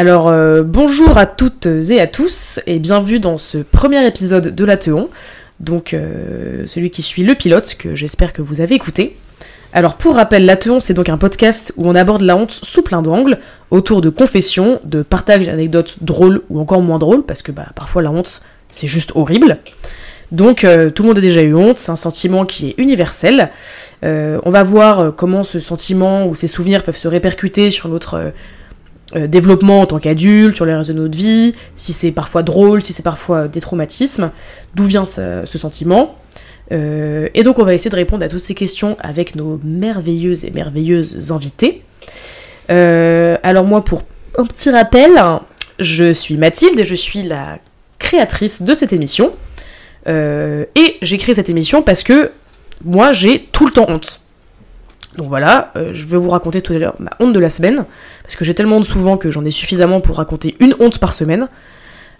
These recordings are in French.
Alors, euh, bonjour à toutes et à tous, et bienvenue dans ce premier épisode de l'Athéon, donc euh, celui qui suit le pilote, que j'espère que vous avez écouté. Alors, pour rappel, l'Athéon, c'est donc un podcast où on aborde la honte sous plein d'angles, autour de confessions, de partage d'anecdotes drôles ou encore moins drôles, parce que bah, parfois la honte, c'est juste horrible. Donc, euh, tout le monde a déjà eu honte, c'est un sentiment qui est universel. On va voir comment ce sentiment ou ces souvenirs peuvent se répercuter sur notre euh, développement en tant qu'adulte, sur les raisons de notre vie, si c'est parfois drôle, si c'est parfois des traumatismes, d'où vient ce sentiment. Euh, et donc on va essayer de répondre à toutes ces questions avec nos merveilleuses et merveilleuses invités. Euh, alors moi, pour un petit rappel, je suis Mathilde et je suis la créatrice de cette émission. Et j'ai créé cette émission parce que moi j'ai tout le temps honte. Donc voilà, euh, je vais vous raconter tout à l'heure ma honte de la semaine, parce que j'ai tellement honte souvent que j'en ai suffisamment pour raconter une honte par semaine.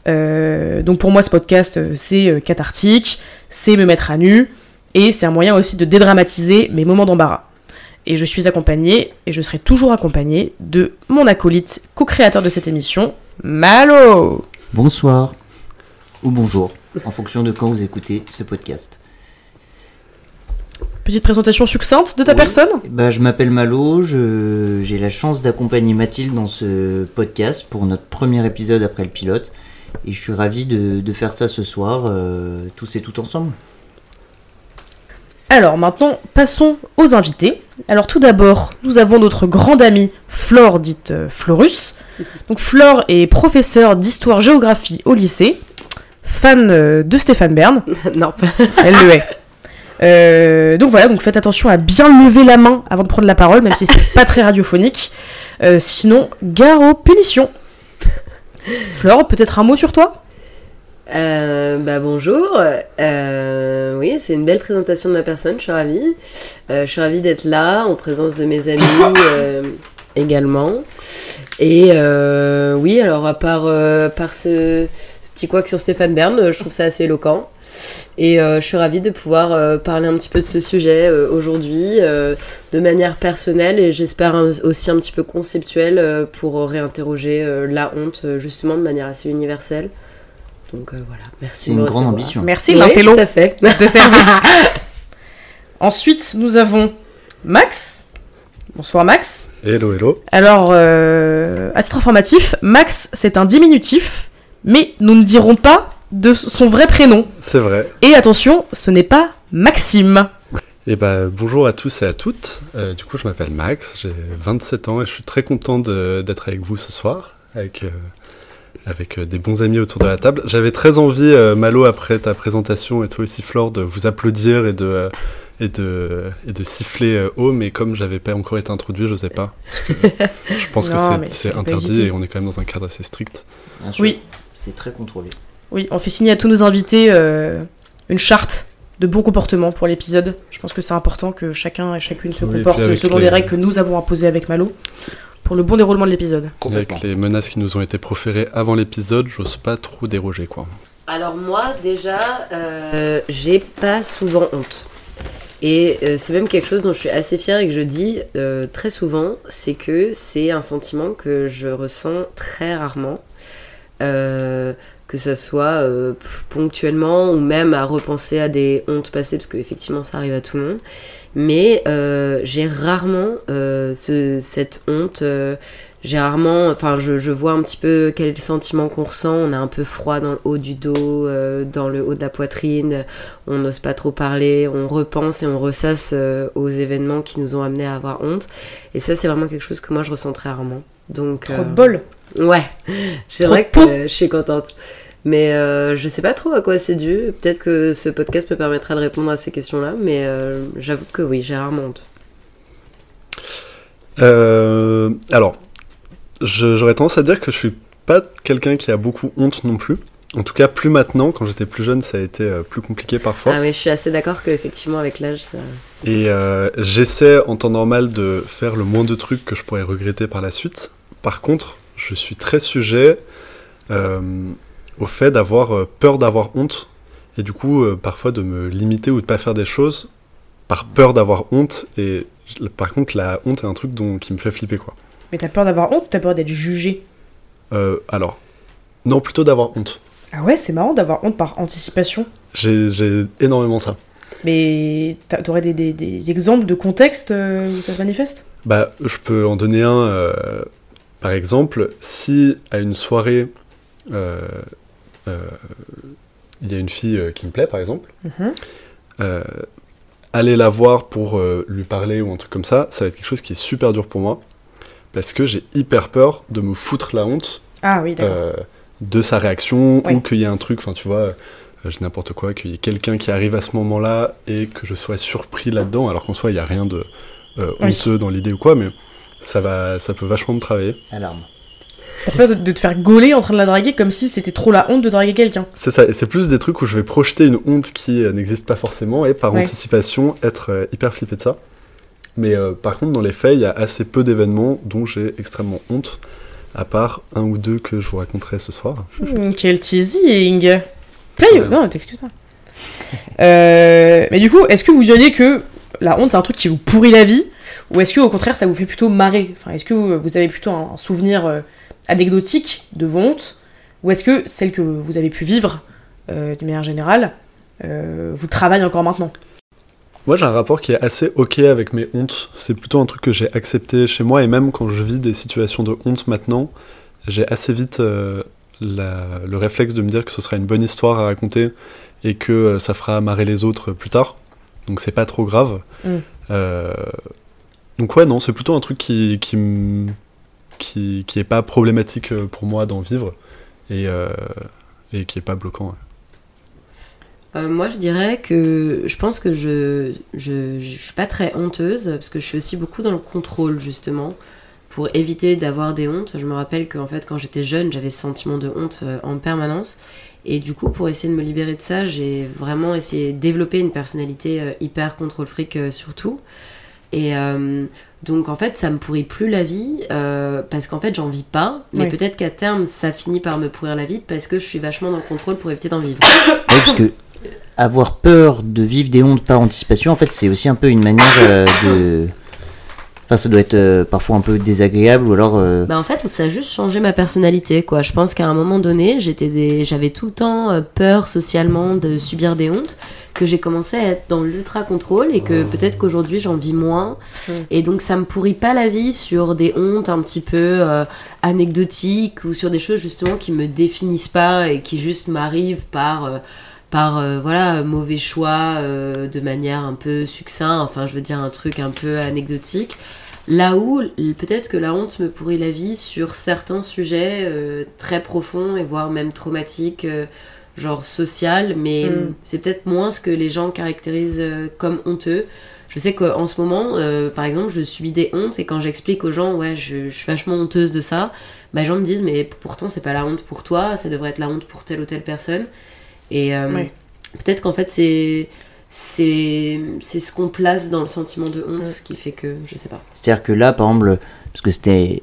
Euh, donc pour moi ce podcast euh, c'est cathartique, c'est me mettre à nu, et c'est un moyen aussi de dédramatiser mes moments d'embarras. Et je suis accompagnée, et je serai toujours accompagnée, de mon acolyte, co-créateur de cette émission, Malo Bonsoir ou bonjour, en fonction de quand vous écoutez ce podcast. Petite présentation succincte de ta Oui. personne Bah, je m'appelle Malo, je- j'ai la chance d'accompagner Mathilde dans ce podcast pour notre premier épisode après le pilote. Et je suis ravi de, de faire ça ce soir, euh, tous et tout ensemble. Alors maintenant, passons aux invités. Alors tout d'abord, nous avons notre grande amie Flore, dite euh, Florus. Donc Flore est professeure d'histoire-géographie au lycée, fan euh, de Stéphane Bern, non, elle le est. Euh, donc voilà, donc faites attention à bien lever la main avant de prendre la parole, même si c'est pas très radiophonique. Euh, sinon, gare aux punitions. Flore, peut-être un mot sur toi? Euh, bah bonjour. Euh, oui, c'est une belle présentation de ma personne. Je suis ravie. Euh, je suis ravie d'être là en présence de mes amis euh, également. Et euh, oui, alors à part, euh, par ce, ce petit couac sur Stéphane Bern, je trouve ça assez éloquent. Et euh, je suis ravie de pouvoir euh, parler un petit peu de ce sujet euh, aujourd'hui euh, de manière personnelle et j'espère aussi un petit peu conceptuelle euh, pour réinterroger euh, la honte justement de manière assez universelle. Donc euh, voilà, merci. Une grande recevoir. ambition. Merci, Oui, l'intello tout à fait. de service. Ensuite, nous avons Max. Bonsoir Max. Hello, hello. Alors, euh, à titre informatif, Max, c'est un diminutif, mais nous ne dirons pas de son vrai prénom. C'est vrai. Et attention, ce n'est pas Maxime. Et bah, bonjour à tous et à toutes. Euh, du coup, je m'appelle Max, j'ai 27 ans et je suis très content d'être avec vous ce soir, avec, euh, avec euh, des bons amis autour de la table. J'avais très envie, euh, Malo, après ta présentation et toi aussi, Flore, de vous applaudir et de, euh, et de, et de siffler euh, haut, mais comme j'avais pas encore été introduit, je sais pas. Parce que je pense Non, que c'est- interdit et on est quand même dans un cadre assez strict. Bien sûr, Oui. C'est très contrôlé. Oui, on fait signer à tous nos invités euh, une charte de bon comportement pour l'épisode. Je pense que c'est important que chacun et chacune se Oui, comporte selon les- les règles que nous avons imposées avec Malo pour le bon déroulement de l'épisode. Avec les menaces qui nous ont été proférées avant l'épisode, j'ose pas trop déroger, quoi. Alors moi déjà, euh, j'ai pas souvent honte. Et euh, c'est même quelque chose dont je suis assez fière et que je dis euh, très souvent, c'est que c'est un sentiment que je ressens très rarement. Euh, que ça soit euh, ponctuellement ou même à repenser à des hontes passées, parce qu'effectivement ça arrive à tout le monde. Mais euh, j'ai rarement euh, ce- cette honte. j'ai rarement, enfin, je, je vois un petit peu quel est le sentiment qu'on ressent. On a un peu froid dans le haut du dos, dans le haut de la poitrine. On n'ose pas trop parler. On repense et on ressasse aux événements qui nous ont amené à avoir honte. Et ça, c'est vraiment quelque chose que moi, je ressens très rarement. Donc, Trop de bol. Ouais, c'est vrai que euh, je suis contente. Mais euh, je sais pas trop à quoi c'est dû. Peut-être que ce podcast me permettra de répondre à ces questions-là. Mais euh, j'avoue que oui, j'ai rarement honte. Euh, alors, j'aurais tendance à dire que je suis pas quelqu'un qui a beaucoup honte non plus. En tout cas, plus maintenant. Quand j'étais plus jeune, ça a été euh, plus compliqué parfois. Ah oui, je suis assez d'accord qu'effectivement, avec l'âge, ça. Et euh, j'essaie en temps normal de faire le moins de trucs que je pourrais regretter par la suite. Par contre, je suis très sujet euh, au fait d'avoir euh, peur d'avoir honte et du coup euh, parfois de me limiter ou de pas faire des choses par peur d'avoir honte. Et par contre, la honte est un truc dont, qui me fait flipper quoi. Mais t'as peur d'avoir honte ou t'as peur d'être jugé? Euh, alors, non, plutôt d'avoir honte. Ah ouais, c'est marrant d'avoir honte par anticipation. J'ai énormément ça. Mais t'aurais des, des, des exemples de contextes où ça se manifeste? Bah, je peux en donner un. Par exemple, si à une soirée, euh, euh, il y a une fille euh, qui me plaît, par exemple, Mhm. aller la voir pour lui parler ou un truc comme ça, ça va être quelque chose qui est super dur pour moi. Parce que j'ai hyper peur de me foutre la honte Ah oui, de sa réaction Oui. ou qu'il y ait un truc, enfin tu vois, je n'importe quoi, qu'il y ait quelqu'un qui arrive à ce moment-là et que je sois surpris là-dedans, alors qu'en soi il n'y a rien de euh, Oui. honteux dans l'idée ou quoi, mais ça, va, ça peut vachement me travailler. Alarme. T'as peur de, de te faire gauler en train de la draguer comme si c'était trop la honte de draguer quelqu'un. C'est ça, et c'est plus des trucs où je vais projeter une honte qui euh, n'existe pas forcément et par Ouais. anticipation être euh, hyper flippé de ça. Mais euh, par contre, dans les faits, il y a assez peu d'événements dont j'ai extrêmement honte, à part un ou deux que je vous raconterai ce soir. Hmm, quel teasing Play. Non, t'excuses pas. Euh, mais du coup, est-ce que vous diriez que la honte c'est un truc qui vous pourrit la vie ou est-ce que au contraire ça vous fait plutôt marrer? Enfin, est-ce que vous avez plutôt un, souvenir euh, anecdotique de vos hontes ou est-ce que celle que vous avez pu vivre euh, d'une manière générale euh, vous travaille encore maintenant? Moi, j'ai un rapport qui est assez ok avec mes hontes. C'est plutôt un truc que j'ai accepté chez moi, et même quand je vis des situations de honte maintenant, j'ai assez vite euh, la- le réflexe de me dire que ce sera une bonne histoire à raconter et que euh, ça fera marrer les autres plus tard. Donc c'est pas trop grave. Mm. Euh, donc ouais, non, c'est plutôt un truc qui qui, qui est pas problématique euh, pour moi d'en vivre et euh, et qui est pas bloquant. Euh, moi, je dirais que je pense que je, je, je suis pas très honteuse parce que je suis aussi beaucoup dans le contrôle justement pour éviter d'avoir des hontes. Je me rappelle qu'en fait, quand j'étais jeune, j'avais ce sentiment de honte en permanence. Et du coup, pour essayer de me libérer de ça, j'ai vraiment essayé de développer une personnalité hyper contrôle fric surtout. Et euh, donc, en fait, ça me pourrit plus la vie euh, parce qu'en fait, j'en vis pas. Mais peut-être qu'à terme, ça finit par me pourrir la vie parce que je suis vachement dans le contrôle pour éviter d'en vivre. Ouais, parce que avoir peur de vivre des hontes par anticipation, en fait, c'est aussi un peu une manière euh, de. Enfin, ça doit être euh, parfois un peu désagréable ou alors. euh, Bah en fait, ça a juste changé ma personnalité, quoi. Je pense qu'à un moment donné, j'étais des... j'avais tout le temps euh, peur socialement de subir des hontes, que j'ai commencé à être dans l'ultra contrôle et que peut-être qu'aujourd'hui j'en vis moins. Et donc ça me pourrit pas la vie sur des hontes un petit peu euh, anecdotiques ou sur des choses justement qui me définissent pas et qui juste m'arrivent par. Par euh, voilà mauvais choix euh, de manière un peu succinct enfin je veux dire un truc un peu anecdotique Là où peut-être que la honte me pourrit la vie sur certains sujets euh, très profonds et voire même traumatiques, euh, genre social, mais Mm. c'est peut-être moins ce que les gens caractérisent comme honteux. Je sais qu'en ce moment, par exemple, je subis des hontes et quand j'explique aux gens, ouais, je, je suis vachement honteuse de ça, bah, les gens me disent, mais pourtant, c'est pas la honte pour toi, ça devrait être la honte pour telle ou telle personne. Et euh, Ouais. peut-être qu'en fait, c'est. C'est c'est ce qu'on place dans le sentiment de honte qui fait que. Je sais pas. C'est-à-dire que là, par exemple, parce que c'était.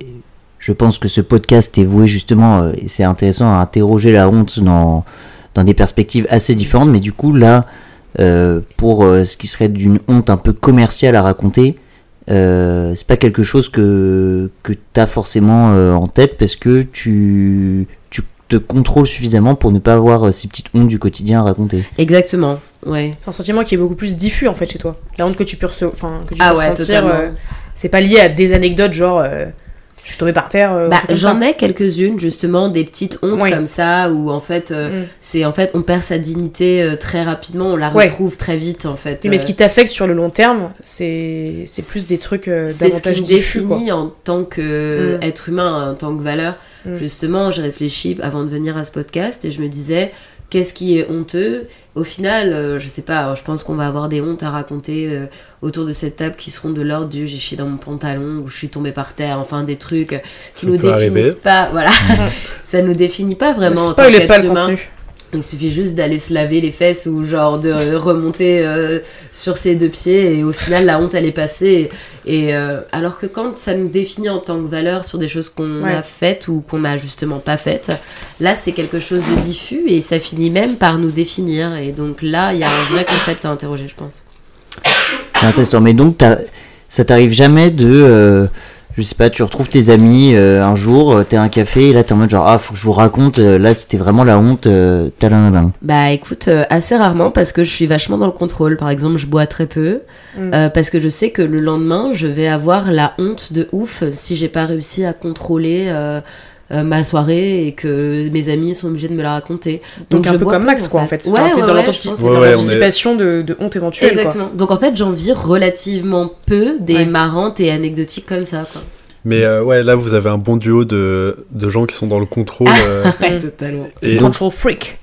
Je pense que ce podcast est voué justement, euh, et c'est intéressant à interroger la honte dans, dans des perspectives assez différentes, mais du coup, là, euh, pour euh, ce qui serait d'une honte un peu commerciale à raconter, euh, c'est pas quelque chose que, que tu as forcément euh, en tête parce que tu te contrôles suffisamment pour ne pas avoir euh, ces petites hontes du quotidien à raconter. Exactement, ouais. C'est un sentiment qui est beaucoup plus diffus en fait chez toi. La honte que tu peux, enfin, que tu Ah peux ouais, ressentir, euh, c'est pas lié à des anecdotes genre euh, je suis tombée par terre. euh, Bah, j'en ai quelques-unes justement, des petites hontes comme ça où en fait, euh, Mm. c'est en fait on perd sa dignité euh, très rapidement, on la Ouais. retrouve très vite en fait. Oui, mais ce qui t'affecte sur le long terme, c'est c'est plus des trucs c'est ce quoi. définis en tant que Mm. humain, en tant que valeur. Mm. Justement, j'ai réfléchi avant de venir à ce podcast et je me disais qu'est-ce qui est honteux Au final, euh, je sais pas, je pense qu'on va avoir des hontes à raconter euh, autour de cette table qui seront de l'ordre du j'ai chié dans mon pantalon ou je suis tombée par terre, enfin des trucs qui Ça nous définissent arriver. pas. Voilà, ça nous définit pas vraiment en tant qu'être humain. contenu. Il suffit juste d'aller se laver les fesses ou genre de remonter euh, sur ses deux pieds et au final la honte elle est passée. Et euh, alors que quand ça nous définit en tant que valeur sur des choses qu'on Ouais. a faites ou qu'on a justement pas faites, là c'est quelque chose de diffus et ça finit même par nous définir. Et donc là il y a un vrai concept à interroger je pense. C'est intéressant. Mais donc, ça t'arrive jamais de. euh, je sais pas, tu retrouves tes amis euh, un jour, euh, t'es à un café et là t'es en mode genre ah faut que je vous raconte, euh, là c'était vraiment la honte, euh, talanabam. Bah écoute, euh, assez rarement parce que je suis vachement dans le contrôle. Par exemple, je bois très peu Mm. euh, parce que je sais que le lendemain, je vais avoir la honte de ouf si j'ai pas réussi à contrôler euh, euh, ma soirée et que mes amis sont obligés de me la raconter. Donc, un je peu comme Max, quoi, en fait. Ouais, Enfin, ouais, dans ouais, est- l'anticipation de, de honte éventuelle. quoi. Exactement. Donc en fait, j'en vis relativement peu des Ouais. marrantes et anecdotiques comme ça. Quoi. Mais euh, ouais, là, vous avez un bon duo de, de gens qui sont dans le contrôle. euh, Ouais, Mm. totalement. et, Control freak.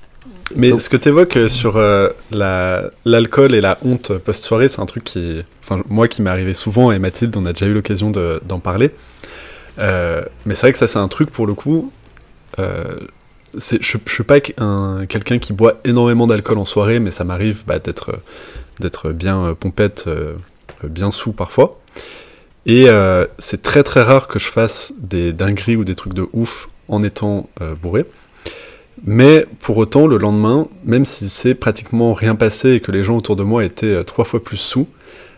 mais Donc- ce que tu évoques sur euh, la- l'alcool et la honte post-soirée, c'est un truc qui, enfin, moi qui m'est arrivé souvent, et Mathilde, on a déjà eu l'occasion de- d'en parler. Euh, mais c'est vrai que ça, c'est un truc pour le coup. euh, je, je suis pas un- quelqu'un qui boit énormément d'alcool en soirée, mais ça m'arrive bah, d'être bien euh, pompette, bien sous parfois. Et c'est très très rare que je fasse des dingueries ou des trucs de ouf en étant bourré. Mais pour autant, le lendemain, même si c'est pratiquement rien passé et que les gens autour de moi étaient trois fois plus sous,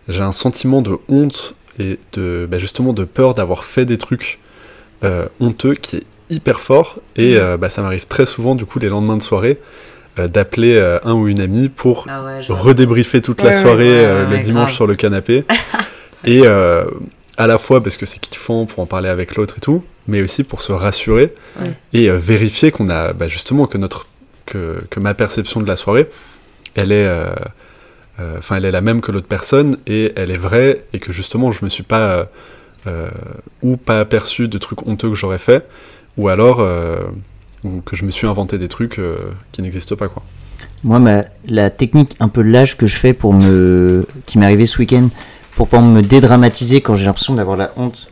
j'ai un sentiment de honte et de bah, justement de peur d'avoir fait des trucs euh, honteux qui est hyper fort. Et euh, bah, ça m'arrive très souvent, du coup, les lendemains de soirée, euh, d'appeler un ou une amie pour Ah ouais, redébriefer toute Ouais, la soirée ouais, le dimanche grave. sur le canapé. et à la fois parce que c'est kiffant pour en parler avec l'autre et tout, mais aussi pour se rassurer et vérifier qu'on a bah, justement que notre que, que ma perception de la soirée, elle est enfin elle est la même que l'autre personne et elle est vraie et que justement je me suis pas euh, euh, ou pas aperçu de trucs honteux que j'aurais fait ou alors euh, que je me suis inventé des trucs euh, qui n'existent pas quoi. Moi, ma, la technique un peu lâche que je fais pour me. qui m'est arrivé ce week-end, pour pas me dédramatiser quand j'ai l'impression d'avoir la honte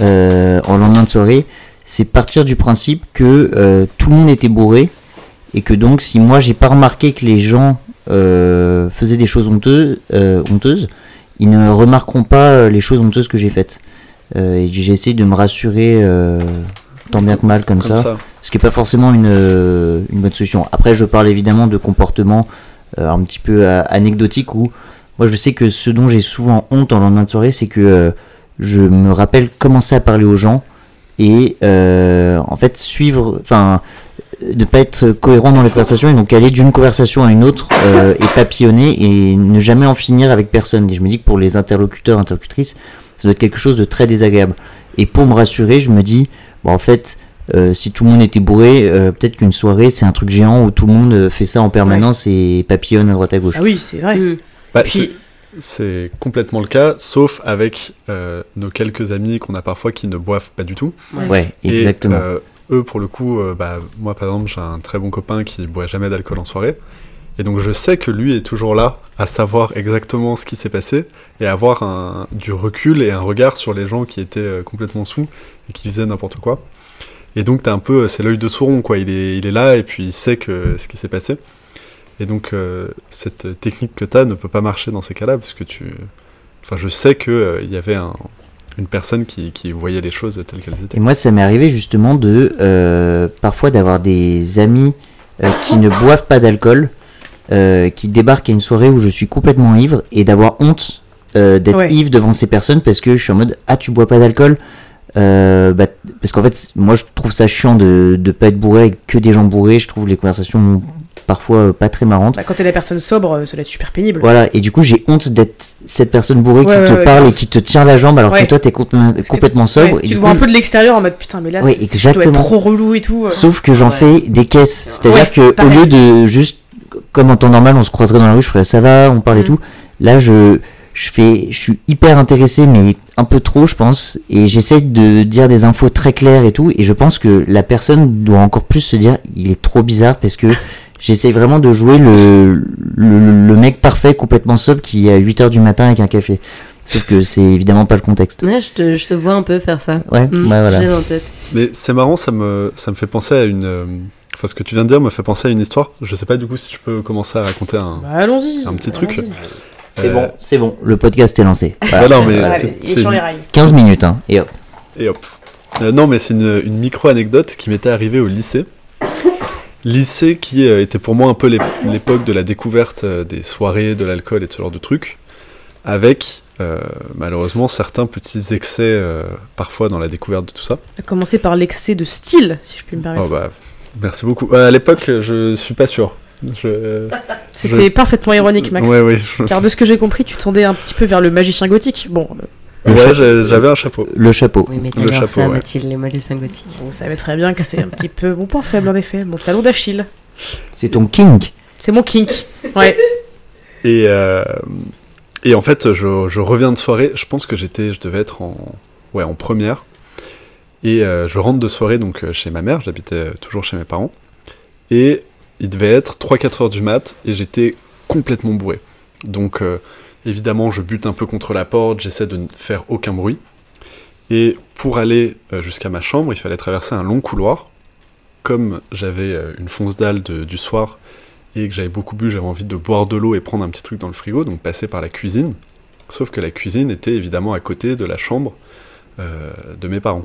euh, en lendemain de soirée, c'est partir du principe que euh, tout le monde était bourré et que donc si moi j'ai pas remarqué que les gens euh, faisaient des choses honteuses, euh, honteuses, ils ne remarqueront pas euh, les choses honteuses que j'ai faites. Et j'ai essayé de me rassurer tant bien que mal comme, Comme ça ça. ce qui n'est pas forcément une, une bonne solution. Après, je parle évidemment de comportements euh, un petit peu euh, anecdotiques où moi je sais que ce dont j'ai souvent honte en lendemain de soirée, c'est que euh, je me rappelle commencer à parler aux gens et en fait suivre, enfin, de pas être cohérent dans les conversations et donc aller d'une conversation à une autre euh, et papillonner et ne jamais en finir avec personne. Et je me dis que pour les interlocuteurs, interlocutrices, ça doit être quelque chose de très désagréable. Et pour me rassurer, je me dis, bon, en fait, euh, si tout le monde était bourré, euh, peut-être qu'une soirée c'est un truc géant où tout le monde fait ça en permanence et papillonne à droite à gauche. Ah oui, c'est vrai. Mm. Bah, Puis- c'est- C'est complètement le cas, sauf avec euh, nos quelques amis qu'on a parfois qui ne boivent pas du tout. Ouais, Et, exactement. euh, eux, pour le coup, euh, bah, moi par exemple, j'ai un très bon copain qui boit jamais d'alcool en soirée. Et donc je sais que lui est toujours là à savoir exactement ce qui s'est passé et avoir du recul et un regard sur les gens qui étaient euh, complètement sous et qui faisaient n'importe quoi. Et donc un peu, c'est l'œil de Sauron quoi. Il est, là et puis il sait que ce qui s'est passé. Et donc euh, cette technique que t'as ne peut pas marcher dans ces cas-là parce que tu, enfin je sais que euh, il y avait un- une personne qui, qui voyait les choses telles qu'elles étaient. Et moi, ça m'est arrivé justement de euh, parfois d'avoir des amis euh, qui ne boivent pas d'alcool, euh, qui débarquent à une soirée où je suis complètement ivre et d'avoir honte euh, d'être Ouais. ivre devant ces personnes parce que je suis en mode ah tu bois pas d'alcool? Euh, bah, parce qu'en fait moi je trouve ça chiant de de pas être bourré avec que des gens bourrés je trouve les conversations parfois euh, pas très marrantes Bah, quand t'es la personne sobre, euh, ça doit être super pénible. voilà et du coup j'ai honte d'être cette personne bourrée Ouais, qui ouais, te ouais, parle et qui te tient la jambe alors Ouais. que toi t'es complètement, sobre Ouais, et tu te coup, vois un peu de l'extérieur en mode putain, mais là, Ouais, c'est- dois être trop relou et tout. euh. Sauf que j'en Ouais. fais des caisses. C'est-à-dire Ouais, que au lieu de juste, comme en temps normal, on se croiserait dans la rue, je ferais ça va, on parle et Mm. tout. Là, je, je fais, je suis hyper intéressé, mais un peu trop, je pense. Et j'essaie de dire des infos très claires et tout. Et je pense que la personne doit encore plus se dire, il est trop bizarre parce que j'essaie vraiment de jouer le, le, le mec parfait, complètement sobre, qui est à 8h du matin avec un café. Sauf que c'est évidemment pas le contexte. Ouais, je te, je te vois un peu faire ça. Ouais, Mm, ouais, voilà. J'ai en tête. Mais c'est marrant, ça me, ça me fait penser à une. euh, Enfin, ce que tu viens de dire me fait penser à une histoire. Je sais pas du coup si je peux commencer à raconter un. Bah. Un petit truc. C'est Euh, bon, c'est bon. Le podcast est lancé. Voilà. Bah non, mais il est sur les rails. 15 minutes, hein. Et hop. Et hop. Euh, non, mais c'est une, une micro-anecdote qui m'était arrivée au lycée. Lycée qui euh, était pour moi un peu l'ép- l'époque de la découverte euh, des soirées, de l'alcool et de ce genre de trucs. avec euh, malheureusement certains petits excès euh, parfois dans la découverte de tout ça. À commencer par l'excès de style, si je puis me permettre. Oh, bah, merci beaucoup. Euh, à l'époque, je suis pas sûr. Je... C'était parfaitement ironique, Max. Ouais, oui. je- Car de ce que j'ai compris, tu tendais un petit peu vers le magicien gothique. Bon, Ouais, j'avais un chapeau. Le chapeau. Oui, mais Le chapeau, ça, ouais. Mathilde, les magiciens gothiques. vous savez très bien que c'est un petit peu mon point faible en effet, mon talon d'Achille. C'est ton king. C'est mon kink. Ouais. Et, euh, et en fait, je, je reviens de soirée. Je pense que j'étais, je devais être en, ouais, en première. Et euh, je rentre de soirée donc euh, chez ma mère. J'habitais toujours chez mes parents. Et il devait être 3-4 heures du mat. Et j'étais complètement bourré. Donc euh, évidemment, je bute un peu contre la porte. J'essaie de ne faire aucun bruit. Et pour aller euh, jusqu'à ma chambre, il fallait traverser un long couloir. Comme j'avais euh, une fonce dalle du soir et que j'avais beaucoup bu, j'avais envie de boire de l'eau et prendre un petit truc dans le frigo, donc passer par la cuisine. Sauf que la cuisine était évidemment à côté de la chambre de mes parents.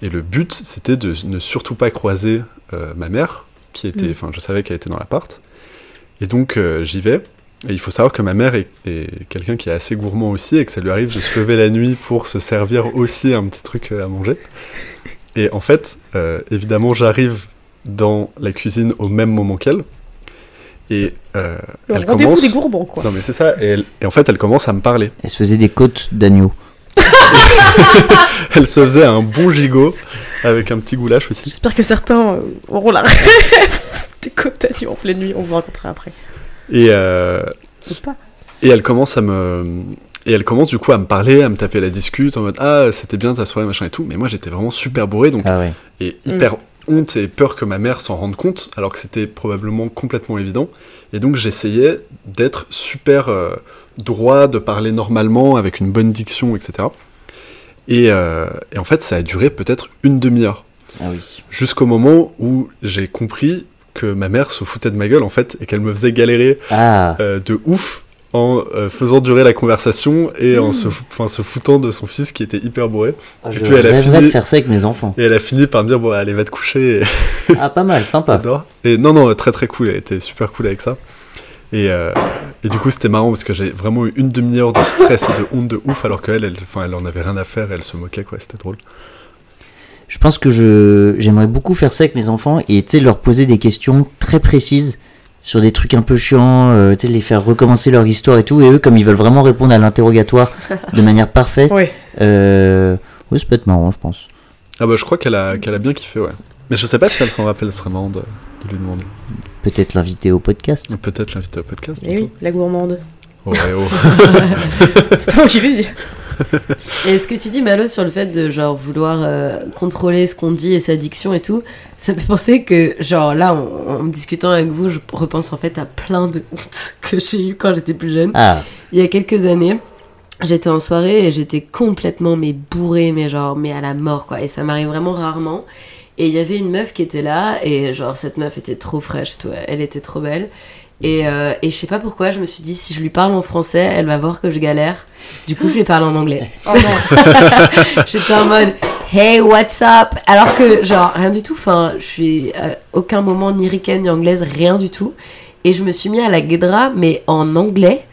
Et le but, c'était de ne surtout pas croiser ma mère, qui était, Mm. enfin, je savais qu'elle était dans l'appart. Et donc euh, j'y vais. Et il faut savoir que ma mère est, est quelqu'un qui est assez gourmand aussi et que ça lui arrive de se lever la nuit pour se servir aussi un petit truc euh, à manger. Et en fait, euh, évidemment, j'arrive dans la cuisine au même moment qu'elle. Et euh, Le elle rendez-vous commence. des gourmands, quoi. Non mais c'est ça. Et, elle- et en fait, elle commence à me parler. Elle se faisait des côtes d'agneau. Elle se faisait un bon gigot avec un petit goulash aussi. J'espère que certains euh, auront la rêve des d'agneau en pleine nuit. On vous racontera après. Et, euh, Ou pas. et elle commence à me. Et elle commence du coup à me parler, à me taper la discute en mode Ah, c'était bien ta soirée, machin et tout. Mais moi j'étais vraiment super bourré, donc Ah ouais. et hyper honte et peur que ma mère s'en rende compte, alors que c'était probablement complètement évident. Et donc j'essayais d'être super euh, droit, de parler normalement, avec une bonne diction, etc. Et, euh, et en fait, ça a duré peut-être une demi-heure. Ah oui. Jusqu'au moment où j'ai compris que ma mère se foutait de ma gueule, en fait, et qu'elle me faisait galérer Ah. euh, de ouf en euh, faisant durer la conversation et en se, enfin, se foutant de son fils qui était hyper bourré. Je puis elle a fini- de faire ça avec mes enfants. Et elle a fini par me dire, bon, allez, va te coucher. Et... Ah, pas mal, sympa. Et non, non, très très cool, elle était super cool avec ça. Et, euh, et du coup, c'était marrant parce que j'ai vraiment eu une demi-heure de stress et de honte de ouf, alors qu'elle, elle, enfin, elle en avait rien à faire, elle se moquait, quoi, c'était drôle. Je pense que je j'aimerais beaucoup faire ça avec mes enfants et leur poser des questions très précises sur des trucs un peu chiants, euh, les faire recommencer leur histoire et tout et eux comme ils veulent vraiment répondre à l'interrogatoire de manière parfaite, Ouais. euh, ouais, ça peut être marrant je pense. Ah bah, je crois qu'elle a, qu'elle a bien kiffé, ouais. Mais je sais pas si elle s'en rappelle, ce serait marrant de, de lui demander. Peut-être l'inviter au podcast. Peut-être l'inviter au podcast. Eh oui, la gourmande. Ouais, oh. C'est pas moi qui l'ai dit. Et ce que tu dis, Malo, sur le fait de genre vouloir euh, contrôler ce qu'on dit et sa diction et tout, ça me fait penser que, genre là, en, en discutant avec vous, je repense en fait à plein de hontes que j'ai eu quand j'étais plus jeune. Ah, Il y a quelques années, j'étais en soirée et j'étais complètement mais bourrée, mais genre, mais à la mort quoi. Et ça m'arrive vraiment rarement. Et il y avait une meuf qui était là et genre cette meuf était trop fraîche, tout, elle était trop belle. Et, euh, et je sais pas pourquoi, je me suis dit si je lui parle en français, elle va voir que je galère. Du coup, je lui parle en anglais. Oh non. J'étais en mode Hey, what's up? Alors que, genre, rien du tout. Enfin, je suis à aucun moment ni ricaine ni anglaise, rien du tout. Et je me suis mis à la guédra, mais en anglais.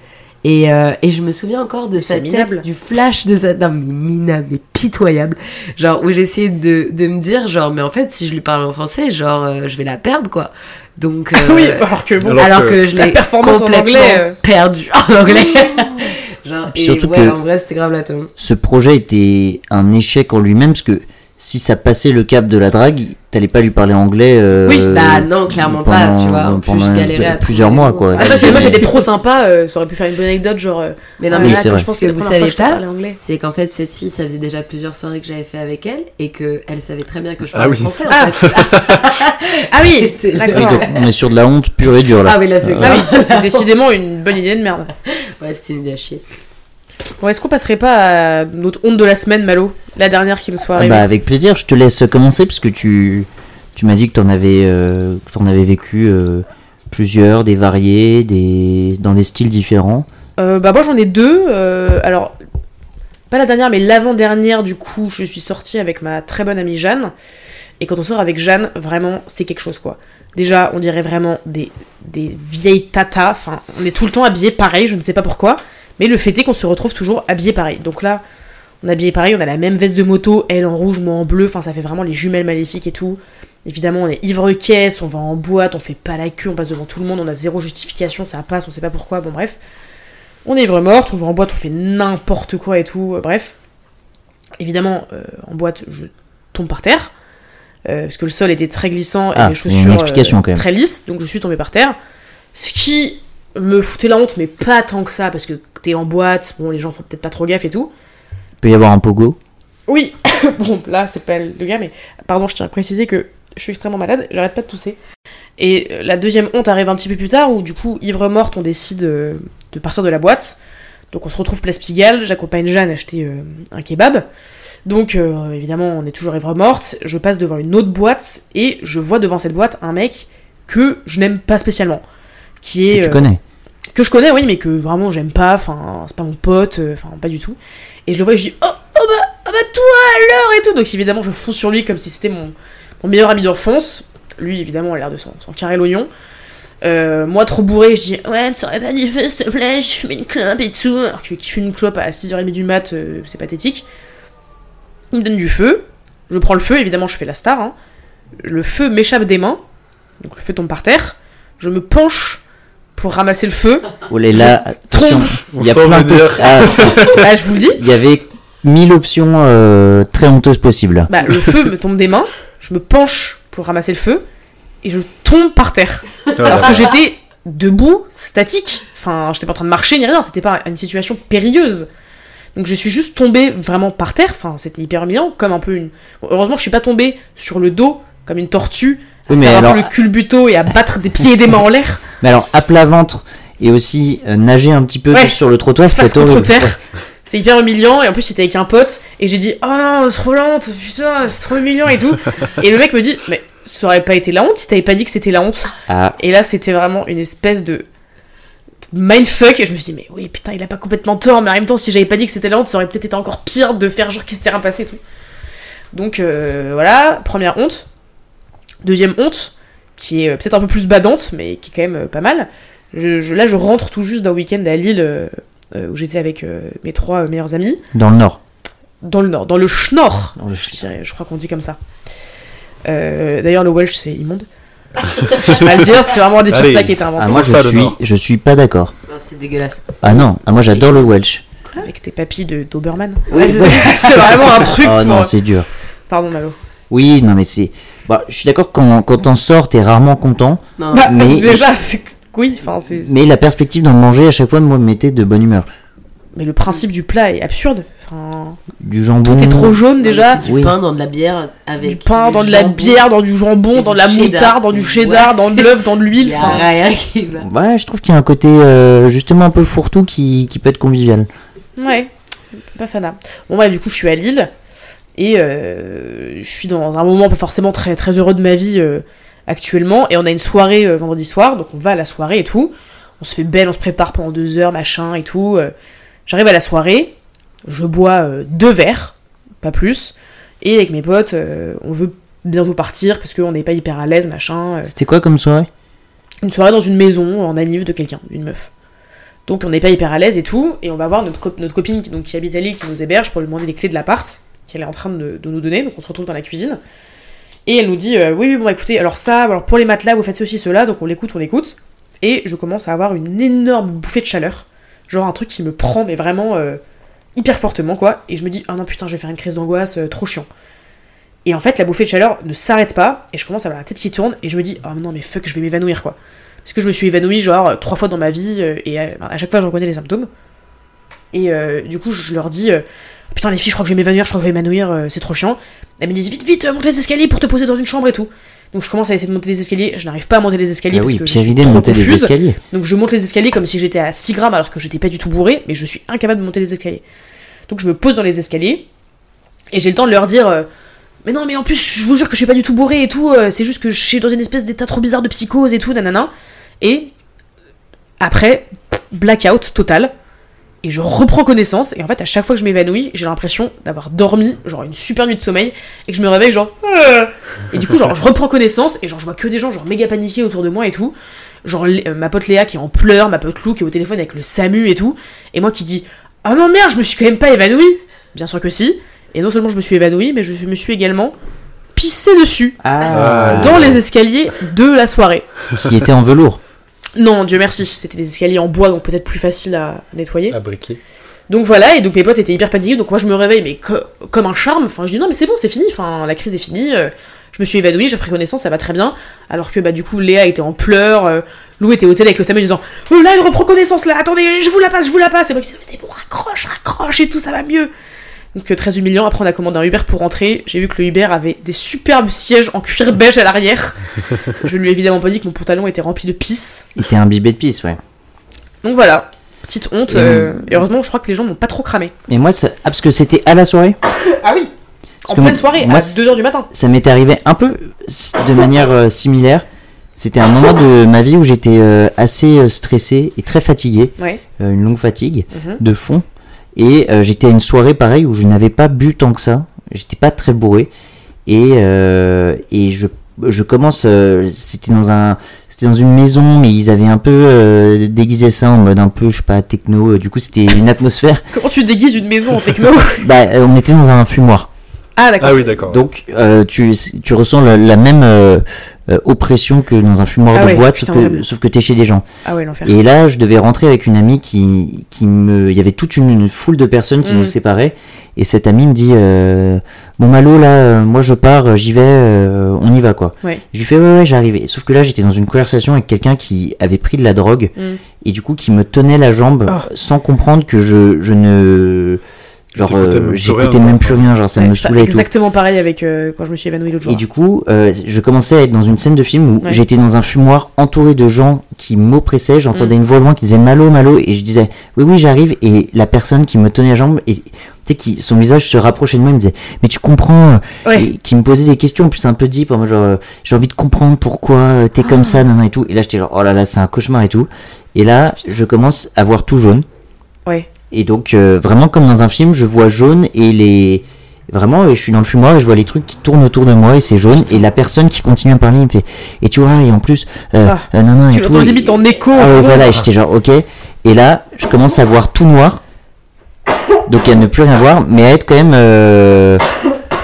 Et, euh, et je me souviens encore de sa tête, du flash de sa. Non, mais minable, mais pitoyable. Genre, où j'essayais de, de me dire, genre, mais en fait, si je lui parle en français, genre, euh, je vais la perdre, quoi. Donc. euh, oui, alors que bon. Alors alors, que que, je ta l'ai performance en complètement anglais, euh. perdu en anglais. genre, et surtout ouais, que- en vrai, c'était grave la tombe. ce projet était un échec en lui-même parce que si ça passait le cap de la drague, t'allais pas lui parler anglais. euh, Oui, bah non, clairement pas, tu vois. En plus, je galérais à plusieurs mois quoi. Après, si la meuf était trop sympa, euh, ça aurait pu faire une bonne anecdote, genre. euh, Mais non, ah, mais oui, là, je pense que vous savez pas, c'est qu'en fait, cette fille, ça faisait déjà plusieurs soirées que j'avais fait avec elle et qu'elle savait très bien que je Ah parlais oui. français en Ah. fait. Ah oui, d'accord. on est sur de la honte pure et dure là. Ah oui, là, c'est Ah clair. oui, c'est décidément une bonne idée de merde. Ouais, c'était une idée à chier. Bon, est-ce qu'on passerait pas à notre honte de la semaine, Malo? La dernière qui nous soit Ah arrivée. bah avec plaisir, je te laisse commencer parce que tu, tu m'as dit que t'en avais, euh, avais vécu euh, plusieurs, des variés, des, dans des styles différents. Euh, bah moi j'en ai deux. alors, pas la dernière, mais l'avant-dernière, du coup, je suis sortie avec ma très bonne amie Jeanne. Et quand on sort avec Jeanne, vraiment, c'est quelque chose, quoi. Déjà, on dirait vraiment des, des vieilles tatas. Enfin, on est tout le temps habillés pareil, je ne sais pas pourquoi. Mais le fait est qu'on se retrouve toujours habillés pareil. Donc là, on est habillés pareil, on a la même veste de moto, elle en rouge, moi en bleu, enfin ça fait vraiment les jumelles maléfiques et tout. Évidemment, on est ivre-caisse, on va en boîte, on fait pas la queue, on passe devant tout le monde, on a zéro justification, ça passe, on sait pas pourquoi, bon bref. On est ivre-morte, on va en boîte, on fait n'importe quoi et tout, euh, bref. Évidemment, euh, en boîte, je tombe par terre, euh, parce que le sol était très glissant et Ah, une chaussures explication, quand même. très lisses, donc je suis tombée par terre. Ce qui me foutait la honte, mais pas tant que ça, parce que t'es en boîte, bon, les gens font peut-être pas trop gaffe et tout. Il peut y avoir un pogo. Oui, bon, là, c'est pas le gars, mais pardon, je tiens à préciser que je suis extrêmement malade, j'arrête pas de tousser. Et euh, la deuxième honte arrive un petit peu plus tard, où du coup, ivre morte, on décide euh, de partir de la boîte. Donc on se retrouve place Pigalle, j'accompagne Jeanne acheter euh, un kebab. Donc euh, évidemment, on est toujours ivre morte. Je passe devant une autre boîte et je vois devant cette boîte un mec que je n'aime pas spécialement. Qui est. Que tu euh, connais. Que je connais, oui, mais que vraiment j'aime pas, enfin, c'est pas mon pote, euh, enfin, pas du tout. Et je le vois et je dis, oh, oh bah, oh bah toi alors et tout. Donc évidemment, je fonce sur lui comme si c'était mon, mon meilleur ami d'enfance. Lui, évidemment, a l'air de s'en carrer l'oignon. Euh, moi, trop bourré, je dis, ouais, tu aurais pas dit feu, s'il te plaît, je fume une clope et tout. Alors que qui fume une clope à 6h30 du mat, euh, c'est pathétique. Il me donne du feu. Je prends le feu, évidemment, je fais la star. hein. Le feu m'échappe des mains. Donc le feu tombe par terre. Je me penche pour ramasser le feu. Oh là là, attention. tombe. Il y a plein de Ah, Là, je vous le dis. Il y avait mille options euh, très honteuses possibles. Bah, le feu me tombe des mains, je me penche pour ramasser le feu, et je tombe par terre. Alors que j'étais debout, statique. Enfin, j'étais pas en train de marcher ni rien, c'était pas une situation périlleuse. Donc je suis juste tombée vraiment par terre, enfin c'était hyper humiliant, comme un peu une... Bon, heureusement je suis pas tombée sur le dos, comme une tortue, Oui, mais alors- le culbuto et à battre des pieds et des mains en l'air, Mais alors, à plat ventre et aussi euh, nager un petit peu Ouais. sur le trottoir, contre terre. C'est hyper humiliant, et en plus j'étais avec un pote, et j'ai dit « Oh non, c'est trop lente, putain, c'est trop humiliant et tout ». Et le mec me dit « Mais ça aurait pas été la honte si t'avais pas dit que c'était la honte ». Ah, Et là, c'était vraiment une espèce de mindfuck. Et je me suis dit, mais oui, putain, il a pas complètement tort. Mais en même temps, si j'avais pas dit que c'était la honte, ça aurait peut-être été encore pire de faire genre qu'il s'était rien passé et tout. Donc euh, voilà, première honte. Deuxième honte, qui est euh, peut-être un peu plus badante, mais qui est quand même euh, pas mal. Je, je- là, je rentre tout juste d'un week-end à Lille euh, où j'étais avec euh, mes trois euh, meilleurs amis. dans le nord. Dans le nord, dans le Schnorr. Dans le Je, dirais, je crois qu'on dit comme ça. Euh, D'ailleurs, le Welsh, c'est immonde. je vais pas le dire, c'est vraiment un des pires Allez. plats qui a été inventé. Ah, moi, je suis, je suis pas d'accord. Non, C'est dégueulasse. Ah non, ah, moi j'adore le Welsh. Avec tes papilles de Doberman. Ouais, c'est vraiment un truc Oh pour... non, c'est dur. Pardon, Malo. Oui, non, mais c'est. Bah, je suis d'accord quand, quand on sort, t'es rarement content. Non, Bah, mais- déjà, c'est... Oui, enfin, c'est... Mais la perspective d'en manger à chaque fois moi, me mettait de bonne humeur. Mais le principe du plat est absurde. Enfin, Du jambon. tout est trop jaune déjà. du Oui. pain dans de la bière avec Du pain, du dans de la jambon. bière, dans du jambon, dans de la moutarde, dans du Ouais. cheddar, dans de l'œuf, dans de Il l'huile. y a Enfin, rien qui va. Ouais, je trouve qu'il y a un côté euh, justement un peu fourre-tout qui, qui peut être convivial. ouais, pas fana. Bon, ouais, du coup, je suis à Lille. Et euh, je suis dans un moment pas forcément très, très heureux de ma vie euh, actuellement. Et on a une soirée euh, vendredi soir. Donc on va à la soirée et tout. On se fait belle, on se prépare pendant deux heures, machin et tout. J'arrive à la soirée. Je bois deux verres, pas plus. Et avec mes potes, on veut bientôt partir parce qu'on n'est pas hyper à l'aise, machin. C'était quoi comme soirée? Une soirée dans une maison en anniv de quelqu'un, d'une meuf. Donc on n'est pas hyper à l'aise et tout, et on va voir notre copine qui, donc, qui habite à Lille, qui nous héberge pour lui demander les clés de l'appart, qu'elle est en train de, nous donner, donc on se retrouve dans la cuisine. Et elle nous dit, euh, oui, oui, bon, écoutez, alors ça, alors pour les matelas, vous faites ceci, cela, donc on l'écoute, on l'écoute. Et je commence à avoir une énorme bouffée de chaleur, genre un truc qui me prend, mais vraiment euh, hyper fortement, quoi. Et je me dis, oh non, putain, je vais faire une crise d'angoisse, euh, trop chiant. Et en fait, la bouffée de chaleur ne s'arrête pas, et je commence à avoir la tête qui tourne, et je me dis, oh non, mais fuck, je vais m'évanouir, quoi. Parce que je me suis évanouie, genre, trois fois dans ma vie, et à chaque fois, je reconnais les symptômes. Et euh, du coup, je leur dis, euh, putain, les filles, je crois que je vais m'évanouir, je crois que je vais m'évanouir, euh, c'est trop chiant. Elles me disent, vite, vite, monte les escaliers pour te poser dans une chambre et tout. Donc je commence à essayer de monter les escaliers, je n'arrive pas à monter les escaliers Ah parce oui, que je suis trop monter les confuse. escaliers. Donc je monte les escaliers comme si j'étais à 6 grammes alors que j'étais pas du tout bourré, mais je suis incapable de monter les escaliers. Donc je me pose dans les escaliers et j'ai le temps de leur dire Mais non, mais en plus, je vous jure que je suis pas du tout bourré et tout, euh, c'est juste que je suis dans une espèce d'état trop bizarre de psychose et tout, nanana. Et après, blackout total. Et je reprends connaissance, et en fait, à chaque fois que je m'évanouis, j'ai l'impression d'avoir dormi, genre une super nuit de sommeil, et que je me réveille, genre. Euh et du coup, genre, je reprends connaissance, et genre, je vois que des gens, genre, méga paniqués autour de moi et tout. genre euh, ma pote Léa qui est en pleurs, ma pote Lou qui est au téléphone avec le SAMU et tout, et moi qui dis Oh non merde, je me suis quand même pas évanouie Bien sûr que si. Et non seulement je me suis évanouie, mais je me suis également pissé dessus Ah, dans les escaliers de la soirée. qui était en velours. Non, Dieu merci, c'était des escaliers en bois, donc peut-être plus facile à nettoyer. À briquer. Donc voilà, et donc mes potes étaient hyper paniqués, donc moi je me réveille, mais co- comme un charme, enfin je dis non mais c'est bon, c'est fini, enfin la crise est finie, euh, je me suis évanouie, j'ai pris connaissance, ça va très bien, alors que bah du coup Léa était en pleurs, euh, Lou était au tel avec le Samuel disant oh là elle reprend connaissance là, attendez, je vous la passe, je vous la passe, et moi qui disais c'est bon, raccroche, raccroche et tout, ça va mieux. Donc euh, très humiliant, après on a commandé un Uber pour rentrer, j'ai vu que le Uber avait des superbes sièges en cuir beige à l'arrière, je lui ai évidemment pas dit que mon pantalon était rempli de pisse, Il était imbibé de pisse, ouais. donc voilà. Petite honte, Et- euh, et heureusement, je crois que les gens n'ont pas trop cramé. Mais moi, ça... ah, parce que c'était à la soirée. Ah oui En pleine moi- soirée, moi, à c'est- 2h du matin. Ça m'était arrivé un peu de manière euh, similaire. C'était un moment de ma vie où j'étais euh, assez euh, stressé et très fatigué, Ouais. euh, une longue fatigue Mhm. de fond. Et euh, j'étais à une soirée pareille où je n'avais pas bu tant que ça. J'étais pas très bourré. Et, euh, et je, je commence. euh, c'était dans un. C'était dans une maison, mais ils avaient un peu euh, déguisé ça en mode un peu, je sais pas, techno. Du coup, c'était une atmosphère. Comment tu déguises une maison en techno bah, euh, on était dans un fumoir. Ah d'accord. Ah oui, d'accord. Donc, euh, tu, tu ressens la, la même euh, euh, oppression que dans un fumoir Ah de ouais, boîte, putain, sauf que, sauf que t'es chez des gens. Ah ouais, l'enfer. Et là, je devais rentrer avec une amie qui, qui me. Il y avait toute une, une foule de personnes qui Mhm. nous séparaient. Et cette amie me dit euh, Bon, Malo, là, euh, moi je pars, j'y vais, euh, on y va quoi. Ouais. Je lui fais Ouais, ouais, j'arrive. Sauf que là, j'étais dans une conversation avec quelqu'un qui avait pris de la drogue Mm. et du coup qui me tenait la jambe Oh. sans comprendre que je, je ne. Genre, euh, même plus j'écoutais rien, même plus rien, genre ça Ouais, me saoulait et tout. Exactement pareil avec euh, quand je me suis évanouie l'autre jour. Et du coup, euh, je commençais à être dans une scène de film où Ouais. j'étais dans un fumoir entouré de gens qui m'oppressaient. J'entendais Mm. une voix loin qui disait Malo, Malo, et je disais oui, oui, j'arrive. Et la personne qui me tenait la jambe, et tu sais, qui, son visage se rapprochait de moi, il me disait mais tu comprends, euh, Ouais. et qui me posait des questions, en plus un peu deep, en mode genre euh, j'ai envie de comprendre pourquoi euh, t'es comme ça, nan, nan, et tout. Et là, j'étais genre oh là là, c'est un cauchemar et tout. Et là, je commence à voir tout jaune. Ouais. Et donc, euh, vraiment comme dans un film, je vois jaune et les. Vraiment, je suis dans le fumoir et je vois les trucs qui tournent autour de moi et c'est jaune. Putain. Et la personne qui continue à me parler, me fait. Et tu vois, et en plus, euh, Ah. euh, nan, Tu et tout. limite en écho. Ah voilà, et j'étais genre, ok. Et là, je commence à voir tout noir. Donc à ne plus rien voir, mais à être quand même. euh,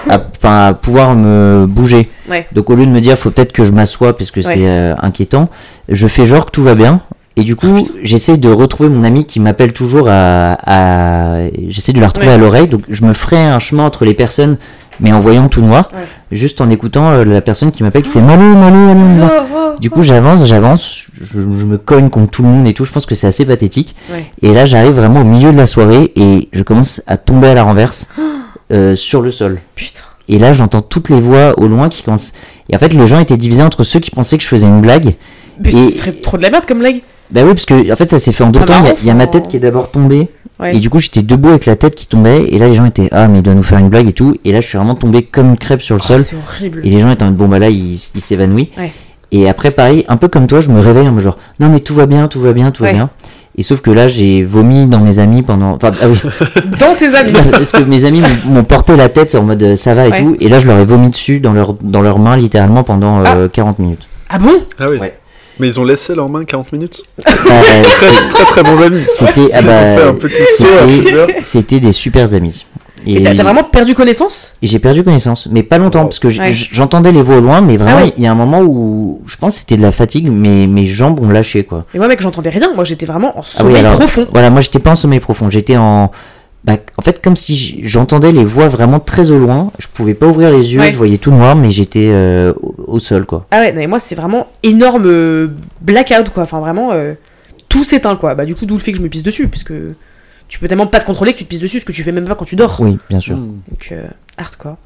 à, enfin, à pouvoir me bouger. Ouais. Donc au lieu de me dire, faut peut-être que je m'assoie parce que Ouais. c'est inquiétant, je fais genre que tout va bien. Et du coup, j'essaie de retrouver mon ami qui m'appelle toujours à. à- J'essaie de la retrouver Ouais. à l'oreille. Donc je me ferai un chemin entre les personnes, mais en voyant tout noir. Ouais. Juste en écoutant euh, la personne qui m'appelle qui fait Malou, Malou, Malou, Malou. Oh, oh, Du coup, j'avance, j'avance, je, je me cogne contre tout le monde et tout. Je pense que c'est assez pathétique. Ouais. Et là, j'arrive vraiment au milieu de la soirée et je commence à tomber à la renverse euh, sur le sol. Putain. Et là, j'entends toutes les voix au loin qui commencent. Et en fait, les gens étaient divisés entre ceux qui pensaient que je faisais une blague. Mais Et- ce serait trop de la merde comme lag. Bah oui, parce que en fait, ça s'est fait en deux temps. Il y a- marrant, il y, a ma tête qui est d'abord tombée. Ouais. Et du coup, j'étais debout avec la tête qui tombait. Et là, les gens étaient Ah, mais il doit nous faire une blague et tout. Et là, je suis vraiment tombé comme une crêpe sur le Oh, sol. c'est horrible. Et les gens étaient en mode bon bah là il, il s'évanouit. Ouais. Et après pareil, un peu comme toi, je me réveille en mode genre non mais tout va bien, tout va bien, tout Ouais. va bien. Et sauf que là j'ai vomi dans mes amis pendant. Enfin ah oui, Dans tes amis. parce que mes amis m'ont- m'ont porté la tête en mode euh, ça va et Ouais. tout. Et là je leur ai vomi dessus dans leur dans leurs mains littéralement pendant euh, 40 minutes. Ah bon? Ah oui. Ouais. Mais ils ont laissé leurs mains 40 minutes. Euh, c'est- Très très très bons amis. c'était ah Ils ont fait bah, un petit saut à c'était plusieurs. c'était des super amis. Mais t'as vraiment perdu connaissance? Et j'ai perdu connaissance, mais pas longtemps, Wow. parce que Ouais. j'entendais les voix au loin, mais vraiment, Ah il ouais. y a un moment où je pense que c'était de la fatigue, mais mes jambes ont lâché, quoi. Et moi, mec, j'entendais rien. Moi, j'étais vraiment en Ah sommeil oui, alors, profond. Voilà, moi j'étais pas en sommeil profond, j'étais en. Bah, en fait, comme si j'entendais les voix vraiment très au loin, je pouvais pas ouvrir les yeux, Ouais. je voyais tout noir, mais j'étais euh, au, au sol, quoi. Ah ouais, non, mais moi, c'est vraiment énorme euh, blackout, quoi. Enfin, vraiment, euh, tout s'éteint, quoi. Bah, du coup, d'où le fait que je me pisse dessus, puisque tu peux tellement pas te contrôler que tu te pisses dessus, ce que tu fais même pas quand tu dors. Oui, bien sûr. Donc, euh, hardcore.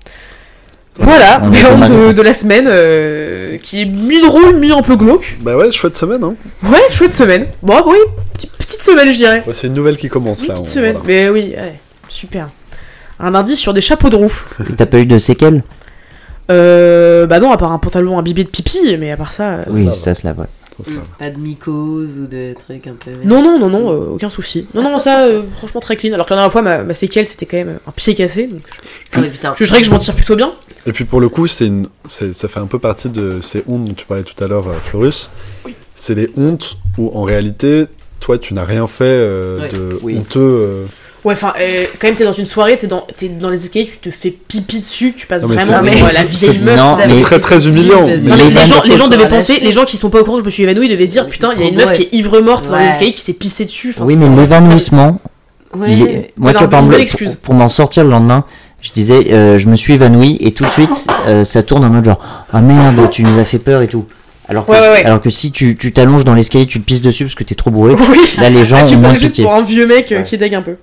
Voilà, mal. de, de la semaine, euh, qui est mi-drôle, mi-un peu glauque. Bah ouais, chouette semaine. Hein. Ouais, chouette semaine. Bon, oui, petite, petite semaine, je dirais. Ouais, c'est une nouvelle qui commence Une là. petite on- semaine. voilà. Mais oui, ouais, super. Un indice sur des chapeaux de roue. T'as pas eu de séquelles? Euh, bah non, à part un pantalon imbibé de pipi, mais à part ça. euh, Oui, va. ça se lave, ouais. Ça, ça. Pas de mycose ou de trucs un peu. Non, non, non, non, euh, aucun souci. Non, non, ça, euh, franchement, très clean. Alors que la dernière fois, ma, ma séquelle, c'était quand même un pied cassé. Donc je, Ah ouais, putain. je dirais que je m'en tire plutôt bien. Et puis pour le coup, c'est une, c'est- ça fait un peu partie de ces ondes dont tu parlais tout à l'heure, euh, Florus. c'est les hontes où en réalité, toi, tu n'as rien fait euh, Ouais. de Oui. honteux. euh, Ouais, enfin, euh, quand même, t'es dans une soirée, t'es dans, t'es dans les escaliers, tu te fais pipi dessus, tu passes Non, mais vraiment mais- la vieille c'est- meuf. non, C'est très très humiliant. Mais- Non, mais Les gens, les gens devaient penser, les gens qui sont pas au courant que je me suis évanouie devaient se dire putain, il y a une meuf qui est ivre morte dans les escaliers qui s'est pissée dessus. Enfin, oui, mais l'évanouissement, Ouais. est- moi, tu vois, par exemple, pour, pour m'en sortir le lendemain, je disais, euh, je me suis évanoui, et tout de suite, euh, ça tourne en mode genre, ah merde, tu nous as fait peur et tout. Alors que, Ouais, ouais, ouais. alors que si tu tu t'allonges dans l'escalier, tu te pisses dessus parce que t'es trop bourré, Oui. là les gens Ah, tu ont moins juste pitié. pour un vieux mec euh, Ouais. qui dégue un peu.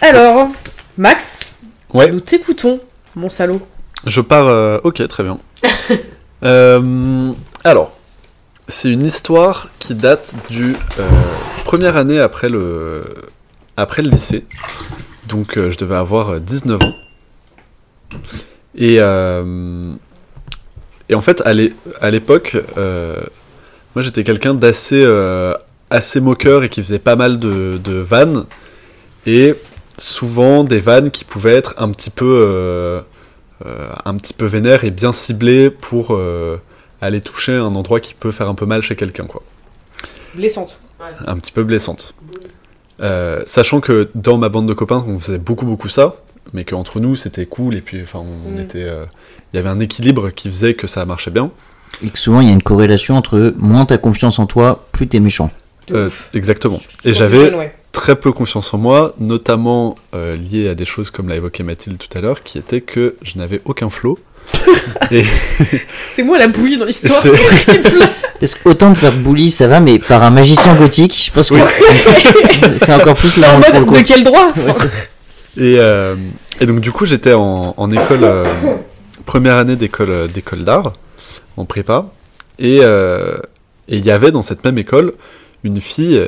Alors, Max, Ouais. nous t'écoutons, mon salaud. Je pars. euh, Ok, très bien. Euh, alors, c'est une histoire qui date du euh, première année après le après le lycée. Donc, euh, je devais avoir euh, 19 ans. Et euh, et en fait, à l'é- à l'époque, euh, moi, j'étais quelqu'un d'assez euh, assez moqueur et qui faisait pas mal de, de vannes et souvent des vannes qui pouvaient être un petit peu euh, euh, un petit peu vénère et bien ciblé pour euh, aller toucher un endroit qui peut faire un peu mal chez quelqu'un, quoi. Blessante. Un petit peu blessante. Euh, sachant que dans ma bande de copains, on faisait beaucoup, beaucoup ça, mais qu'entre nous, c'était cool, et puis, enfin, on Mm. était... euh, Il y avait un équilibre qui faisait que ça marchait bien. Et que souvent il y a une corrélation entre moins t'as confiance en toi, plus t'es méchant. Euh, exactement. Et j'avais ouais. très peu confiance en moi, notamment euh, lié à des choses comme l'a évoqué Mathilde tout à l'heure, qui était que je n'avais aucun flow. et C'est moi la bouillie dans l'histoire, C'est- c'est horrible. Parce qu'autant de faire bully, ça va, mais par un magicien gothique, je pense que c'est- c'est encore plus la en mode de quel droit Ouais, Enfin, Et, euh, et donc du coup j'étais en, en école, euh, première année d'école euh, d'école d'art, en prépa, et euh, et il y avait dans cette même école une fille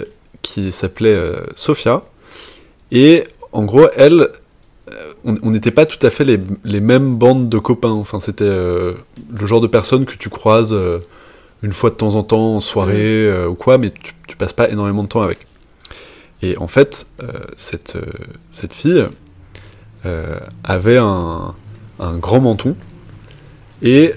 qui s'appelait euh, Sophia, et en gros elle, on on n'était pas tout à fait les, les mêmes bandes de copains, enfin c'était euh, le genre de personne que tu croises euh, une fois de temps en temps en soirée euh, ou quoi, mais tu, tu passes pas énormément de temps avec. Et en fait, euh, cette, euh, cette fille avait un, un grand menton. Et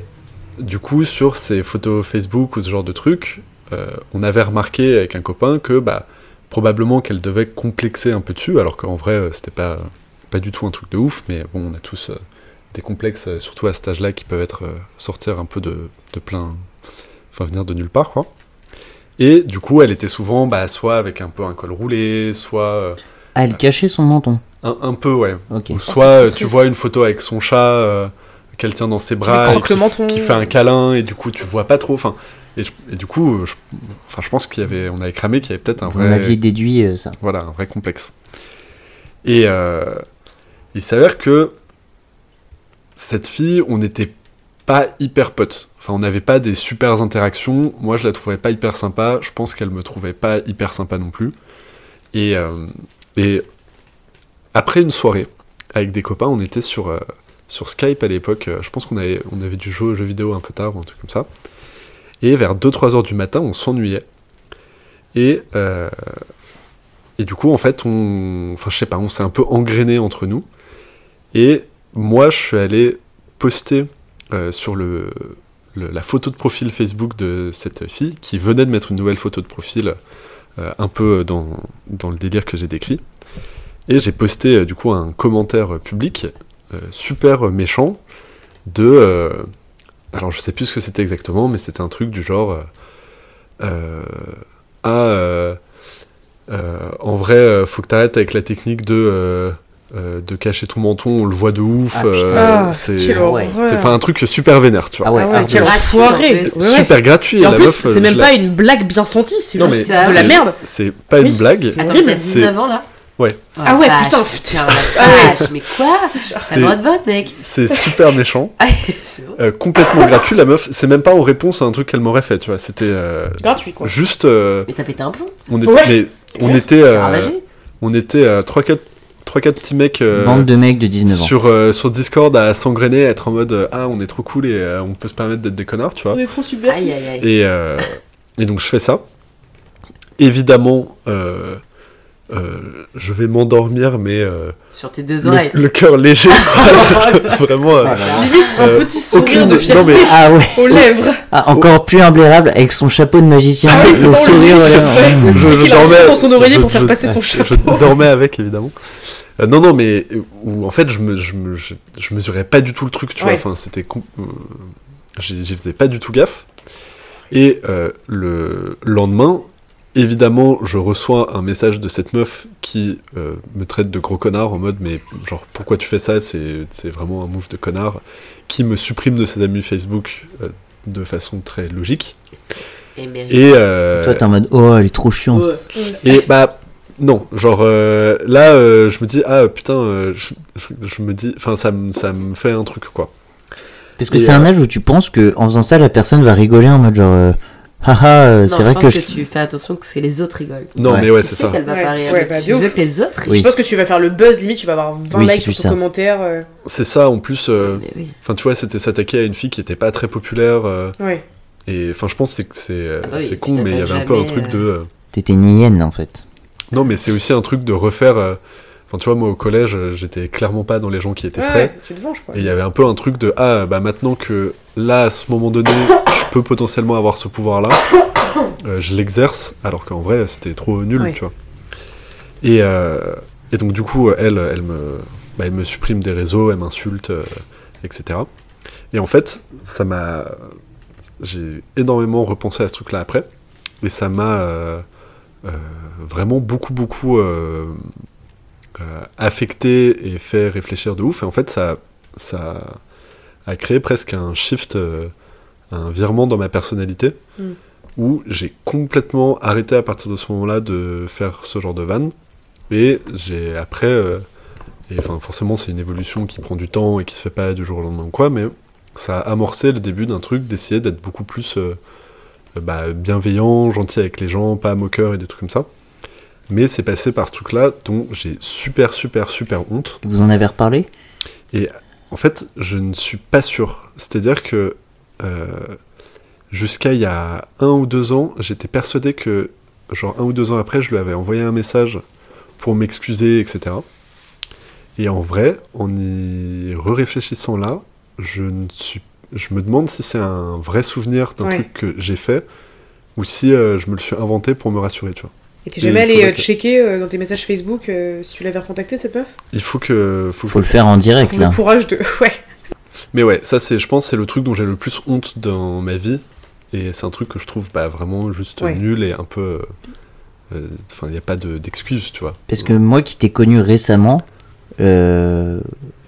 du coup, sur ses photos Facebook ou ce genre de trucs, euh, on avait remarqué avec un copain que bah, probablement qu'elle devait complexer un peu dessus, alors qu'en vrai, c'était pas, pas du tout un truc de ouf, mais bon, on a tous euh, des complexes, surtout à cet âge-là, qui peuvent être euh, sortir un peu de, de plein. Enfin, venir de nulle part, quoi. Et du coup, elle était souvent bah, soit avec un peu un col roulé, soit euh, Ah, elle cachait son menton. un, un peu, ouais. Ou c'est soit euh, tu vois une photo avec son chat euh, qu'elle tient dans ses bras et qui, le menton. qui fait un câlin et du coup tu vois pas trop. Enfin, et, du coup, je, enfin, je pense qu'il y avait, on avait cramé qu'il y avait peut-être un vrai, en aviez déduit euh, ça. voilà, un vrai complexe. Et euh, il s'avère que cette fille, on n'était pas hyper potes. Enfin, on n'avait pas des super interactions. Moi, je la trouvais pas hyper sympa. Je pense qu'elle me trouvait pas hyper sympa non plus. Et, euh, et après une soirée avec des copains, on était sur, euh, sur Skype à l'époque. Euh, Je pense qu'on avait, on avait dû jouer jeux vidéo un peu tard ou un truc comme ça. Et vers 2-3 heures du matin, on s'ennuyait. Et, et du coup, en fait, on, enfin, je sais pas, on s'est un peu engrainé entre nous. Et moi, je suis allé poster euh, sur le, la photo de profil Facebook de cette fille qui venait de mettre une nouvelle photo de profil euh, un peu dans, le délire que j'ai décrit. Et j'ai posté euh, du coup un commentaire public super méchant de. alors je sais plus ce que c'était exactement, mais c'était un truc du genre. ah, en vrai, faut que t'arrêtes avec la technique de, euh, de cacher ton menton, on le voit de ouf. Ah, euh, Ah, c'est un truc super vénère, tu vois. Ah ouais, Ah ouais, ah, quelle ouais. gratuit, en enfoiré. plus. Ouais, ouais. Super gratuit. Et en la plus, c'est même pas une blague bien sentie, c'est de la c'est- merde. C'est pas Oui, une blague. Attends, t'as 19 ans là Ouais. Oh, Ah ouais, vache, putain. Putain, Ah vache, mais quoi T'as C'est- le droit de vote, mec C'est super méchant. Euh, complètement gratuit. La meuf, c'est même pas en réponse à un truc qu'elle m'aurait fait, tu vois. C'était euh, Gratuit, quoi. juste. euh, Mais t'as pété un plomb on était, Ouais. mais on était, on était à 3-4 petits mecs euh, Bande de mecs de 19 ans. sur, euh, sur Discord à s'engrainer, à être en mode euh, Ah, on est trop cool et euh, on peut se permettre d'être des connards, tu vois. On est trop Aïe, subversif. aïe, aïe. Et, euh, et donc je fais ça. Évidemment, euh, euh, je vais m'endormir, mais euh, Sur tes deux le, oreilles. le cœur léger. Vraiment. euh, Oh là là. Limite, un petit sourire aucune- de non, fierté mais- Ah ouais, aux lèvres. Ah, encore plus imblairable avec son chapeau de magicien, Ah oui, le le sourire. lit, je voilà. sais. Je- truc dans son oreiller pour faire passer son je- chapeau. Je dormais avec, évidemment. Euh, non, non, mais euh, où, en fait, je, me, je, me, je, je mesurais pas du tout le truc, tu vois. Enfin, c'était. euh, J'y faisais pas du tout gaffe. Et euh, le lendemain, évidemment, je reçois un message de cette meuf qui euh, me traite de gros connard en mode, mais genre, pourquoi tu fais ça? C'est c'est vraiment un move de connard. Qui me supprime de ses amis Facebook euh, de façon très logique. Et. Et. euh, Toi, t'es en mode, oh, elle est trop chiante. Ouais. et bah non, genre euh, là euh, je me dis ah putain euh, je, je- je me dis enfin ça me ça me fait un truc quoi. Parce que c'est euh, un âge où tu penses que en faisant ça, la personne va rigoler en mode genre, euh, haha, c'est je vrai pense que que, je. tu fais attention que c'est les autres rigolent. Non Ouais. mais ouais tu c'est sais ça. qu'elle va Ouais, pas rire. ouais, bah, tu veux que les autres Oui. Je pense que tu vas faire le buzz, limite, tu vas avoir 20 Oui, likes sur ton ça. commentaire. euh, C'est ça en plus. euh, oui. Enfin tu vois c'était s'attaquer à une fille qui était pas très populaire euh, Ouais. et enfin je pense que c'est euh, Ah bah con mais il y avait un peu un truc euh. de euh, T'étais une hyène en fait. Non mais c'est aussi un truc de refaire. euh, Enfin tu vois moi au collège euh, j'étais clairement pas dans les gens qui étaient Ouais, frais. tu te venges, quoi. Et il y avait un peu un truc de ah bah maintenant que là à ce moment donné je peux potentiellement avoir ce pouvoir là, je l'exerce alors qu'en vrai c'était trop nul tu vois. Et, euh, et donc du coup elle elle me bah, elle me supprime des réseaux, elle m'insulte euh, etc. Et en fait ça m'a j'ai énormément repensé à ce truc là après et ça m'a euh, euh, vraiment beaucoup beaucoup euh, euh, affecté et fait réfléchir de ouf. Et en fait, ça, ça a créé presque un shift, euh, un virement dans ma personnalité, Mm. où j'ai complètement arrêté à partir de ce moment-là de faire ce genre de vanne. Et j'ai après, euh, et enfin forcément c'est une évolution qui prend du temps et qui se fait pas du jour au lendemain ou quoi, mais ça a amorcé le début d'un truc d'essayer d'être beaucoup plus euh, euh, bah, bienveillant, gentil avec les gens, pas moqueur et des trucs comme ça. Mais c'est passé par ce truc-là dont j'ai super super super honte. Vous en avez reparlé? En fait, je ne suis pas sûr. C'est-à-dire que euh, jusqu'à il y a un ou deux ans, j'étais persuadé que, genre un ou deux ans après, je lui avais envoyé un message pour m'excuser, etc. Et en vrai, en y réfléchissant là, je, ne suis, je me demande si c'est un vrai souvenir d'un Ouais. truc que j'ai fait ou si euh, je me le suis inventé pour me rassurer, tu vois. Et t'es jamais allé euh, que- checker euh, dans tes messages Facebook euh, si tu l'avais recontacté cette meuf? Il faut que... Faut que Faut le faire en direct Trouve le là. courage de. Ouais. Mais ouais, ça c'est, je pense, c'est le truc dont j'ai le plus honte dans ma vie. Et c'est un truc que je trouve bah, vraiment juste Ouais. nul et un peu. Enfin, il n'y a pas de- d'excuse, tu vois. Parce que moi qui t'ai connu récemment, euh,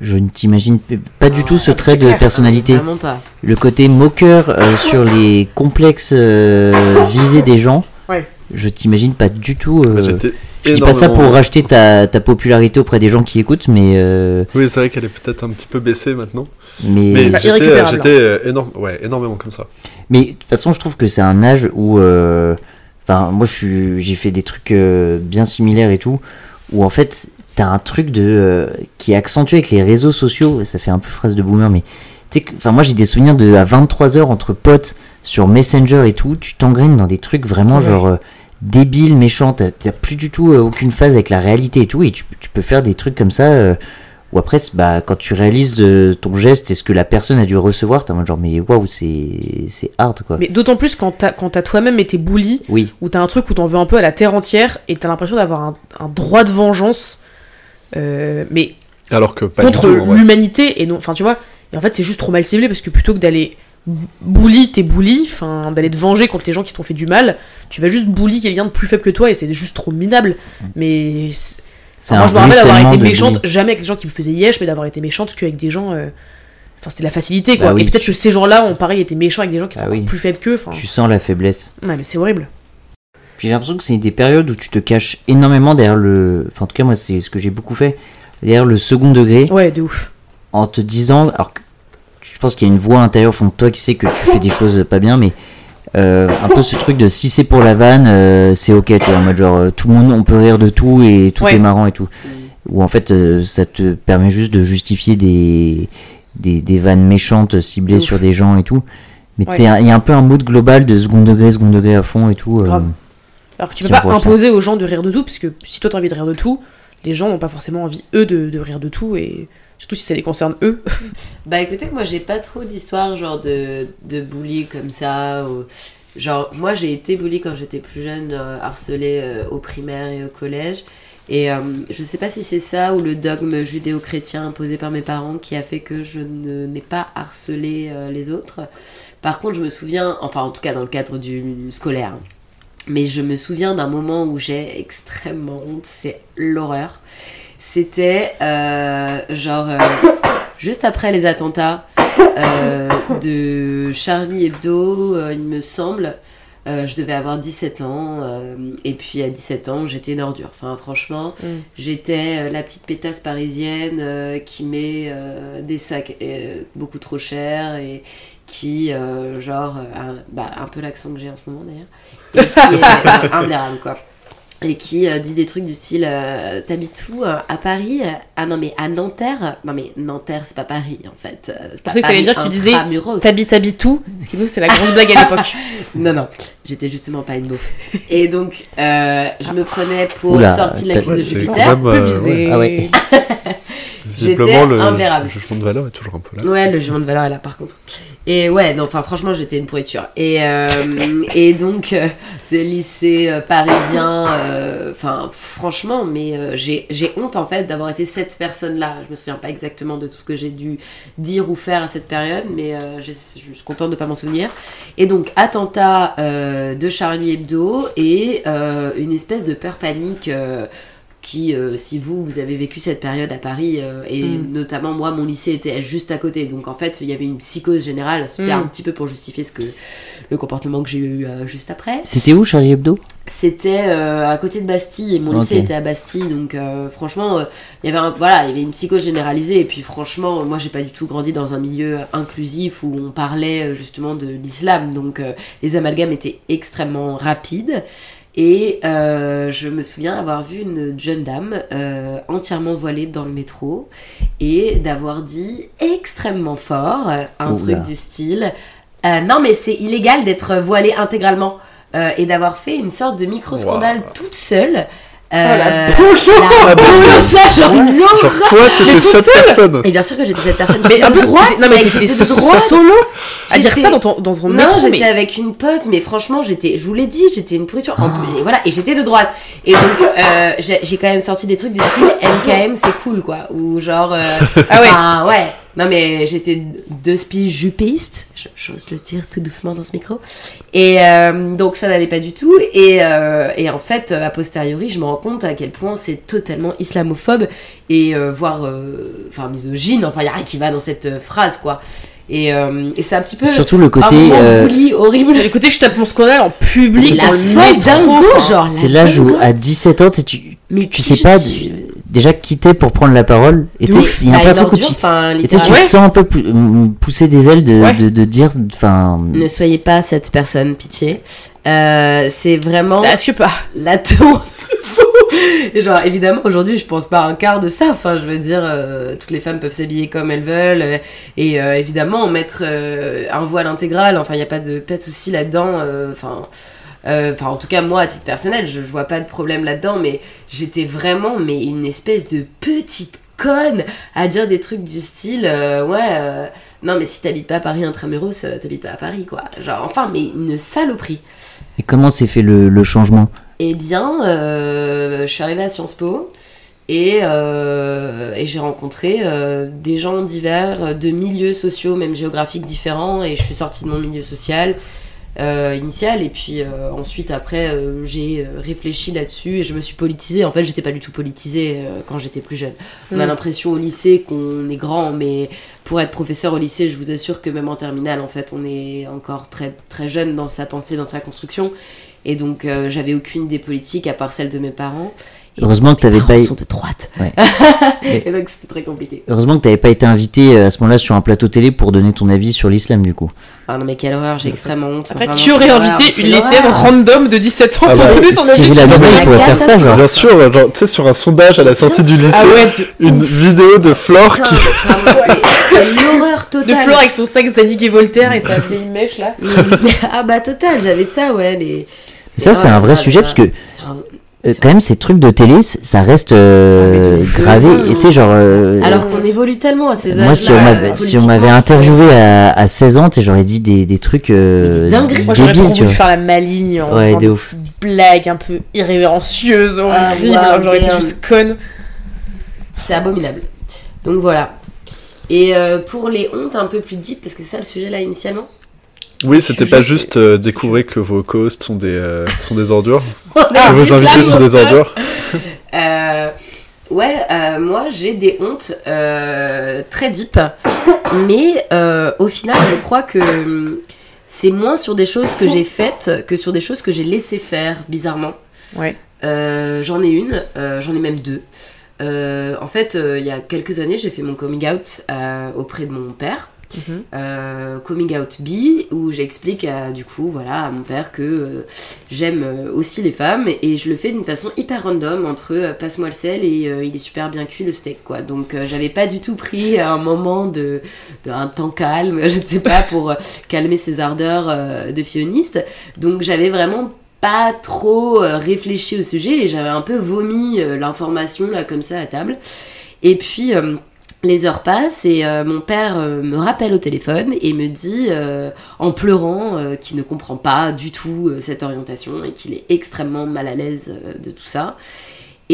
je ne t'imagine pas du Ah, tout ce c'est trait de clair. personnalité. Vraiment pas. Le côté moqueur euh, sur les complexes euh, visés des gens. Ouais. Je t'imagine pas du tout. euh, J'étais je dis pas ça pour racheter ta, ta popularité auprès des gens qui écoutent, mais euh, Oui, c'est vrai qu'elle est peut-être un petit peu baissée maintenant. mais Mais Bah, j'étais, euh, énorme, ouais, énormément comme ça. Mais de toute façon, je trouve que c'est un âge où. euh, Enfin, moi, j'ai fait des trucs euh, bien similaires et tout, où en fait, t'as un truc de euh, qui est accentué avec les réseaux sociaux. Ça fait un peu phrase de boomer, mais enfin, moi, j'ai des souvenirs de à 23 h entre potes sur Messenger et tout. Tu t'engraines dans des trucs vraiment Ouais. genre euh, débiles, méchants. T'as t'as plus du tout euh, aucune phase avec la réalité et tout, et tu, tu peux faire des trucs comme ça. ou après, bah, quand tu réalises de ton geste et ce que la personne a dû recevoir, t'es en mode genre, mais waouh, c'est c'est hard quoi. Mais d'autant plus quand t'as quand t'as toi-même été bully, Oui, où t'as un truc où t'en veux un peu à la terre entière et t'as l'impression d'avoir un, un droit de vengeance, euh, mais Alors que pas contre l'humanité et non. Enfin, tu vois. Et en fait, c'est juste trop mal ciblé parce que plutôt que d'aller bully tes bully, enfin d'aller te venger contre les gens qui t'ont fait du mal, tu vas juste bully quelqu'un de plus faible que toi et c'est juste trop minable. Mais c'est- c'est Enfin, moi, je me rappelle d'avoir été méchante, jamais avec les gens qui me faisaient yesh, mais d'avoir été méchante qu'avec des gens. euh, Enfin, c'était la facilité, quoi. Bah oui, et peut-être tu- que ces gens-là ont pareil été méchants avec des gens qui sont Ah encore oui. plus faibles qu'eux. Enfin, Tu sens la faiblesse. ouais, mais c'est horrible. J'ai l'impression que c'est des périodes où tu te caches énormément derrière le. Enfin, en tout cas, moi, c'est ce que j'ai beaucoup fait. Derrière le second degré, Ouais, de ouf. en te disant. Alors que je pense qu'il y a une voix intérieure au fond de toi qui sait que tu fais des choses pas bien, mais. euh, un peu ce truc de si c'est pour la vanne, euh, c'est ok, tu vois, en mode genre euh, tout le monde, on peut rire de tout et tout Ouais. est marrant et tout. Ou en fait, euh, ça te permet juste de justifier des, des, des vannes méchantes ciblées Ouf. sur des gens et tout. Mais Ouais. il y a un peu un mood global de second degré, second degré à fond et tout. Grave. Alors que tu peux pas imposer aux gens de rire de tout, parce que si toi t'as envie de rire de tout, les gens n'ont pas forcément envie, eux, de, de rire de tout, et surtout si ça les concerne eux. Bah écoutez, moi j'ai pas trop d'histoires genre de, de bully comme ça. Ou... Genre, moi j'ai été bully quand j'étais plus jeune, euh, harcelée euh, au primaire et au collège. Et euh, je sais pas si c'est ça ou le dogme judéo-chrétien imposé par mes parents qui a fait que je ne- n'ai pas harcelé euh, les autres. Par contre, je me souviens, enfin en tout cas dans le cadre du scolaire, mais je me souviens d'un moment où j'ai extrêmement honte, c'est l'horreur. C'était euh, genre euh, juste après les attentats euh, de Charlie Hebdo, il me semble. Je devais avoir 17 ans et puis à 17 ans j'étais une ordure. Enfin franchement Mm. j'étais la petite pétasse parisienne qui met des sacs beaucoup trop chers et qui euh, genre euh, a- bah, un peu l'accent que j'ai en ce moment d'ailleurs et qui est euh, imbérable quoi et qui euh, dit des trucs du style euh, t'habites où euh, à Paris ah non mais à Nanterre non mais Nanterre c'est pas Paris en fait c'est pas pensais que t'allais dire que tu disais. T'habites, t'habites tout Parce que nous, c'est la grande blague à l'époque. Non, non, j'étais justement pas une beauf. Et donc, euh, je me prenais pour Oula, sortie de la cuisse de Jupiter. même, peu euh, visé. ouais. Ah ouais. J'étais le, imbérable. le jugement de valeur est toujours un peu là. Ouais, le jugement de valeur est là par contre. Et ouais, non, enfin franchement, j'étais une pourriture. Et, euh, et donc, euh, des lycées euh, parisiens, euh, enfin franchement, mais j'ai honte en fait d'avoir été cette personne-là. Je me souviens pas exactement de tout ce que j'ai dû dire ou faire à cette période, mais je suis contente de pas m'en souvenir. Et donc, attentat de Charlie Hebdo et une espèce de peur panique. Qui, euh, si vous, vous avez vécu cette période à Paris, euh, et Mm. notamment moi, mon lycée était juste à côté, donc en fait, il y avait une psychose générale, c'était Mm. un petit peu pour justifier ce que, le comportement que j'ai eu euh, juste après. C'était où Charlie Hebdo? C'était euh, à côté de Bastille, et mon lycée était à Bastille, donc euh, franchement, euh, il y avait un, voilà, il y avait une psychose généralisée, et puis franchement, moi, j'ai pas du tout grandi dans un milieu inclusif où on parlait justement de l'islam, donc euh, les amalgames étaient extrêmement rapides. Et euh, je me souviens avoir vu une jeune dame euh, entièrement voilée dans le métro et d'avoir dit extrêmement fort euh, un Oula. truc du style euh, Non, mais c'est illégal d'être voilée intégralement. Euh, et d'avoir fait une sorte de micro-scandale Wow. toute seule. Euh, la Ah, la toi, t'étais cette personne. Et bien sûr que j'étais cette personne. Mais un peu droite, Non, mais j'étais de droite. solo à dire ça dans ton, dans ton Non, j'étais avec une pote, mais franchement, j'étais, je vous l'ai dit, j'étais une pourriture. En plus, et voilà, et j'étais de droite. Et donc, euh, j'ai quand même sorti des trucs du style MKM, c'est cool, quoi. Ou genre, euh, Ah ouais. ouais. Non, mais j'étais deux spies jupéistes, Je- j'ose le dire tout doucement dans ce micro. Et euh, donc, ça n'allait pas du tout. Et, euh, et en fait, a posteriori, je me rends compte à quel point c'est totalement islamophobe et euh, voire, euh, enfin, misogyne. Enfin, il n'y a rien qui va dans cette euh, phrase, quoi. Et, euh, et c'est un petit peu. Surtout le côté. euh, horrible. Écoutez, je tape mon scandale en public C'est la le dingo, genre. C'est l'âge où, à 17 ans, tu- tu, Mais tu sais pas déjà quitter pour prendre la parole. Et il y a un Bah, peu truc où tu, te sens un peu mm, pousser des ailes de, Ouais. de, de dire. Enfin. Ne soyez pas cette personne, pitié. Euh, c'est vraiment Ça risque pas. la tour Genre, évidemment, aujourd'hui, je pense pas un quart de ça. Enfin, je veux dire, euh, toutes les femmes peuvent s'habiller comme elles veulent. euh, et euh, évidemment, mettre euh, un voile intégral, enfin, il n'y a pas de, pas de souci là-dedans. Enfin. Euh, Enfin, en tout cas, moi, à titre personnel, je, je vois pas de problème là-dedans, mais j'étais vraiment, mais une espèce de petite conne à dire des trucs du style, euh, ouais, euh, non, mais si t'habites pas à Paris intramuros, euh, t'habites pas à Paris, quoi. Genre, enfin, mais une saloperie. Et comment s'est fait le, le changement? Eh bien, je suis arrivée à Sciences Po et, et j'ai rencontré des gens divers, de milieux sociaux, même géographiques différents, et je suis sortie de mon milieu social euh, initial, et puis euh, ensuite, après, euh, j'ai euh, réfléchi là-dessus et je me suis politisée. En fait, j'étais pas du tout politisée quand j'étais plus jeune. On a Mm. l'impression au lycée qu'on est grand, mais pour être professeur au lycée, je vous assure que même en terminale, en fait, on est encore très, très jeune dans sa pensée, dans sa construction. Et donc, j'avais aucune idée politique à part celle de mes parents. Et Heureusement que t'avais pas- sont de droite. Ouais. et donc, c'était très compliqué. Heureusement que t'avais pas été invité euh, à ce moment-là sur un plateau télé pour donner ton avis sur l'islam du coup. Ah non, mais quelle horreur, j'ai extrêmement honte. Après, tu aurais invité une lycéenne random de 17 ans Ah pour bah, donner son avis sur l'islam. il pourrait faire ça, genre. Bien sûr, genre, tu sais, sur un sondage à la sortie du lycée, Ah ouais, de, une vidéo de Flore qui. c'est l'horreur de totale. Flore avec son sac Zadig et Voltaire et sa vieille mèche là. ah bah total, j'avais ça, ouais, les... Ça, c'est un vrai sujet parce que euh, quand même ces trucs de télé, ça reste euh, Ah, gravé. Et tu sais, genre. euh, Alors qu'on évolue tellement à ces âges-là. moi, si on m'avait si on m'avait politiquement, interviewé à, à 16 ans, tu sais, j'aurais dit des, des trucs euh, Des dingueries. Moi, j'aurais voulu faire la maligne en Ouais, faisant de des ouf. petites blagues un peu irrévérencieuses, Ah, horribles. wow, j'aurais été juste conne. C'est abominable. Donc voilà. Et euh, pour les hontes un peu plus deep, parce que c'est ça le sujet là initialement? Oui, c'était pas juste euh, découvrir que vos co-hosts sont des, euh, sont des ordures. Que vos invités sont des ordures. Euh, ouais, euh, moi j'ai des hontes euh, très deep, mais euh, au final je crois que hum, c'est moins sur des choses que j'ai faites que sur des choses que j'ai laissé faire, bizarrement. Ouais. Euh, j'en ai une, euh, j'en ai même deux. Euh, en fait, euh, il y a quelques années, j'ai fait mon coming out euh, auprès de mon père. Mhm. Euh, coming out B où j'explique du coup voilà à mon père que euh, j'aime euh, aussi les femmes et je le fais d'une façon hyper random entre passe-moi le sel et il est super bien cuit le steak quoi. Donc j'avais pas du tout pris un moment de, un temps calme je ne sais pas pour calmer ses ardeurs de fioniste. Donc j'avais vraiment pas trop réfléchi au sujet et j'avais un peu vomi l'information là comme ça à table. Et puis les heures passent et euh, mon père euh, me rappelle au téléphone et me dit euh, en pleurant qu'il ne comprend pas du tout cette orientation et qu'il est extrêmement mal à l'aise de tout ça.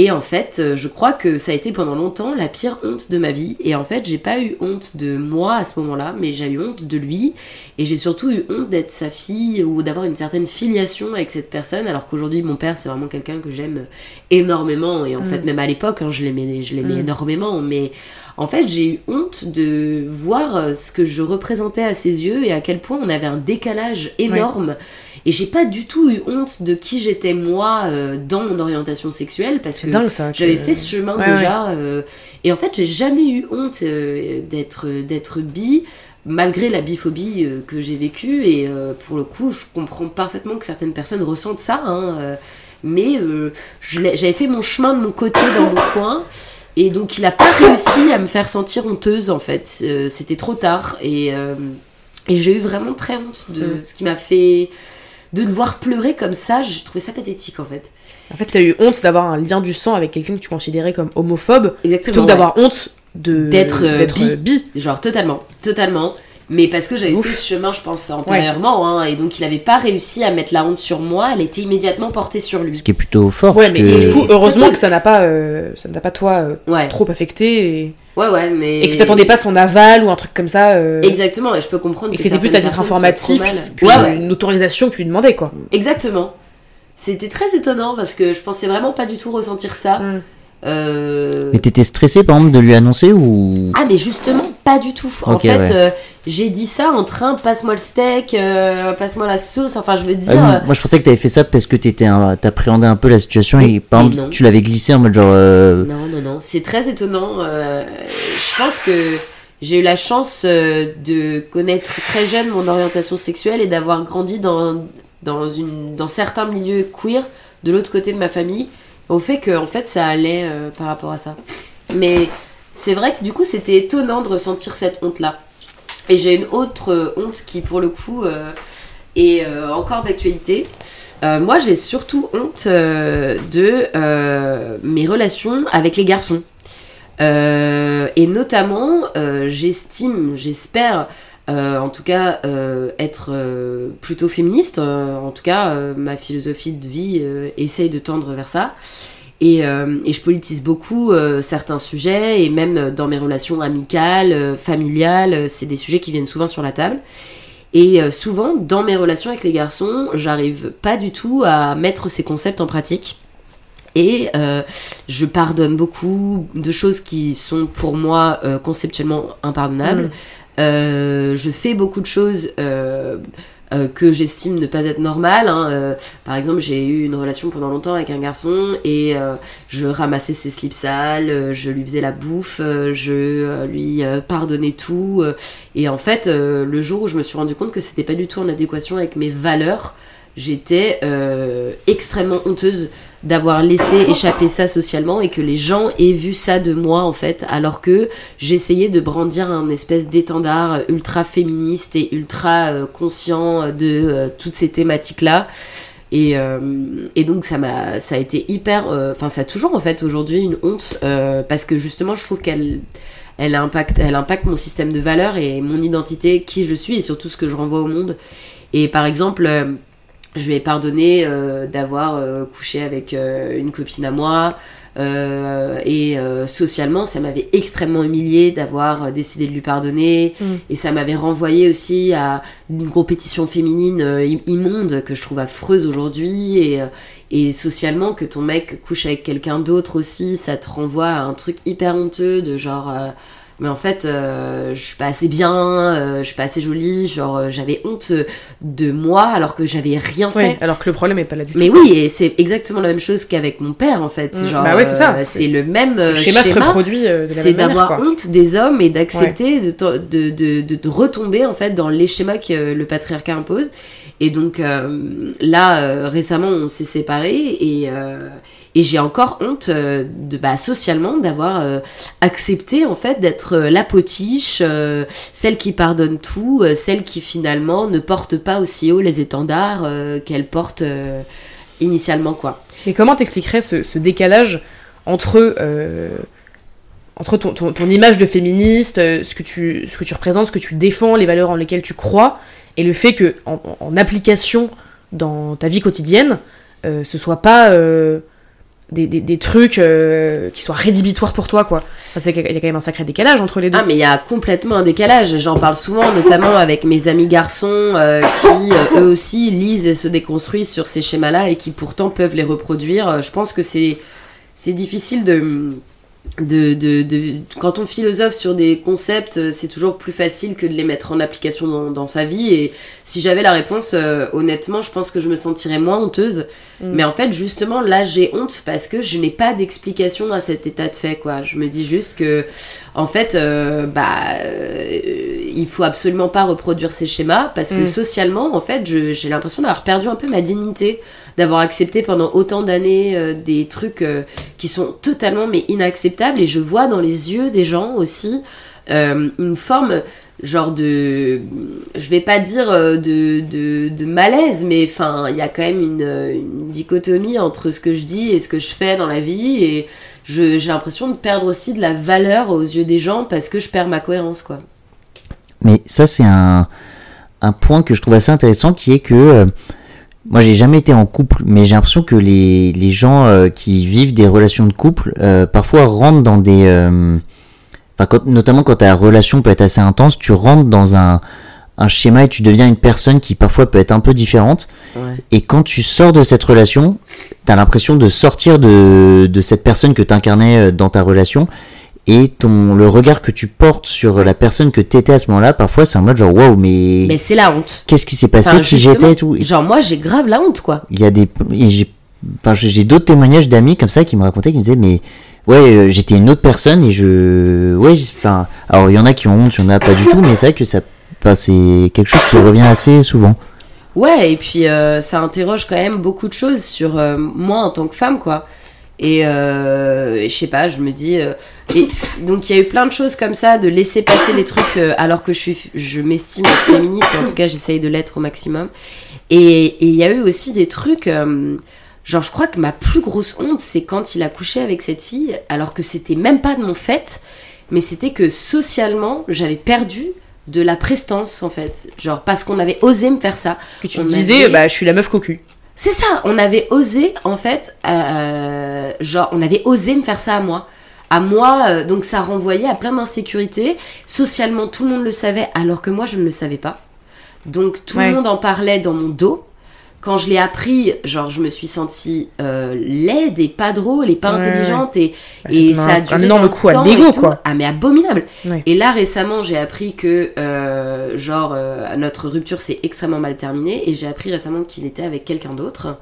Et en fait, euh, je crois que ça a été pendant longtemps la pire honte de ma vie. Et en fait, j'ai pas eu honte de moi à ce moment-là, mais j'ai eu honte de lui. Et j'ai surtout eu honte d'être sa fille ou d'avoir une certaine filiation avec cette personne. Alors qu'aujourd'hui, mon père, c'est vraiment quelqu'un que j'aime énormément. Et en Mm. fait, même à l'époque, hein, je l'aimais je l'aimais Mm. énormément. Mais en fait, j'ai eu honte de voir euh, ce que je représentais à ses yeux et à quel point on avait un décalage énorme. Et j'ai pas du tout eu honte de qui j'étais moi euh, dans mon orientation sexuelle parce que j'avais fait ce chemin Ouais, déjà. euh, et en fait, j'ai jamais eu honte euh, d'être d'être bi malgré la biphobie que j'ai vécue. Et pour le coup, je comprends parfaitement que certaines personnes ressentent ça. hein, mais j'avais fait mon chemin de mon côté dans mon coin. Et donc, il a pas réussi à me faire sentir honteuse, en fait. C'était trop tard. Et, et j'ai eu vraiment très honte de Mm. ce qui m'a fait... De le voir pleurer comme ça, j'ai trouvé ça pathétique, en fait. En fait, t'as eu honte d'avoir un lien du sang avec quelqu'un que tu considérais comme homophobe, Exactement. plutôt que ouais. d'avoir honte de D'être, euh, bi. euh, bi. Genre totalement, totalement. Mais parce que j'avais fait ce chemin, je pense, antérieurement, hein, et donc il avait pas réussi à mettre la honte sur moi, elle était immédiatement portée sur lui. Ce qui est plutôt fort. Ouais, mais du coup, heureusement que ça n'a pas, euh, ça n'a pas toi euh, Ouais, trop affecté et, ouais, ouais, mais. et que t'attendais pas son aval ou un truc comme ça. euh, Exactement, et je peux comprendre et que c'était plus à titre informatif Ouais, ouais, une autorisation que tu lui demandais quoi. exactement. C'était très étonnant parce que je pensais vraiment pas du tout ressentir ça. Mm. Euh, Mais t'étais stressé par exemple de lui annoncer ou Ah mais justement pas du tout. En fait, ouais. euh, j'ai dit ça en train passe-moi le steak, euh, passe-moi la sauce. Enfin, je veux dire. Ah, euh, Moi je pensais que t'avais fait ça parce que t'étais un... t'appréhendais un peu la situation et par exemple non. tu l'avais glissé en mode genre. euh, Non, non, non, c'est très étonnant. je pense que j'ai eu la chance de connaître très jeune mon orientation sexuelle et d'avoir grandi dans, dans, une, dans certains milieux queer de l'autre côté de ma famille, au fait que en fait ça allait euh, par rapport à ça. Mais c'est vrai que du coup c'était étonnant de ressentir cette honte-là. Et j'ai une autre euh, honte qui pour le coup euh, est euh, encore d'actualité. Moi j'ai surtout honte de mes relations avec les garçons. Et notamment, j'estime, j'espère, en tout cas, être plutôt féministe. En tout cas, ma philosophie de vie essaye de tendre vers ça. Et, euh, et je politise beaucoup euh, certains sujets, et même dans mes relations amicales, euh, familiales, euh, c'est des sujets qui viennent souvent sur la table. Et euh, souvent, dans mes relations avec les garçons, j'arrive pas du tout à mettre ces concepts en pratique. Et euh, je pardonne beaucoup de choses qui sont pour moi euh, conceptuellement impardonnables. Mm. Euh, je fais beaucoup de choses euh, que j'estime ne pas être normales. hein. Euh, par exemple, j'ai eu une relation pendant longtemps avec un garçon et euh, je ramassais ses slips sales, euh, je lui faisais la bouffe, je lui pardonnais tout. et en fait, le jour où je me suis rendu compte que c'était pas du tout en adéquation avec mes valeurs, j'étais extrêmement honteuse d'avoir laissé échapper ça socialement et que les gens aient vu ça de moi en fait alors que j'essayais de brandir un espèce d'étendard ultra féministe et ultra euh, conscient de euh, toutes ces thématiques là Et, euh, et donc ça m'a, ça a été hyper, enfin ça a toujours en fait aujourd'hui une honte parce que justement je trouve qu'elle, elle impacte, elle impacte mon système de valeurs et mon identité, qui je suis et surtout ce que je renvoie au monde. Et par exemple, je lui ai pardonné euh, d'avoir euh, couché avec euh, une copine à moi. et socialement, ça m'avait extrêmement humilié d'avoir décidé de lui pardonner. Mm. Et ça m'avait renvoyé aussi à une compétition féminine im- immonde que je trouve affreuse aujourd'hui. Et, et socialement, que ton mec couche avec quelqu'un d'autre aussi, ça te renvoie à un truc hyper honteux de genre. Euh, mais en fait, euh, je suis pas assez bien, euh, je suis pas assez jolie, genre euh, j'avais honte de moi alors que j'avais rien Oui, fait. alors que le problème est pas là du tout. Mais oui, et c'est exactement la même chose qu'avec mon père en fait. Mm. Genre, Bah ouais, c'est ça. euh, C'est- le même euh, le schéma, se reproduit euh, de la c'est d'avoir honte des hommes et d'accepter de, to- de, de, de, de retomber en fait dans les schémas que le patriarcat impose. Et donc euh, là, euh, récemment, on s'est séparés et, euh, et j'ai encore honte euh, de, bah, socialement d'avoir euh, accepté en fait d'être euh, la potiche, celle qui pardonne tout, celle qui finalement ne porte pas aussi haut les étendards qu'elle porte initialement quoi. Mais comment t'expliquerais ce, décalage entre, entre ton, ton- ton image de féministe, ce que, tu, ce que tu représentes, ce que tu défends, les valeurs en lesquelles tu crois, et le fait que en, application dans ta vie quotidienne, euh, ce soit pas des, trucs euh, qui soient rédhibitoires pour toi, quoi. Qu'il y a quand même un sacré décalage entre les deux. Ah mais il y a complètement un décalage, j'en parle souvent notamment avec mes amis garçons euh, qui euh, eux aussi lisent et se déconstruisent sur ces schémas-là et qui pourtant peuvent les reproduire. Je pense que c'est difficile de, de, de, de- quand on philosophe sur des concepts, euh, c'est toujours plus facile que de les mettre en application dans, dans sa vie. Et si j'avais la réponse, euh, honnêtement, je pense que je me sentirais moins honteuse. Mm. Mais en fait, justement, là, j'ai honte parce que je n'ai pas d'explication à cet état de fait, quoi. Je me dis juste que, en fait, euh, bah, euh, il faut absolument pas reproduire ces schémas parce que Mm. socialement, en fait, j'ai l'impression d'avoir perdu un peu ma dignité, d'avoir accepté pendant autant d'années euh, des trucs euh, qui sont totalement mais inacceptables. Et je vois dans les yeux des gens aussi euh, une forme genre de je vais pas dire de, de, malaise mais enfin il y a quand même une, dichotomie entre ce que je dis et ce que je fais dans la vie et j'ai l'impression de perdre aussi de la valeur aux yeux des gens parce que je perds ma cohérence quoi Mais ça, c'est un, un point que je trouve assez intéressant qui est que moi, j'ai jamais été en couple, mais j'ai l'impression que les, les gens euh, qui vivent des relations de couple euh, parfois rentrent dans des. euh, Enfin, quand- notamment quand ta relation peut être assez intense, tu rentres dans un, un schéma et tu deviens une personne qui parfois peut être un peu différente. ouais Et quand tu sors de cette relation, t'as l'impression de sortir de, de cette personne que t'incarnais euh, dans ta relation. Et ton, le regard que tu portes sur la personne que t'étais à ce moment-là, parfois c'est un mode genre waouh, mais, mais c'est la honte qu'est-ce qui s'est passé, Enfin, qui j'étais tout. Et genre moi j'ai grave la honte quoi Il y a des, j'ai, enfin, d'autres témoignages d'amis comme ça qui me racontaient, qui me disaient mais ouais, euh, j'étais une autre personne et je, ouais, enfin, alors il y en a qui ont honte, il y en a pas du tout, mais c'est vrai que ça, enfin, c'est quelque chose qui revient assez souvent. Ouais, et puis euh, ça interroge quand même beaucoup de choses sur euh, moi en tant que femme, quoi. Et euh, je sais pas, je me dis. euh, et donc il y a eu plein de choses comme ça, de laisser passer les trucs euh, alors que je suis, je m'estime être féministe, en tout cas j'essaye de l'être au maximum. Et et il y a eu aussi des trucs. genre, je crois que ma plus grosse honte, c'est quand il a couché avec cette fille, alors que c'était même pas de mon fait, mais c'était que socialement, j'avais perdu de la prestance en fait. Genre, parce qu'on avait osé me faire ça. Que tu on me disais, avait- bah, je suis la meuf cocu. C'est ça, on avait osé, en fait, euh, genre, on avait osé me faire ça à moi. À moi, euh, donc ça renvoyait à plein d'insécurités. Socialement, tout le monde le savait, alors que moi, je ne le savais pas. Donc, tout Ouais. le monde en parlait dans mon dos. Quand je l'ai appris, genre, je me suis sentie euh, laide et pas drôle et pas Ouais, intelligente. Et, Bah, et ça a duré un énorme coup à l'ego, quoi. Ah, mais abominable. Ouais. Et là, récemment, j'ai appris que, euh, genre, euh, notre rupture s'est extrêmement mal terminée. Et j'ai appris récemment qu'il était avec quelqu'un d'autre.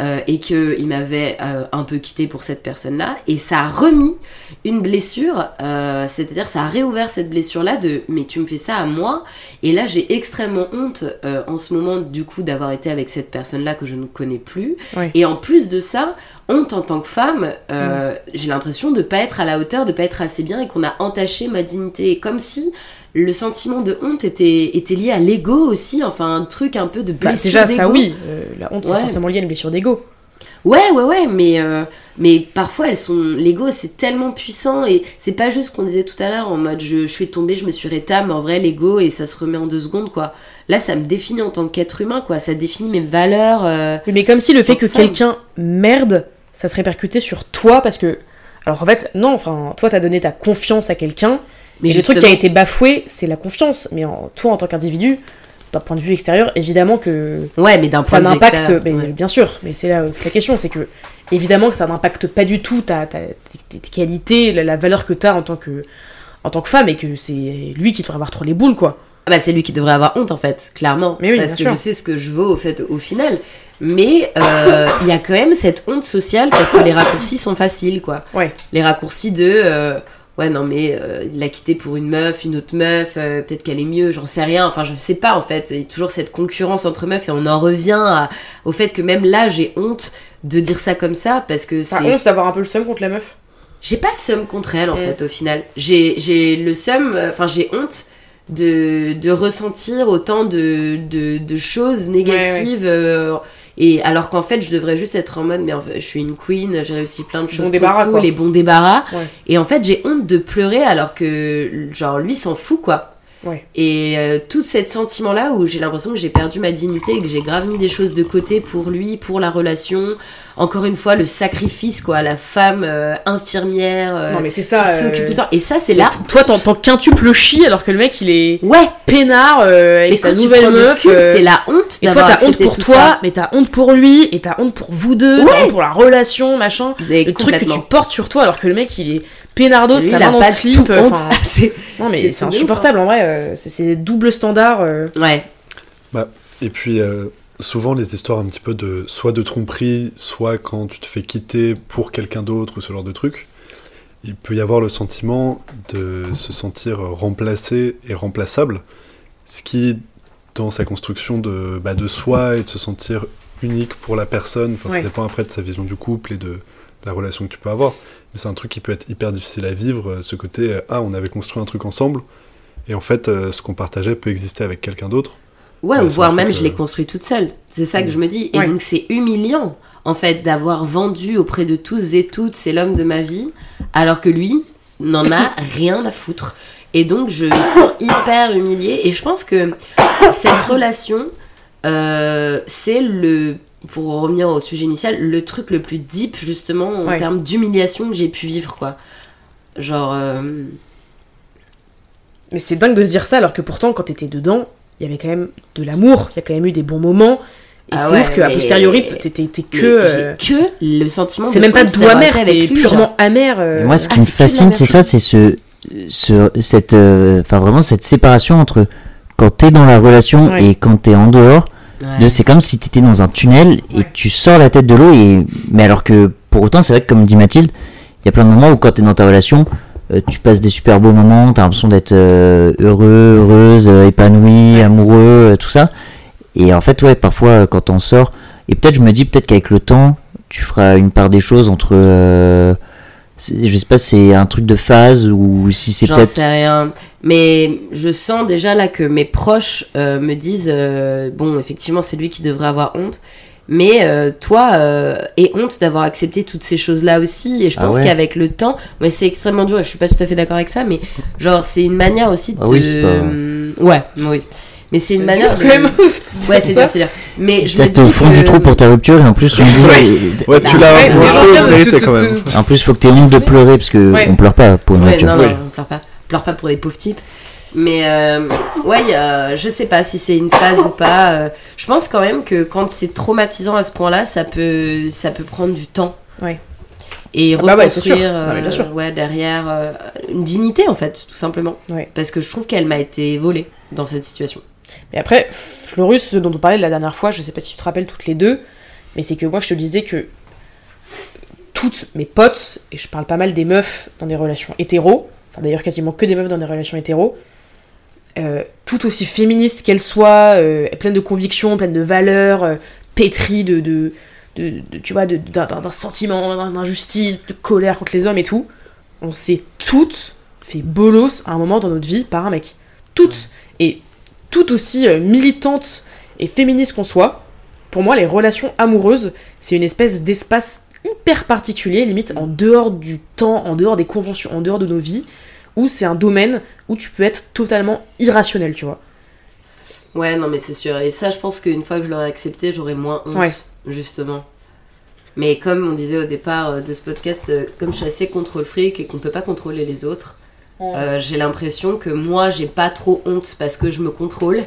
Euh, et qu'il m'avait euh, un peu quitté pour cette personne-là. Et ça a remis une blessure. euh, C'est-à-dire, ça a réouvert cette blessure-là de Mais tu me fais ça à moi. Et là, j'ai extrêmement honte euh, en ce moment, du coup, d'avoir été avec cette personne-là que je ne connais plus. Et en plus de ça, honte en tant que femme, euh, j'ai l'impression de pas être à la hauteur, de pas être assez bien et qu'on a entaché ma dignité. Comme si le sentiment de honte était, était lié à l'ego aussi, enfin un truc un peu de Bah, blessure déjà, d'ego. ça oui, euh, la honte, c'est Ouais. forcément lié à une blessure d'ego. Ouais, ouais, ouais, mais, euh, mais parfois, elles sont. L'ego, c'est tellement puissant et c'est pas juste ce qu'on disait tout à l'heure en mode je, je suis tombée, je me suis réta, mais en vrai, l'ego et ça se remet en deux secondes, quoi. Là, ça me définit en tant qu'être humain, quoi. Ça définit mes valeurs. euh, Mais comme si le fait que quelqu'un merde, ça se répercutait sur toi parce que. Alors en fait, non, enfin, toi t'as donné ta confiance à quelqu'un, Mais mais le truc qui a été bafoué, c'est la confiance. Mais en, toi en tant qu'individu, d'un point de vue extérieur, évidemment que Ouais, mais d'un ça point de vue n'impacte. ouais. Bien sûr, mais c'est là toute la question, c'est que évidemment que ça n'impacte pas du tout ta, ta- tes, tes qualités, la, la valeur que t'as en tant que en tant que femme et que c'est lui qui devrait avoir trop les boules quoi. Ah bah, c'est lui qui devrait avoir honte en fait, clairement. Mais oui, parce que sûr. je sais ce que je vaux au fait au final. Mais euh, il y a quand même cette honte sociale parce que les raccourcis sont faciles quoi. Ouais. Les raccourcis de euh, ouais non mais euh, il l'a quitté pour une meuf, une autre meuf, peut-être qu'elle est mieux, j'en sais rien. Enfin je sais pas en fait. Il y a toujours cette concurrence entre meufs et on en revient à- au fait que même là j'ai honte de dire ça comme ça parce que c'est honte d'avoir un peu le seum contre la meuf? j'ai pas le seum contre elle en Mm. fait au final. J'ai j'ai le seum, enfin j'ai honte de, de ressentir autant de, de, de choses négatives. euh, et alors qu'en fait je devrais juste être en mode mais en fait, je suis une queen, j'ai réussi plein de choses trop débarras, cool, quoi. les bons débarras. Ouais. Et en fait j'ai honte de pleurer alors que genre lui s'en fout quoi. Ouais. Et euh, tout cet sentiment là où j'ai l'impression que j'ai perdu ma dignité et que j'ai grave mis des choses de côté pour lui, pour la relation. Encore une fois le sacrifice quoi, la femme euh, infirmière. euh, non mais c'est qui ça. s'occupe euh, tout le temps. Et ça, c'est là. Toi t'en t'en quintuple chi alors que le mec il est Ouais, peinard euh, avec mais sa quand tu nouvelle meuf. euh, c'est la honte Et toi, d'avoir t'as honte pour tout toi, ça. mais t'as honte pour lui, et t'as honte pour vous deux, Ouais. honte pour la relation, machin. Et Le truc que tu portes sur toi, alors que le mec, il est peinardos, Lui, la pas slip. enfin, C'est- Non, mais c'est- c'est c'est ouf, insupportable, en vrai. euh, c'est- c'est double standard. euh. Ouais. Et puis, euh, souvent, les histoires un petit peu de soit de tromperie, soit quand tu te fais quitter pour quelqu'un d'autre ou ce genre de truc, il peut y avoir le sentiment de se sentir remplacé et remplaçable, ce qui, dans sa construction de, bah, de soi et de se sentir unique pour la personne, enfin, Ouais. ça dépend après de sa vision du couple et de la relation que tu peux avoir, mais c'est un truc qui peut être hyper difficile à vivre, euh, ce côté, euh, ah, on avait construit un truc ensemble, et en fait, euh, ce qu'on partageait peut exister avec quelqu'un d'autre. Ouais, ou voire même je l'ai construit toute seule. C'est ça que je me dis. Et Ouais. donc c'est humiliant, en fait, d'avoir vendu auprès de tous et toutes c'est l'homme de ma vie, alors que lui n'en a rien à foutre. Et donc je me sens hyper humiliée. Et je pense que cette relation, euh, c'est le, pour revenir au sujet initial, le truc le plus deep justement en Ouais. termes d'humiliation que j'ai pu vivre, quoi. Genre, euh, Mais c'est dingue de se dire ça, alors que pourtant, quand t'étais dedans, il y avait quand même de l'amour, il y a quand même eu des bons moments. Et Ah c'est ouais, ouf qu'à posteriori, t'étais que. euh, j'ai que le sentiment C'est même pas doux amer, c'est lui, genre. purement amer. euh, moi, ce qui ah, me fascine, c'est ça, c'est ce, ce, cette, euh, enfin vraiment cette séparation entre quand t'es dans la relation Ouais. et quand t'es en dehors. Ouais. C'est comme si t'étais dans un tunnel et Ouais. tu sors la tête de l'eau et, mais alors que pour autant, c'est vrai que comme dit Mathilde, il y a plein de moments où quand t'es dans ta relation, euh, tu passes des super beaux moments, t'as l'impression d'être euh, heureux, heureuse, euh, épanoui, amoureux, euh, tout ça. Et en fait, ouais, parfois quand on sort, et peut-être je me dis peut-être qu'avec le temps, tu feras une part des choses entre, euh, je sais pas, si c'est un truc de phase ou si c'est J'en peut-être. sais rien. Mais je sens déjà là que mes proches euh, me disent euh, bon, effectivement, c'est lui qui devrait avoir honte. Mais euh, toi, aie honte d'avoir accepté toutes ces choses-là aussi. Et je Ah pense ouais. qu'avec le temps, mais c'est extrêmement dur et je suis pas tout à fait d'accord avec ça. Mais genre, c'est une manière aussi de. Ah oui, pas- Ouais, oui. Mais c'est une c'est manière. de- quand même. Ouais, c'est dur, c'est dur. Mais je me Peut-être au dis fond que... du trou pour ta rupture et en plus on dit Ouais, tu l'as quand même. En plus, faut que t'aies honte de pleurer parce que Ouais. on pleure pas pour une Ouais, rupture. non, non, on pleure pas. On pleure pas pour les pauvres types. Mais euh, ouais, a- je sais pas si c'est une phase ou pas. euh, je pense quand même que quand c'est traumatisant à ce point-là, ça peut, ça peut prendre du temps. Ouais. Et Ah bah reconstruire Ah ouais, bien euh, sûr. ouais, derrière euh, une dignité en fait, tout simplement. Ouais. Parce que je trouve qu'elle m'a été volée dans cette situation. Mais après, Florus, ce dont on parlait la dernière fois, je sais pas si tu te rappelles toutes les deux, mais c'est que moi je te disais que toutes mes potes, et je parle pas mal des meufs dans des relations hétéros, enfin d'ailleurs quasiment que des meufs dans des relations hétéros, euh, tout aussi féministes qu'elles soient, euh, pleines de convictions, pleines de valeurs, euh, pétries de, de, de- de- tu vois, d'un sentiment d'injustice, de colère contre les hommes et tout, on s'est toutes fait bolos à un moment dans notre vie par un mec. toutes et tout aussi euh, militantes et féministes qu'on soit, pour moi, les relations amoureuses, c'est une espèce d'espace hyper particulier, limite en dehors du temps, en dehors des conventions, en dehors de nos vies, où c'est un domaine où tu peux être totalement irrationnel, tu vois. Ouais, non, mais c'est sûr. Et ça, je pense qu'une fois que je l'aurais accepté, j'aurais moins honte, Ouais. justement. Mais comme on disait au départ euh, de ce podcast, euh, comme je suis assez contrôle fric et qu'on peut pas contrôler les autres, euh, j'ai l'impression que moi, j'ai pas trop honte parce que je me contrôle,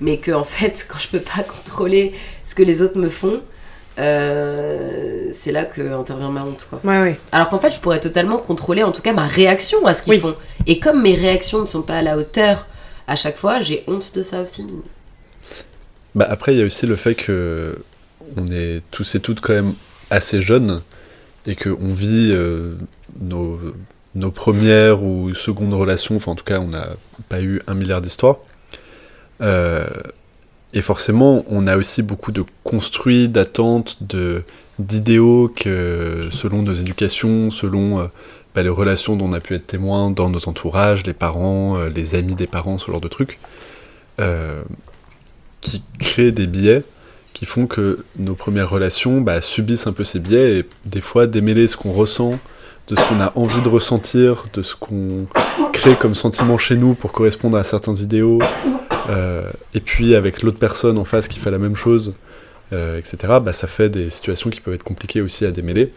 mais que en fait, quand je peux pas contrôler ce que les autres me font, euh, c'est là que intervient ma honte, quoi. Ouais, ouais. Alors qu'en fait, je pourrais totalement contrôler, en tout cas, ma réaction à ce qu'ils Oui. font. Et comme mes réactions ne sont pas à la hauteur à chaque fois, j'ai honte de ça aussi. Bah après, il y a aussi le fait que on est tous et toutes quand même assez jeunes et qu'on vit euh, nos, nos premières ou secondes relations, enfin en tout cas on n'a pas eu un milliard d'histoires. Euh, et forcément, on a aussi beaucoup de construits, d'attentes, d'idéaux que selon nos éducations, selon euh, bah, les relations dont on a pu être témoin dans nos entourages, les parents, euh, les amis des parents, ce genre de trucs, qui créent des biais qui font que nos premières relations bah, subissent un peu ces biais et des fois démêler ce qu'on ressent, de ce qu'on a envie de ressentir, de ce qu'on crée comme sentiment chez nous pour correspondre à certains idéaux, euh, et puis avec l'autre personne en face qui fait la même chose, euh, etc., bah, ça fait des situations qui peuvent être compliquées aussi à démêler.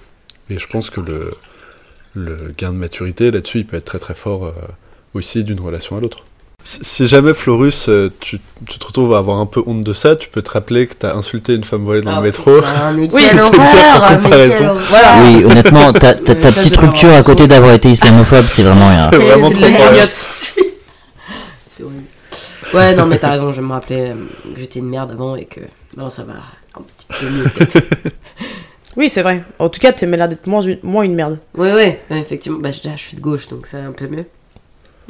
Et je pense que le, gain de maturité là-dessus, il peut être très très fort euh, aussi d'une relation à l'autre. Si jamais Florus, euh, tu, tu te retrouves à avoir un peu honte de ça, tu peux te rappeler que t'as insulté une femme volée dans Ah, le métro. putain, mais Oui, quelle horreur, mais quelle. Voilà. Oui, honnêtement, ta, petite rupture à côté d'avoir été islamophobe, c'est vraiment rien. C'est vraiment trop. C'est horrible. Ouais, non, mais t'as raison, je vais me rappeler euh, que j'étais une merde avant et que. Bon, ça va un petit peu mieux peut-être. Oui, c'est vrai. En tout cas, t'es l'air d'être moins une, moins une merde. ouais, ouais, ouais, effectivement. Bah, je, je suis de gauche donc c'est un peu mieux.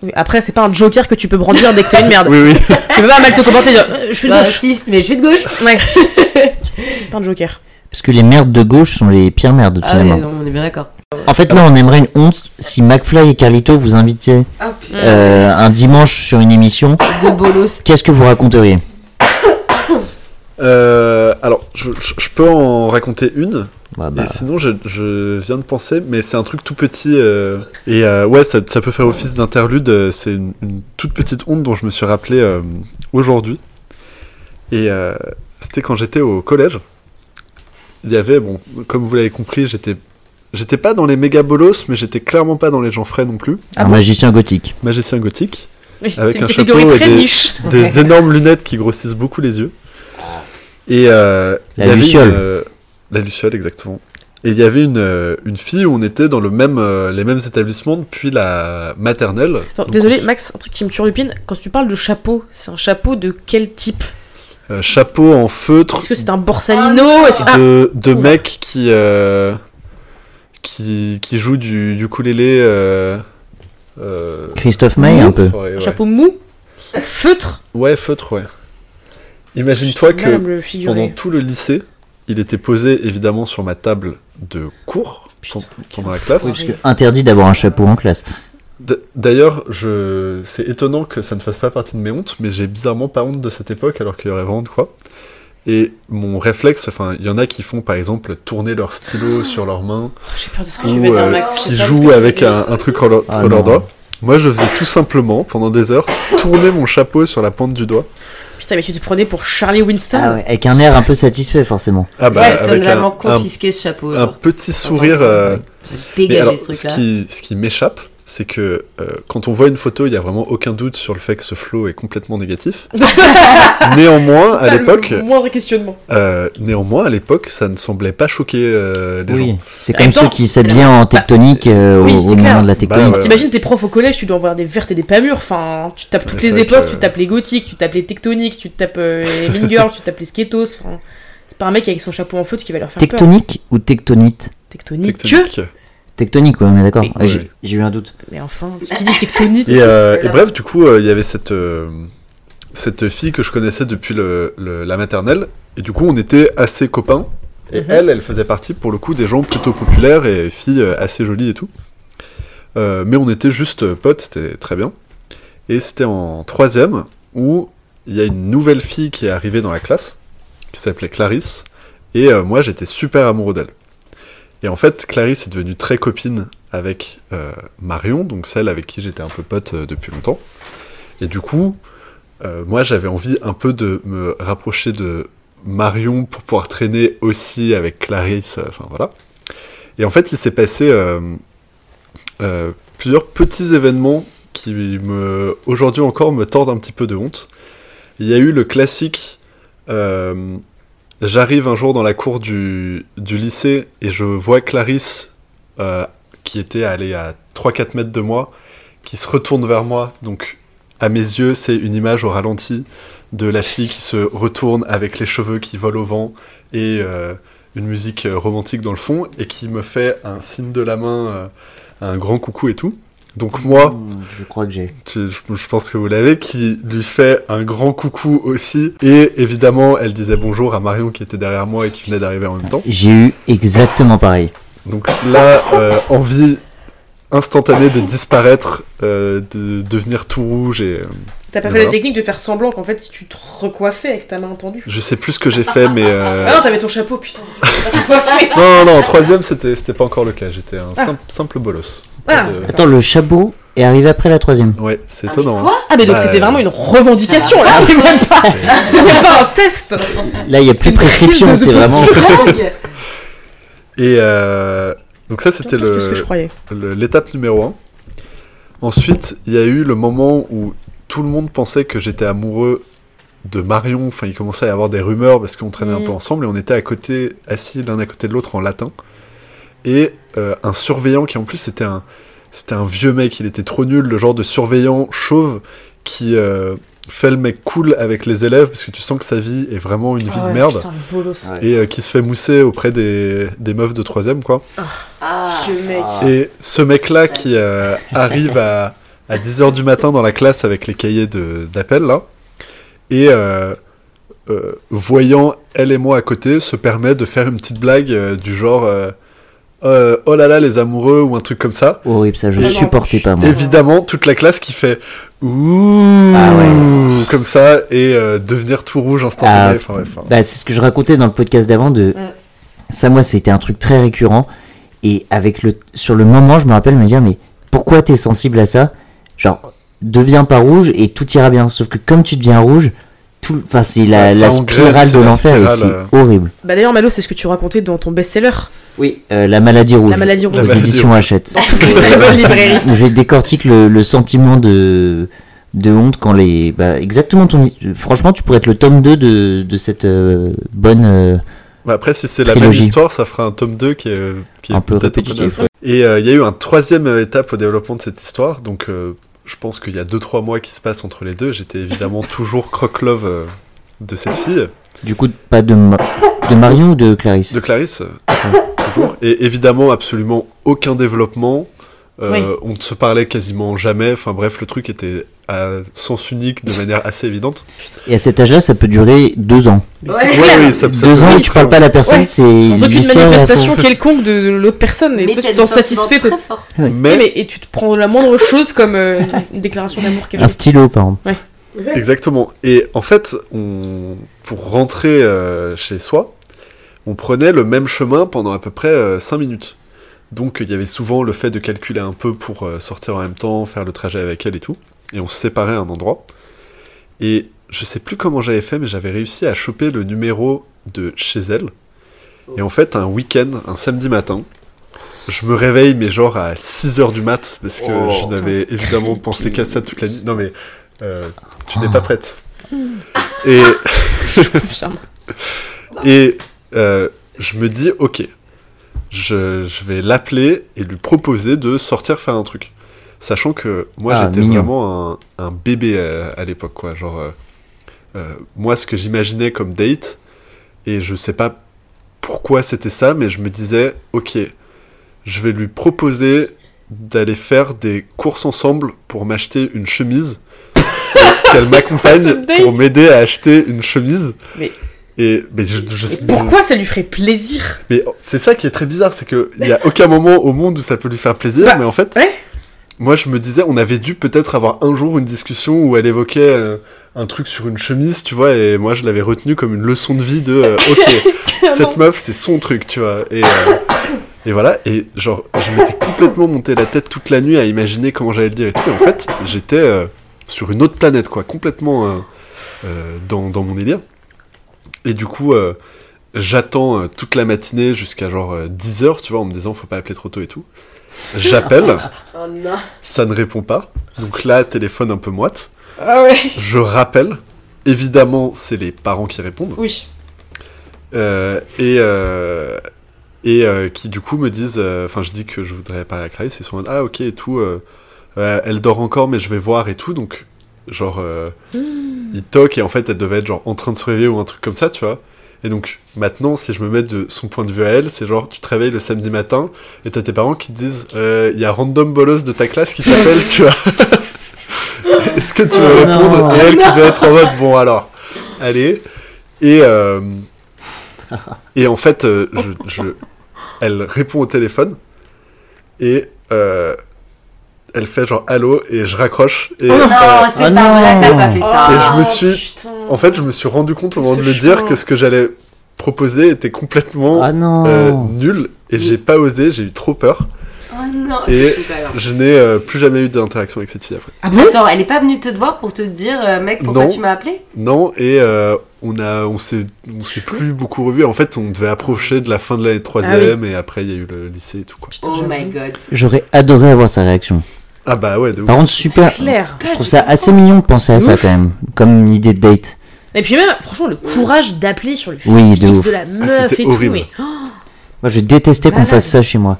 Oui, Après, c'est pas un joker que tu peux brandir dès que t'es une merde. Oui, oui. Tu peux pas mal te commenter et dire euh, je suis de Bah, gauche. si, mais je suis de gauche. Ouais. c'est pas un joker. Parce que les merdes de gauche sont les pires merdes, Ah, ouais, finalement. non, on est bien d'accord. En fait, là, on aimerait une honte si McFly et Carlito vous invitaient Ah, euh, un dimanche sur une émission. De bolos. Qu'est-ce que vous raconteriez? Euh, alors, je, peux en raconter une. Bah, bah, Et sinon, je, je viens de penser, mais c'est un truc tout petit. euh, et euh, ouais, ça, ça peut faire office d'interlude. euh, C'est une, une toute petite honte dont je me suis rappelé euh, aujourd'hui. Et euh, c'était quand j'étais au collège. Il y avait, bon, comme vous l'avez compris, j'étais. J'étais pas dans les méga bolos, mais j'étais clairement pas dans les gens frais non plus. Ah un bon magicien gothique. Magicien gothique, Oui, Avec c'est une un catégorie chapeau et très des- niche. des énormes lunettes qui grossissent beaucoup les yeux. Et euh, La il y avait luciole. une, euh, la luciole, exactement. Et il y avait une, euh, une fille où on était dans le même, euh, les mêmes établissements depuis la maternelle. Attends, Donc, désolé, Max, un truc qui me turlupine. Quand tu parles de chapeau, c'est un chapeau de quel type? Euh, chapeau en feutre Est-ce que c'est un borsalino que- Ah, de, de Oula. mecs qui, euh, qui, qui jouent du, du ukulélé. Euh, euh, Christophe May, un peu. soirée, un chapeau mou? Feutre? Ouais, feutre, ouais. Imagine-toi que pendant tout le lycée, il était posé évidemment sur ma table de cours Putain, pendant la classe. Oui, parce que interdit d'avoir un chapeau en classe. D'ailleurs, je... c'est étonnant que ça ne fasse pas partie de mes hontes, mais j'ai bizarrement pas honte de cette époque alors qu'il y aurait vraiment de quoi. Et mon réflexe, enfin, il y en a qui font par exemple tourner leur stylo sur leurs mains, Oh, J'ai peur de ce que tu ou vas dire, euh, Max. qui jouent tu avec un, un truc entre, Ah leurs doigts. Moi, je faisais tout simplement, pendant des heures, tourner mon chapeau sur la pointe du doigt. Putain, mais tu te prenais pour Charlie Winston Ah ouais, avec un air un peu satisfait, forcément. Ah bah, Ouais, totalement un- confisquer ce chapeau. un petit sourire. Euh, Mais Dégager alors, ce ce truc-là. qui, ce qui m'échappe, c'est que euh, quand on voit une photo, il n'y a vraiment aucun doute sur le fait que ce flow est complètement négatif. néanmoins, à l'époque, Le moindre questionnement. euh, néanmoins, à l'époque, ça ne semblait pas choquer euh, les Oui, gens. c'est comme même ceux temps, qui s'habillent en tectonique euh, oui, au, moment de la tectonique. Bah, ouais. T'imagines tes profs au collège, tu dois avoir des vertes et des pas mûres. Enfin, tu tapes toutes Mais les époques, que- tu tapes les gothiques, tu tapes les tectoniques, tu tapes euh, les mean girls, tu tapes les sketos. Enfin, c'est pas un mec avec son chapeau en feutre qui va leur faire peur. Tectonique ou tectonite? Tectonique. Tectonique. Tectonique, oui, on est d'accord. J'ai- eu un doute. Mais enfin, ce qui dit tectonique. Et, euh, et bref, du coup, euh, il y avait cette, euh, cette fille que je connaissais depuis le- le- la maternelle. Et du coup, on était assez copains. Et Mhm. elle, elle faisait partie pour le coup des gens plutôt populaires et fille euh, assez jolie et tout. Euh, mais on était juste potes, c'était très bien. Et c'était en troisième où il y a une nouvelle fille qui est arrivée dans la classe, qui s'appelait Clarisse, et euh, moi j'étais super amoureux d'elle. Et en fait, Clarisse est devenue très copine avec euh, Marion, donc celle avec qui j'étais un peu pote euh, depuis longtemps. Et du coup, euh, moi j'avais envie un peu de me rapprocher de Marion pour pouvoir traîner aussi avec Clarisse, enfin voilà. Et en fait, il s'est passé plusieurs petits événements qui me, aujourd'hui encore, me tordent un petit peu de honte. Il y a eu le classique. J'arrive un jour dans la cour du, du lycée et je vois Clarisse, euh, qui était allée à 3-4 mètres de moi, qui se retourne vers moi. Donc, à mes yeux, c'est une image au ralenti de la fille qui se retourne avec les cheveux qui volent au vent et euh, une musique euh, romantique dans le fond et qui me fait un signe de la main, un grand coucou et tout. Donc, moi, Je crois que j'ai. tu- je, je pense que vous l'avez, qui lui fait un grand coucou aussi. Et évidemment, elle disait bonjour à Marion qui était derrière moi et qui venait d'arriver en même temps. J'ai eu exactement pareil. Donc là, euh, envie instantanée de disparaître, euh, de devenir tout rouge et euh, T'as pas fait Voilà. la technique de faire semblant qu'en fait, si tu te recoiffais avec ta main tendue. je sais plus ce que j'ai fait, mais euh, Ah non, t'avais ton chapeau, putain. Tu recoiffé. non, non, non, en troisième, c'était c'était pas encore le cas. J'étais un Ah. simple, simple bolos. Ah. De- Attends, le chabot est arrivé après la troisième. Ouais, c'est Ah, étonnant. mais hein. Ah, mais donc Bah, c'était vraiment une revendication là, c'est même pas, c'est même pas un test. Là, il n'y a plus de prescription, c'est vraiment. Et euh, donc ça, c'était l'étape numéro 1. Ensuite, il y a eu le moment où tout le monde pensait que j'étais amoureux de Marion. Enfin, il commençait à y avoir des rumeurs parce qu'on traînait un Mm. peu ensemble et on était à côté, assis l'un à côté de l'autre en latin. Et euh, un surveillant qui en plus c'était un, c'était un vieux mec, il était trop nul, le genre de surveillant chauve qui euh, fait le mec cool avec les élèves parce que tu sens que sa vie est vraiment une vie Ah de ouais, merde. Putain, le bolos. Ouais. Et euh, qui se fait mousser auprès des, des meufs de troisième, quoi. Ah. Ce mec. Ah. Et ce mec-là qui euh, arrive à, à 10h du matin dans la classe avec les cahiers de- d'appel, là, et euh, euh, voyant elle et moi à côté, se permet de faire une petite blague euh, du genre euh, Oh là là, les amoureux, ou un truc comme ça. Horrible, ça, je non, supportais pas, moi. Évidemment, toute la classe qui fait Ouh Ah comme ça, et euh, devenir tout rouge instantanément. Ah. Bah, c'est ce que je racontais dans le podcast d'avant. De... Ça, moi, c'était un truc très récurrent. Et avec le... sur le moment, je me rappelle me dire, mais pourquoi t'es sensible à ça? Genre, deviens pas rouge et tout ira bien. Sauf que comme tu deviens rouge, tout... enfin, c'est la, la spirale de l'enfer et c'est euh. horrible. Bah d'ailleurs, Malo, c'est ce que tu racontais dans ton best-seller. Oui, euh, la maladie rouge. La maladie rouge. Maladie éditions rouge. Hachette. Les où je décortique le, le sentiment de, de honte quand les. Bah, exactement ton. Franchement, tu pourrais être le tome 2 de, de cette euh, bonne. euh, Bah après, si c'est la même histoire, ça fera un tome 2 qui est, qui est Un peu peut-être répétitif. Et euh, il y a eu un troisième euh, étape au développement de cette histoire. Donc, euh, je pense qu'il y a 2-3 mois qui se passent entre les deux. J'étais évidemment toujours croque-love euh, de cette fille, Du coup, pas de, Ma- de Marion ou de Clarisse? De Clarisse, euh, toujours. Et évidemment, absolument aucun développement. Euh, Oui. On ne se parlait quasiment jamais. Enfin bref, le truc était à sens unique de manière assez évidente. Et à cet âge-là, ça peut durer deux ans. Mais Ouais. c'est Ouais, clair. oui, ça- ça deux ans et tu parles pas à la personne, Ouais. c'est Sans aucune l'histoire. elle manifestation faut- quelconque de l'autre personne. Et Mais toi, tu t'en satisfais. très forts. Oui, Mais mais et tu te prends la moindre chose comme euh, une déclaration d'amour Un stylo, par exemple. Exactement. Et en fait, on... pour rentrer euh, chez soi, on prenait le même chemin pendant à peu près 5 minutes. Donc il y avait souvent le fait de calculer un peu pour euh, sortir en même temps, faire le trajet avec elle et tout. Et on se séparait à un endroit. Et je sais plus comment j'avais fait, mais j'avais réussi à choper le numéro de chez elle. Et en fait, un week-end, un samedi matin, je me réveille, mais genre à 6h du mat, parce que Oh. je n'avais évidemment pensé qu'à ça toute la nuit. Non mais, euh, tu n'es pas prête. Et, Je confirme. et euh, je me dis, ok, je, je vais l'appeler et lui proposer de sortir faire un truc. Sachant que moi Ah, j'étais vraiment un, un bébé à, à l'époque, quoi. Genre, euh, euh, moi ce que j'imaginais comme date, et je sais pas pourquoi c'était ça, mais je me disais, ok, je vais lui proposer d'aller faire des courses ensemble pour m'acheter une chemise. Qu'elle m'accompagne pour m'aider à acheter une chemise. Mais- Et mais je, je- Et pourquoi ça lui ferait plaisir mais c'est ça qui est très bizarre, c'est qu'il n'y a aucun moment au monde où ça peut lui faire plaisir, Bah, mais en fait, ouais. moi, je me disais, on avait dû peut-être avoir un jour une discussion où elle évoquait euh, un truc sur une chemise, tu vois, et moi, je l'avais retenu comme une leçon de vie de, euh, ok, cette meuf, c'est son truc, tu vois. Et, euh, et voilà, et genre, je m'étais complètement monté la tête toute la nuit à imaginer comment j'allais le dire et tout. Et en fait, j'étais euh, sur une autre planète, quoi, complètement dans, dans mon délire. Et du coup, euh, j'attends euh, toute la matinée jusqu'à genre 10h, tu vois, en me disant, faut pas appeler trop tôt et tout. J'appelle, Oh non. ça ne répond pas. Donc là, téléphone un peu moite. Ah ouais Je rappelle. Évidemment, c'est les parents qui répondent. Oui. Euh, et euh, et euh, qui du coup me disent, euh, enfin je dis que je voudrais parler à Clarisse, ils sont en mode ah ok et tout, euh, euh, elle dort encore mais je vais voir et tout, donc genre euh, ils toquent et en fait elle devait être genre en train de se réveiller ou un truc comme ça, tu vois. Et donc maintenant si je me mets de son point de vue à elle, c'est genre tu te réveilles le samedi matin et t'as tes parents qui te disent euh, il y a random bolos de ta classe qui t'appelle, tu vois. Est-ce que tu veux Oh répondre non. Et elle qui doit être en mode bon alors, allez. Et euh, et en fait, euh, je, je- elle répond au téléphone et euh, elle fait genre allô et je raccroche et Oh Non, euh, c'est Ah pas vrai, t'as pas fait ça. Et je me suis- putain. en fait je me suis rendu compte au moment de le dire que ce que j'allais proposer était complètement Ah non euh, nul et j'ai pas osé, j'ai eu trop peur. Oh non, Et c'est super grave. Je n'ai euh, plus jamais eu d'interaction avec cette fille après. Ah bon? Attends, elle est pas venue te voir pour te dire, euh, mec, pourquoi Non. tu m'as appelé? Non et euh, on a on s'est on s'est plus beaucoup revus. En fait on devait approcher de la fin de l'année de troisième et après il y a eu le lycée et tout quoi. Putain, Oh my god. J'aurais adoré avoir sa réaction. Ah bah ouais de ouf. Par contre, super. Claire. Je trouve ça assez mignon de penser à ça Ouf. quand même, comme idée de date. Et puis même, franchement, le courage d'appeler sur le Oui, de de la meuf c'était et tout, horrible. mais... oh, Moi, je détestais qu'on fasse ça chez moi.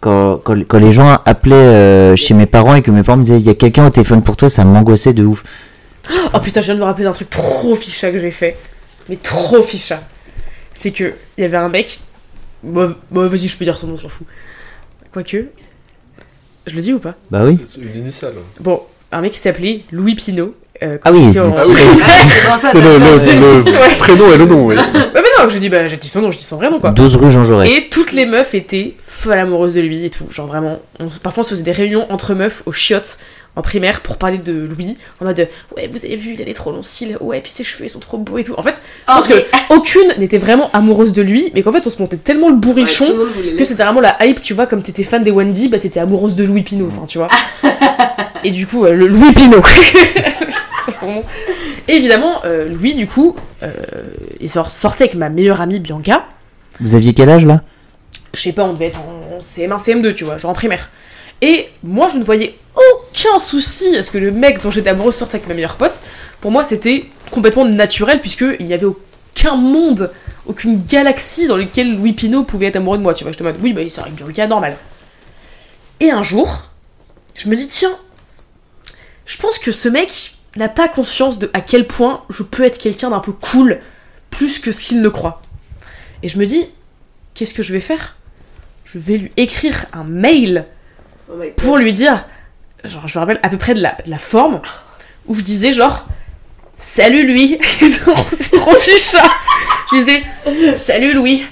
Quand, quand, quand les gens appelaient euh, chez mes parents et que mes parents me disaient il y a quelqu'un au téléphone pour toi, ça m'angoissait de ouf. Oh putain, je viens de me rappeler d'un truc trop ficha que j'ai fait. Mais trop ficha. C'est que il y avait un mec. Bon, bon, vas-y, je peux dire son nom, on s'en fout. Quoique. Je le dis ou pas Bah oui. Une initiale. Bon, un mec qui s'appelait Louis Pinot. euh, Ah oui, en- Ah. C'est le, prénom et le nom, oui. Mais non, je dis, bah, j'ai dit son nom, je dis son vrai nom, quoi. 12 rue Jean Jaurès. Et toutes les meufs étaient folles amoureuses de lui et tout. Genre vraiment, on, parfois on se faisait des réunions entre meufs aux chiottes en primaire pour parler de Louis. En mode, ouais, vous avez vu, il a des trop longs cils. Ouais, puis ses cheveux, ils sont trop beaux et tout. En fait, je pense Oh, mais- que aucune n'était vraiment amoureuse de lui, mais qu'en fait, on se montait tellement le bourrichon que c'était vraiment la hype, tu vois, comme t'étais fan des Wendy, bah t'étais amoureuse de Louis Pinot, enfin tu vois. et du coup, euh, le Louis Pinot, son nom. Et évidemment, euh, Louis, du coup, euh, il sort- sortait avec ma meilleure amie Bianca. Vous aviez quel âge là? Je sais pas, on devait être en CM1, CM2, tu vois, genre en primaire. Et moi, je ne voyais aucun souci à ce que le mec dont j'étais amoureuse sorte avec ma meilleure pote. Pour moi, c'était complètement naturel, puisqu'il n'y avait aucun monde, aucune galaxie dans laquelle Louis Pinot pouvait être amoureux de moi. Tu vois, je te mode, oui, bah il sort avec Bianca, normal. Et un jour, je me dis, tiens, je pense que ce mec n'a pas conscience de à quel point je peux être quelqu'un d'un peu cool, plus que ce qu'il ne croit. Et je me dis, qu'est-ce que je vais faire? Je vais lui écrire un mail Oh pour lui dire, genre, je me rappelle à peu près de la, forme, où je disais genre, salut Louis, c'est trop ficha. Je disais, salut Louis,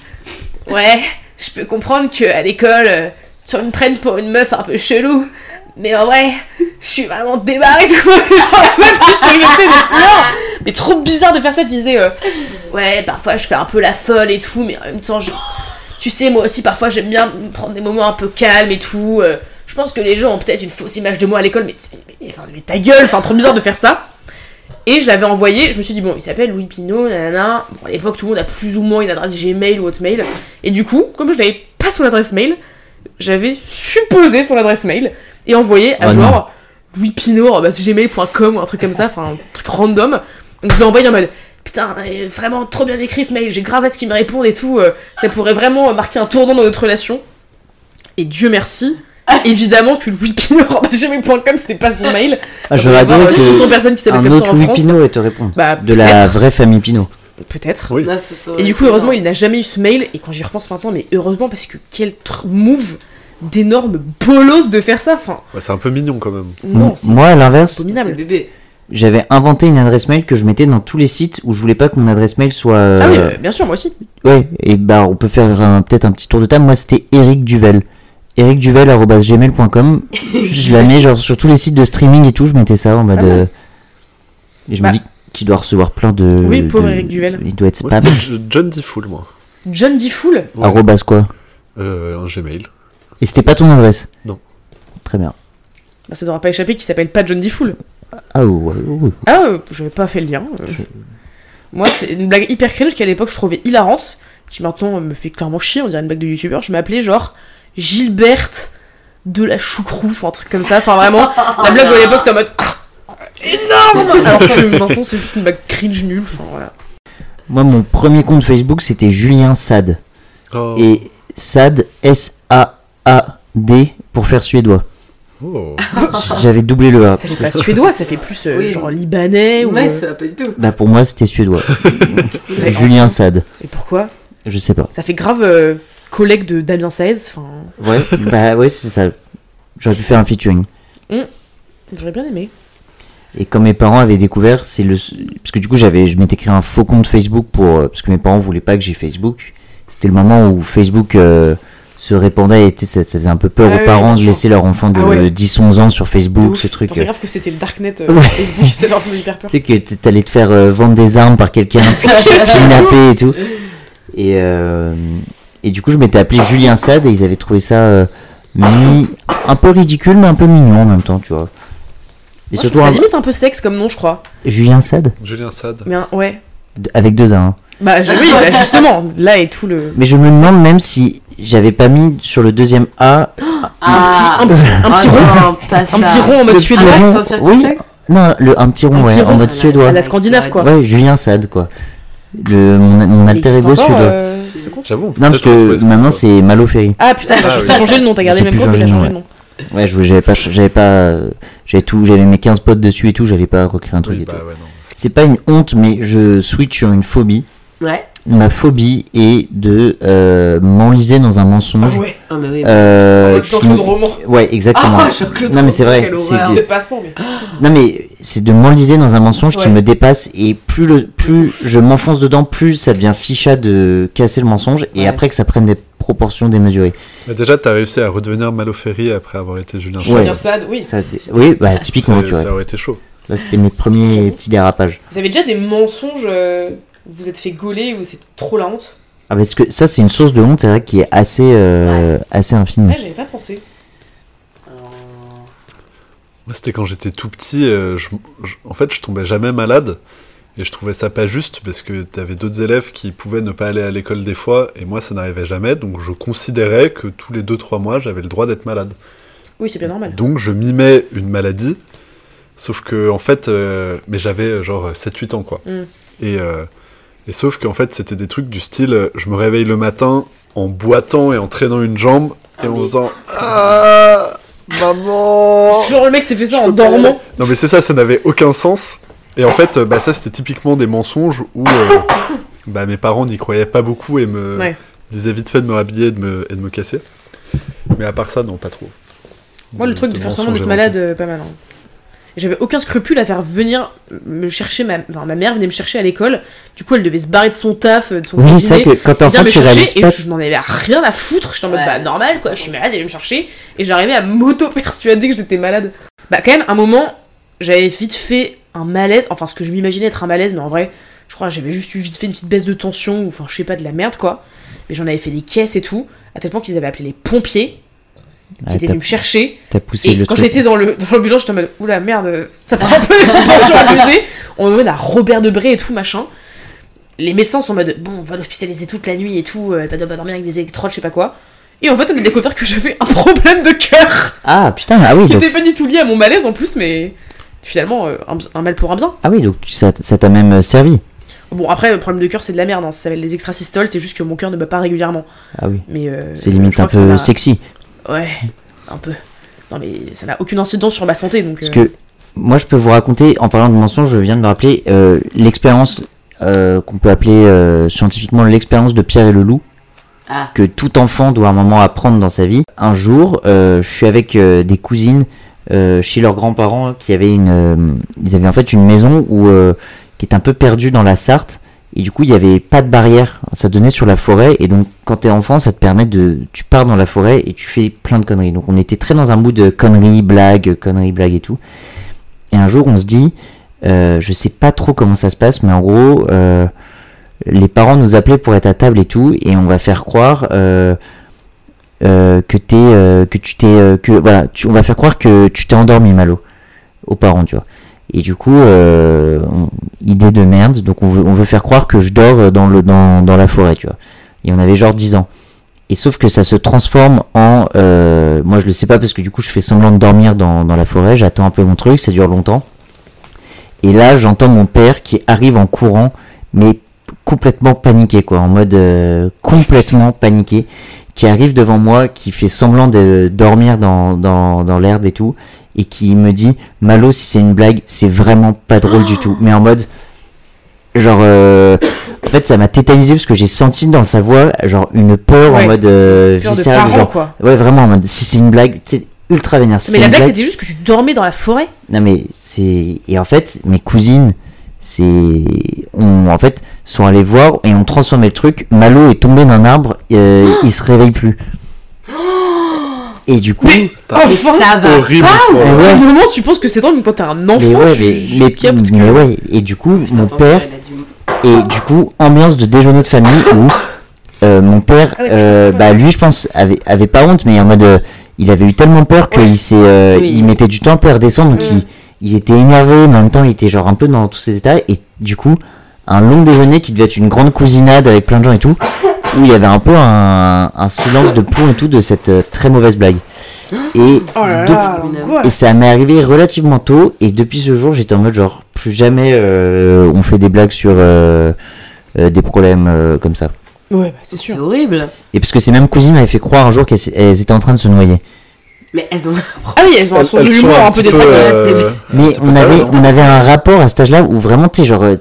ouais, je peux comprendre que à l'école, euh, tu me prennes pour une meuf un peu chelou, mais en vrai, je suis vraiment débarrée de qui. Mais trop bizarre de faire ça, je disais, euh, ouais, parfois je fais un peu la folle et tout, mais en même temps, je... tu sais, moi aussi, parfois j'aime bien prendre des moments un peu calmes et tout. euh, je pense que les gens ont peut-être une fausse image de moi à l'école, mais, mais, mais- ta gueule, enfin, trop bizarre de faire ça. Et je l'avais envoyé, je me suis dit, bon, il s'appelle Louis Pinot, nanana. Bon, à l'époque, tout le monde a plus ou moins une adresse Gmail ou Hotmail. Et du coup, comme je n'avais pas son adresse mail, j'avais supposé son adresse mail et envoyé à Oh genre Louis Pinot, bah, gmail.com ou un truc comme ça, enfin, un truc random. Donc je l'ai envoyé en mode, putain, euh, vraiment trop bien écrit ce mail, j'ai grave hâte qu'il me réponde et tout, euh, ça pourrait vraiment marquer un tournant dans notre relation. Et Dieu merci, évidemment que Pinot, gmail.com, c'était pas son mail. ah, Il J'aurais y avoir, adoré euh, 600 que personnes qui s'appellent un comme ça autre en Louis France. Pinot te réponde. Bah, De la vraie famille Pinot. peut-être. Oui. Et du coup, heureusement, il n'a jamais eu ce mail. Et quand j'y repense maintenant, mais heureusement, parce que quel tr- move d'énorme bolos de faire ça. Enfin, Ouais, c'est un peu mignon quand même. non, Moi, à l'inverse, j'avais inventé une adresse mail que je mettais dans tous les sites où je voulais pas que mon adresse mail soit. euh, Ah oui, euh, bien sûr, moi aussi. Ouais, et bah on peut faire peut-être un petit tour de table. Moi, c'était Eric Duvel. ericduvel.gmail.com. je la mets genre sur tous les sites de streaming et tout, je mettais ça en mode. Mal. euh, Et je Bah. me dis qu'il doit recevoir plein de. Oui, pauvre de- Eric Duvel. Il doit être spam. John D. Full, moi. John D. Fool Ouais. Arrobas quoi Euh, un Gmail. Et c'était pas ton adresse Non. Très bien. bah, Ça devra pas échapper qu'il s'appelle pas John D. Fool. Ah ouais, ouais, ouais. Ah, euh, j'avais pas fait le lien. Moi, c'est une blague hyper cringe qu'à l'époque je trouvais hilarante, qui maintenant me fait clairement chier, on dirait une blague de youtubeur. Je m'appelais genre Gilberte de la choucroute ou un truc comme ça. Enfin, vraiment, la blague à l'époque, t'es en mode énorme Alors que maintenant, c'est juste une blague cringe nulle. Enfin, voilà. Moi, mon premier compte Facebook, c'était Julien Sad. Oh. Et Sad, S-A-A-D, pour faire suédois. Oh. J'avais doublé le A. Ça fait pas suédois, ça fait plus euh, Oui. genre libanais ou. Ouais, euh, ça va pas du tout. Bah, pour moi, c'était suédois. Julien Sad. Et pourquoi? Je sais pas. Ça fait grave euh, collègue de Damien Saez. Enfin, Ouais, bah ouais, c'est ça. J'aurais pu faire un featuring. j'aurais bien aimé. Et comme mes parents avaient découvert, c'est le. Parce que du coup, j'avais, je m'étais créé un faux compte Facebook pour. euh, Parce que mes parents voulaient pas que j'ai Facebook. C'était le moment où Facebook euh, se répandait et était- ça, ça faisait un peu peur Ah aux parents de laisser leur enfant de Ah ouais. 10-11 ans sur Facebook, ouf. ce truc. Euh, grave que c'était le darknet euh, Ouais. Facebook, ça leur faisait hyper peur. Tu sais que t'allais te faire euh, vendre des armes par quelqu'un, puis kidnapper et tout. Et, euh, et du coup, je m'étais appelé Julien Sade et ils avaient trouvé ça euh, mi- un peu ridicule, mais un peu mignon en même temps, tu vois. Et Moi, je surtout, trouve ça un- limite un peu sexe comme nom, je crois. Julien Sade Julien Sad. Mais un- ouais. Avec deux A. hein. Bah oui, bah, justement, là est tout le. Mais je me demande même si j'avais pas mis sur le deuxième A Ah, un petit, un petit rond, non, pas ça. un petit rond en mode Le petit suédois. rond. Sans circonflexe Non, le, un petit rond, Un ouais, petit en rond. mode suédois. À la scandinave, quoi. Ouais, Julien Sade, quoi. Le, mon, mon alter ego suédois. euh, ce compte J'avoue. Non, parce que maintenant c'est Malo Ferry. Ah putain, bah, Ah, t'ai changé le nom, t'as gardé J'ai le même plus compte, mais t'as changé le nom. Ouais, je- j'avais pas, j'avais pas, j'avais tout, j'avais mes 15 potes dessus et tout, j'avais pas recréé un truc Oui, et bah tout. ouais. C'est pas une honte, mais je switch sur une phobie. Ouais. Ma phobie est de euh, m'enliser dans un mensonge. ouais. Ah, mais oui. euh, qui Roman. Ouais, exactement. Ah, Jean-Claude non, mais c'est vrai. c'est mais. Non, mais c'est de m'enliser dans un mensonge Ouais. qui me dépasse et plus le, plus je m'enfonce dedans, plus ça devient ficha de casser le mensonge et Ouais. après que ça prenne des proportions démesurées. Mais déjà, t'as réussi à redevenir Maloferi après avoir été Julien Ouais. dire ça, oui. Ça, oui, bah typiquement, Ça- tu vois. Ça aurait été chaud. Là, c'était mes premiers petits dérapages. Vous avez déjà des mensonges euh, où vous êtes fait gauler ou c'était trop la honte? Ah, parce que ça, c'est une source de honte, c'est vrai, qui est assez, euh, assez infinie. Ouais, j'avais pas pensé. Moi, c'était quand j'étais tout petit. euh, je- je- en fait, je tombais jamais malade. Et je trouvais ça pas juste parce que t'avais d'autres élèves qui pouvaient ne pas aller à l'école des fois. Et moi, ça n'arrivait jamais. Donc, je considérais que tous les 2-3 mois, j'avais le droit d'être malade. Oui, c'est bien normal. Donc, je mimais une maladie. Sauf que, en fait, euh, mais j'avais euh, genre 7-8 ans, quoi. Mm. Et, euh, et sauf qu'en fait, c'était des trucs du style je me réveille le matin en boitant et en traînant une jambe et Ah en oui. faisant Ah Maman Genre le mec s'est fait ça en dormant. Non mais c'est ça, ça n'avait aucun sens. Et en fait, bah, ça c'était typiquement des mensonges où euh, bah, mes parents n'y croyaient pas beaucoup et me Ouais. disaient vite fait de me rhabiller et de me, et de me casser. Mais à part ça, non, pas trop. Moi, le truc de faire semblant d'être malade, euh, pas mal. hein. J'avais aucun scrupule à faire venir me chercher ma, enfin, ma mère venait me chercher à l'école. Du coup, elle devait se barrer de son taf, de son Oui, c'est que quand enfant, me tu réalises chercher et pas. je n'en avais rien à foutre. J'étais en mode Ouais. bah normal quoi, je suis malade, elle vient me chercher et j'arrivais à m'auto-persuader que j'étais malade. Bah quand même, un moment, j'avais vite fait un malaise, enfin ce que je m'imaginais être un malaise, mais en vrai, je crois que j'avais juste eu vite fait une petite baisse de tension ou enfin je sais pas de la merde quoi. Mais j'en avais fait des caisses et tout, à tel point qu'ils avaient appelé les pompiers qui étaient t'as- venus me chercher. T'as poussé Et le quand j'étais dans le dans l'ambulance, j'étais en mode oula merde, ça prend un peu des abusées. On emmène à Robert Debré et tout machin. Les médecins sont en mode bon, on va l'hospitaliser toute la nuit et tout, euh, va dormir avec des électrodes, je sais pas quoi. Et en fait, on a découvert que j'avais un problème de cœur Ah putain, ah oui, qui donc, était pas du tout lié à mon malaise en plus, mais finalement euh, un, un mal pour un bien. ah oui, donc ça t'a même euh, servi. Bon après, le problème de cœur c'est de la merde, hein. ça s'appelle les extrasystoles, c'est juste que mon cœur ne bat pas régulièrement. Ah oui, Mais euh, c'est limite un peu sexy. Ouais, un peu. Non mais ça n'a aucune incidence sur ma santé donc. Parce euh, que moi, je peux vous raconter, en parlant de mensonges, je viens de me rappeler euh, l'expérience euh, qu'on peut appeler euh, scientifiquement l'expérience de Pierre et le loup, Ah. que tout enfant doit à un moment apprendre dans sa vie. Un jour, euh, je suis avec euh, des cousines euh, chez leurs grands-parents qui avaient une, euh, ils avaient en fait une maison où euh, qui est un peu perdue dans la Sarthe Et du coup, il n'y avait pas de barrière. Ça donnait sur la forêt. Et donc, quand t'es enfant, ça te permet de. Tu pars dans la forêt et tu fais plein de conneries. Donc, on était très dans un mood de conneries, blagues, conneries, blagues et tout. Et un jour, on se dit, euh, je sais pas trop comment ça se passe, mais en gros, euh, les parents nous appelaient pour être à table et tout. Et on va faire croire. Euh, euh, que t'es euh, que tu t'es euh, que voilà on va faire croire que tu t'es endormi Malo aux parents tu vois et du coup euh, idée de merde. Donc on veut, faire croire que je dors dans la forêt tu vois. Et on avait genre 10 ans. Et sauf que ça se transforme en euh, moi je le sais pas parce que du coup je fais semblant de dormir dans, la forêt. J'attends un peu mon truc. Ça dure longtemps. Et là j'entends mon père qui arrive en courant mais complètement paniqué quoi. En mode euh, complètement paniqué. Qui arrive devant moi, qui fait semblant de dormir dans l'herbe et tout, et qui me dit Malo, si c'est une blague, c'est vraiment pas drôle du tout. Mais en mode, genre, euh, en fait, ça m'a tétanisé parce que j'ai senti dans sa voix, genre, une peur Ouais. en mode euh, Peur de viscérale, parents, genre, quoi. ouais, vraiment en mode, si c'est une blague, c'est ultra vénère. Si Mais la blague, c'était juste que tu dormais dans la forêt. non mais c'est et en fait mes cousines c'est on en fait sont allées voir et ont transformé le truc. Malo est tombé d'un arbre, euh, il se réveille plus. Et du coup, Mais ça va Horrible. Ouais. À quel moment tu penses que c'est drôle mais quand t'es un enfant mais ouais, tu, mais, tu mais, captes que- mais ouais, et du coup Putain, mon père et du coup ambiance de déjeuner de famille où euh, mon père, Ah ouais, euh, bah lui je pense avait avait pas honte mais en mode euh, il avait eu tellement peur qu'il s'est euh, Oui. il mettait du temps pour redescendre donc Mm. il il était énervé mais en même temps il était genre un peu dans tous ses états et du coup un long déjeuner qui devait être une grande cousinade avec plein de gens et tout où il y avait un peu un, un silence de plomb et tout de cette euh, très mauvaise blague et Oh là de- là, l'angoisse. et ça m'est arrivé relativement tôt et depuis ce jour j'étais en mode genre plus jamais euh, on fait des blagues sur euh, euh, des problèmes euh, comme ça Ouais, bah, c'est C'est sûr. horrible. et parce que ces mêmes cousines m'avaient fait croire un jour qu'elles elles étaient en train de se noyer Mais elles ont. Ah oui, elles ont un Elles- sens de elles sont l'humour un peu petit détraqué. euh, mais c'est on avait hein. on avait un rapport à cet âge-là où vraiment tu sais genre euh,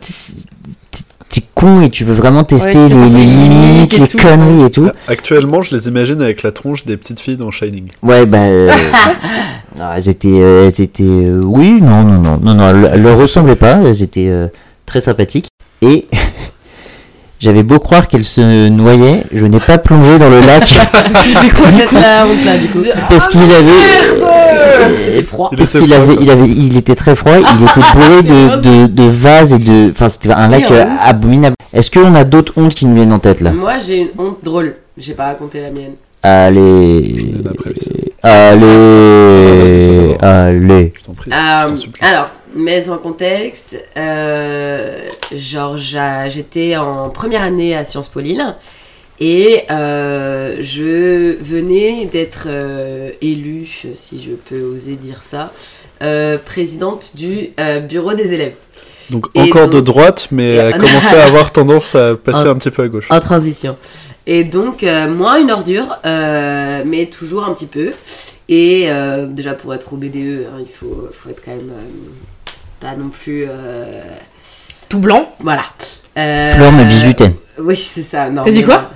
t'es con et tu veux vraiment tester Ouais, les, limites les tout. conneries et tout Actuellement, je les imagine avec la tronche des petites filles dans Shining. Ouais, bah. euh, non, elles étaient. euh, elles étaient euh, oui, non, non, non. Non, non, elles, leur ressemblaient pas. Elles étaient euh, très sympathiques. Et. J'avais beau croire qu'elles se noyaient, je n'ai pas plongé dans le lac C'est quoi honte là du coup parce qu'il avait, C'était froid. Il parce était qu'il avait, il avait, il était très froid. Il était bourré de, de, de vases et de, enfin, c'était un lac euh, abominable. Est-ce qu'on a d'autres hontes qui nous viennent en tête là? Moi j'ai une honte drôle. J'ai pas raconté la mienne. Allez, allez, allez. Je t'en prie. Euh, je t'en supplie. alors, mais en contexte, euh, genre j'étais en première année à Sciences Po Lille et euh, je venais d'être euh, élue, si je peux oser dire ça, euh, présidente du euh, bureau des élèves. Donc et encore donc- de droite, mais a commencé à avoir tendance à passer un petit peu à gauche. En transition. Et donc, euh, moins une ordure, euh, mais toujours un petit peu. Et euh, déjà, pour être au BDE, hein, il faut, faut être quand même euh, pas non plus. euh, Tout blanc. voilà. Euh, Fleur bisutait. Oui, c'est ça. Non, T'as dit mais quoi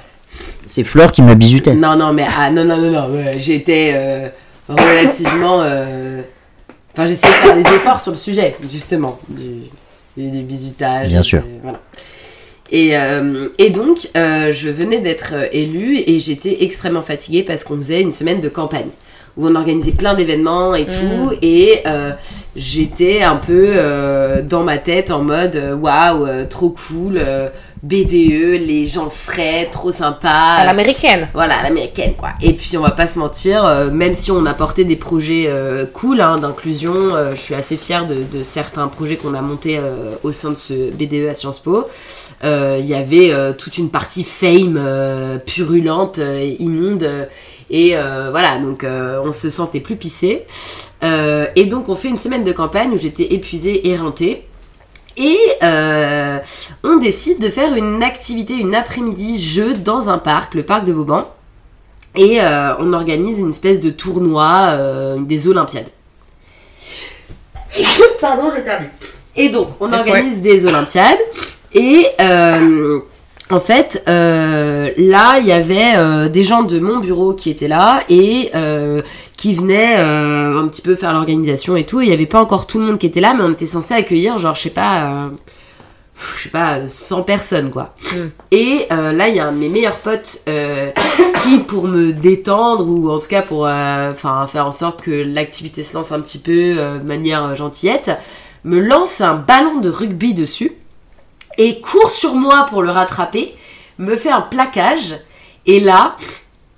C'est Fleur qui me bisutait. Non, non, mais ah, non, non, non, non. J'étais euh, relativement. euh, Enfin, j'essayais de faire des efforts sur le sujet, justement, du, du, du bisutage. Bien sûr. euh, voilà. Et, euh, et donc, je venais d'être élue et j'étais extrêmement fatiguée parce qu'on faisait une semaine de campagne où on organisait plein d'événements et tout. Et euh, j'étais un peu euh, dans ma tête en mode euh, waouh, trop cool, euh, BDE, les gens frais, trop sympa. À l'américaine. Voilà, à l'américaine quoi. Et puis on va pas se mentir, même si on a porté des projets cool hein, d'inclusion, je suis assez fière de, de certains projets qu'on a montés au sein de ce BDE à Sciences Po. Il y avait toute une partie fame purulente, et immonde. Et euh, voilà, donc euh, on se sentait plus pissé. Euh, et donc on fait une semaine de campagne où j'étais épuisée, éreintée. Et on décide de faire une activité, une après-midi jeu dans un parc, le parc de Vauban. Et on organise une espèce de tournoi des Olympiades. Pardon, j'ai perdu. Et donc, on organise des Olympiades. Et euh, en fait, euh, là, il y avait euh, des gens de mon bureau qui étaient là et euh, qui venaient un petit peu faire l'organisation et tout. Il n'y avait pas encore tout le monde qui était là, mais on était censé accueillir, genre, je sais pas, euh, sais pas, 100 personnes, quoi. Mm. Et là, il y a un de mes meilleurs potes qui, pour me détendre, ou en tout cas pour faire en sorte que l'activité se lance un petit peu de manière gentillette, me lance un ballon de rugby dessus et court sur moi pour le rattraper, me fait un plaquage, et là,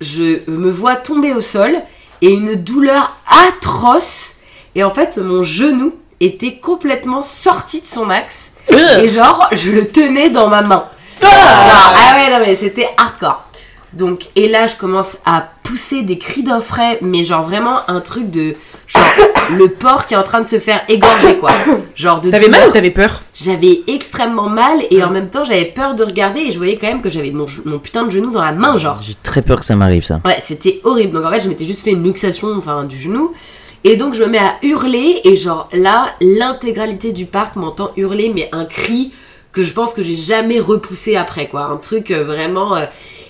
je me vois tomber au sol et une douleur atroce. Et en fait, mon genou était complètement sorti de son axe. Et genre, je le tenais dans ma main. Ah, ah ouais, non mais c'était hardcore. Donc, et là, je commence à pousser des cris d'offret, mais genre vraiment un truc de. Genre, le porc qui est en train de se faire égorger, quoi. Genre de. T'avais mal ou t'avais peur? J'avais extrêmement mal et en même temps, j'avais peur de regarder et je voyais quand même que j'avais mon, mon putain de genou dans la main, genre. J'ai très peur que ça m'arrive ça. Ouais, c'était horrible. Donc en fait, je m'étais juste fait une luxation enfin, du genou. Et donc je me mets à hurler et genre là, l'intégralité du parc m'entend hurler, mais un cri que je pense que j'ai jamais repoussé après, quoi. Un truc euh, vraiment... euh,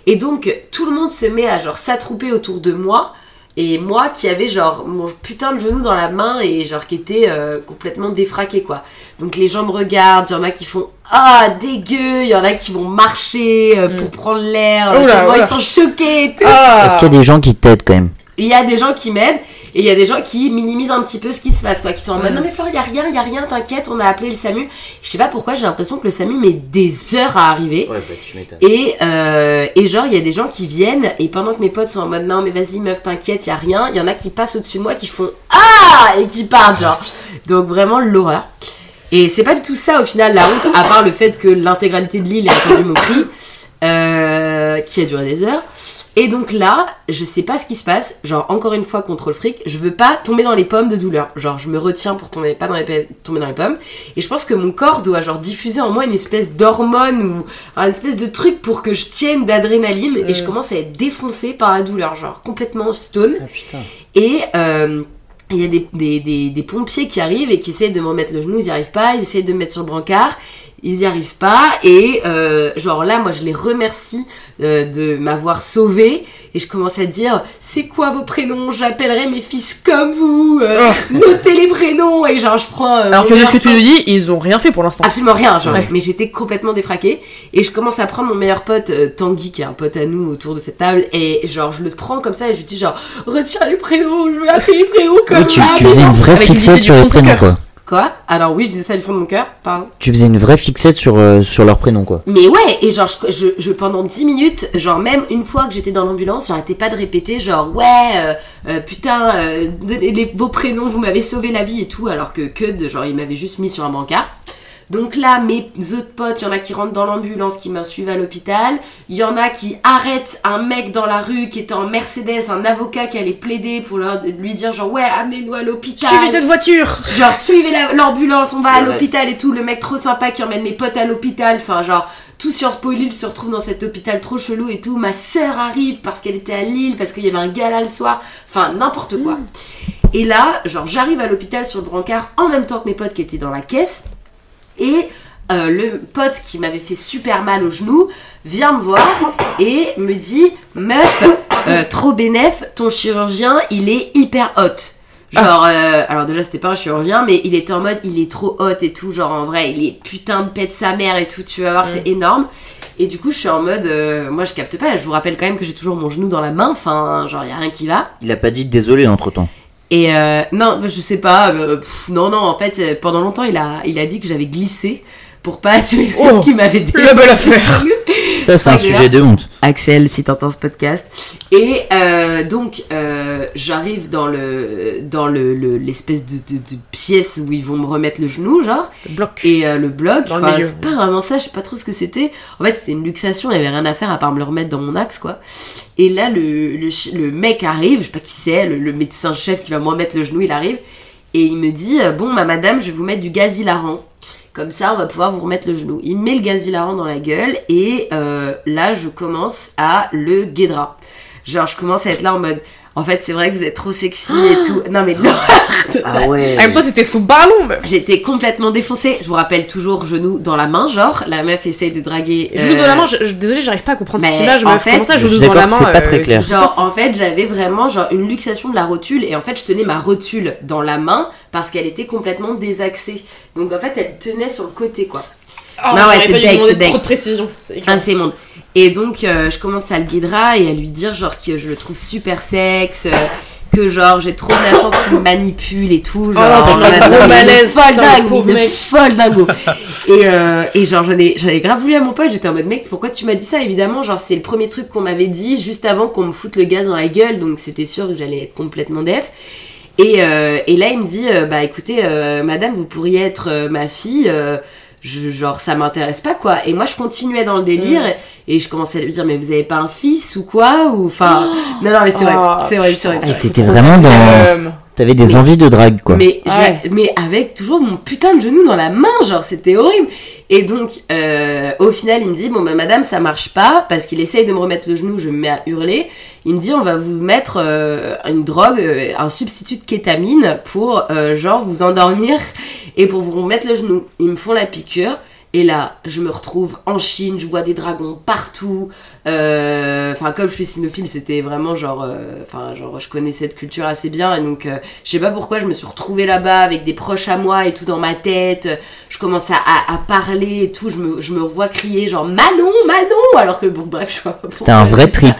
Et donc tout le monde se met à genre s'attrouper autour de moi. Et moi qui avais genre mon putain de genou dans la main et genre qui était euh, complètement défraqué quoi. Donc les gens me regardent, il y en a qui font ah dégueu, il y en a qui vont marcher euh, pour prendre l'air, Oh là, tellement là. ils sont choqués et tout. Est-ce qu'il y a des gens qui t'aident quand même? Il y a des gens qui m'aident et il y a des gens qui minimisent un petit peu ce qui se passe, quoi. Qui sont en mode non mais Flore, il y a rien, il y a rien, t'inquiète, on a appelé le SAMU. Je sais pas pourquoi, j'ai l'impression que le SAMU met des heures à arriver. Ouais, bah tu m'étonnes. Et, euh, et genre, il y a des gens qui viennent et pendant que mes potes sont en mode non mais vas-y meuf, t'inquiète, il y a rien, il y en a qui passent au-dessus de moi qui font ah et qui partent genre. Donc vraiment l'horreur. Et c'est pas du tout ça au final la honte, à part le fait que l'intégralité de l'île ait entendu mon cri, euh, qui a duré des heures. Et donc là, je sais pas ce qui se passe, genre encore une fois contrôle fric, je veux pas tomber dans les pommes de douleur. Genre je me retiens pour tomber pas dans les tomber dans les pommes. Et je pense que mon corps doit genre diffuser en moi une espèce d'hormone ou un espèce de truc pour que je tienne d'adrénaline. Et je commence à être défoncée par la douleur, genre complètement stone. Ah. Et euh, il y a des, des, des, des pompiers qui arrivent et qui essayent de me remettre le genou, ils n'y arrivent pas, ils essayent de me mettre sur le brancard, ils n'y arrivent pas. Et euh, genre là, moi je les remercie euh, de m'avoir sauvé et je commence à dire c'est quoi vos prénoms? J'appellerai mes fils comme vous, euh, notez les prénoms et genre je prends. euh, Alors que de ce que tu nous dis, ils ont rien fait pour l'instant. Absolument rien, genre. Ouais. Mais j'étais complètement défraquée. Et je commence à prendre mon meilleur pote, euh, Tanguy, qui est un pote à nous autour de cette table. Et genre, je le prends comme ça et je lui dis genre, retire les prénoms, je veux appeler les prénoms comme Oui, tu, ça. tu faisais une vraie fixette sur les prénoms quoi. Quoi? Alors oui, je disais ça du fond de mon cœur, pardon. Tu faisais une vraie fixette sur, euh, sur leurs prénoms quoi. Mais ouais, et genre, je, je, je- pendant 10 minutes, genre même une fois que j'étais dans l'ambulance, j'arrêtais pas de répéter genre, ouais, euh, euh, putain, les- vos prénoms, vous m'avez sauvé la vie et tout, alors que que de genre, il m'avait juste mis sur un brancard. Donc là, mes autres potes, il y en a qui rentrent dans l'ambulance, qui m'insuivent à l'hôpital. Il y en a qui arrêtent un mec dans la rue qui était en Mercedes, un avocat qui allait plaider pour leur- lui dire genre, ouais, amenez-nous à l'hôpital. Suivez cette voiture Genre, suivez la- l'ambulance, on va à Ouais. l'hôpital et tout. Le mec trop sympa qui emmène mes potes à l'hôpital. Enfin, genre, tout sur Spoil se retrouve dans cet hôpital trop chelou et tout. Ma sœur arrive parce qu'elle était à Lille, parce qu'il y avait un gala le soir. Enfin, n'importe quoi. Et là, genre, j'arrive à l'hôpital sur le brancard en même temps que mes potes qui étaient dans la caisse. Et euh, le pote qui m'avait fait super mal au genou vient me voir et me dit Meuf, euh, trop bénef, ton chirurgien il est hyper hot. Genre, euh, alors déjà c'était pas un chirurgien, mais il était en mode il est trop hot et tout. Genre en vrai, il est putain de pète sa mère et tout, tu vas voir, c'est énorme. Et du coup, je suis en mode, euh, moi je capte pas. Je vous rappelle quand même que j'ai toujours mon genou dans la main, enfin, genre y a rien qui va. Il a pas dit désolé entre temps. Et euh, non, je sais pas. euh, non, non, en fait, euh, pendant longtemps, il a, il a dit que j'avais glissé pour pas assumer le fait Oh, qu'il m'avait la belle affaire. Ça c'est un sujet de honte. Axel, si t'entends ce podcast. Et euh, donc, euh, j'arrive dans le dans le le- l'espèce de, de, de pièce où ils vont me remettre le genou, genre, Bloc. et euh, le bloc. Le Enfin, c'est pas vraiment ça, je sais pas trop ce que c'était. En fait, c'était une luxation, il y avait rien à faire à part me le remettre dans mon axe, quoi. Et là, le, le, le mec arrive, je sais pas qui c'est, le, le médecin-chef qui va me remettre le genou, il arrive. Et il me dit, euh, bon, ma madame, je vais vous mettre du gaz hilarant. Comme ça, on va pouvoir vous remettre le genou. Il me met le gaz hilarant dans la gueule et euh, là, je commence à le guédra. Genre, je commence à être là en mode, en fait, c'est vrai que vous êtes trop sexy et tout. Non, mais l'horreur. Ah ouais. En même temps, t'étais sous ballon, meuf. J'étais complètement défoncée. Je vous rappelle toujours genou dans la main, genre la meuf essaye de draguer. Genou euh, dans la main, je, je- désolé, j'arrive pas à comprendre mais cette image, en meuf. fait, Comment ça, je genou suis dans la d'accord, main c'est pas très euh, clair. je sais pas Genre en fait j'avais vraiment genre une luxation de la rotule et en fait je tenais ma rotule dans la main parce qu'elle était complètement désaxée. Donc en fait elle tenait sur le côté quoi. Ah, Non, ouais, c'est deck, c'est deck. Trop de précision. c'est. Ah, c'est immonde. Et donc, euh, je commence à le guidera et à lui dire, genre, que je le trouve super sexe, euh, que, genre, j'ai trop de la chance qu'il me manipule et tout. Genre, mode, gros mais une malaise, folle dingue, folle dingo. et, euh, et genre, j'en ai, j'en ai grave voulu à mon pote, j'étais en mode, mec, pourquoi tu m'as dit ça? Évidemment, genre, c'est le premier truc qu'on m'avait dit juste avant qu'on me foute le gaz dans la gueule, donc c'était sûr que j'allais être complètement def. Et, et là, il me dit, bah écoutez, madame, vous pourriez être ma fille. Je- genre, ça m'intéresse pas, quoi. Et moi, je continuais dans le délire Mm. et, et je commençais à lui dire, mais vous avez pas un fils ou quoi Ou enfin. Non, non, mais c'est vrai, Ah, c'est vrai, c'est vrai. C'est vrai. t'étais vraiment dans. T'avais des envies de drague, quoi. Mais, Ouais. mais avec toujours mon putain de genou dans la main, genre c'était horrible. Et donc, euh, au final, il me dit Bon, bah, madame, ça marche pas, parce qu'il essaye de me remettre le genou, je me mets à hurler. Il me dit On va vous mettre euh, une drogue, euh, un substitut de kétamine pour, genre, vous endormir et pour vous remettre le genou. Ils me font la piqûre. Et là, je me retrouve en Chine, je vois des dragons partout. Euh, Enfin, comme je suis cynophile, c'était vraiment genre, euh, enfin, genre, je connais cette culture assez bien, et donc, euh, je sais pas pourquoi, je me suis retrouvée là-bas avec des proches à moi et tout dans ma tête. Je commence à, à, à parler et tout, je me, je me revois crier genre Manon, Manon, alors que bon, bref, je vois pas C'était un vrai ça. trip.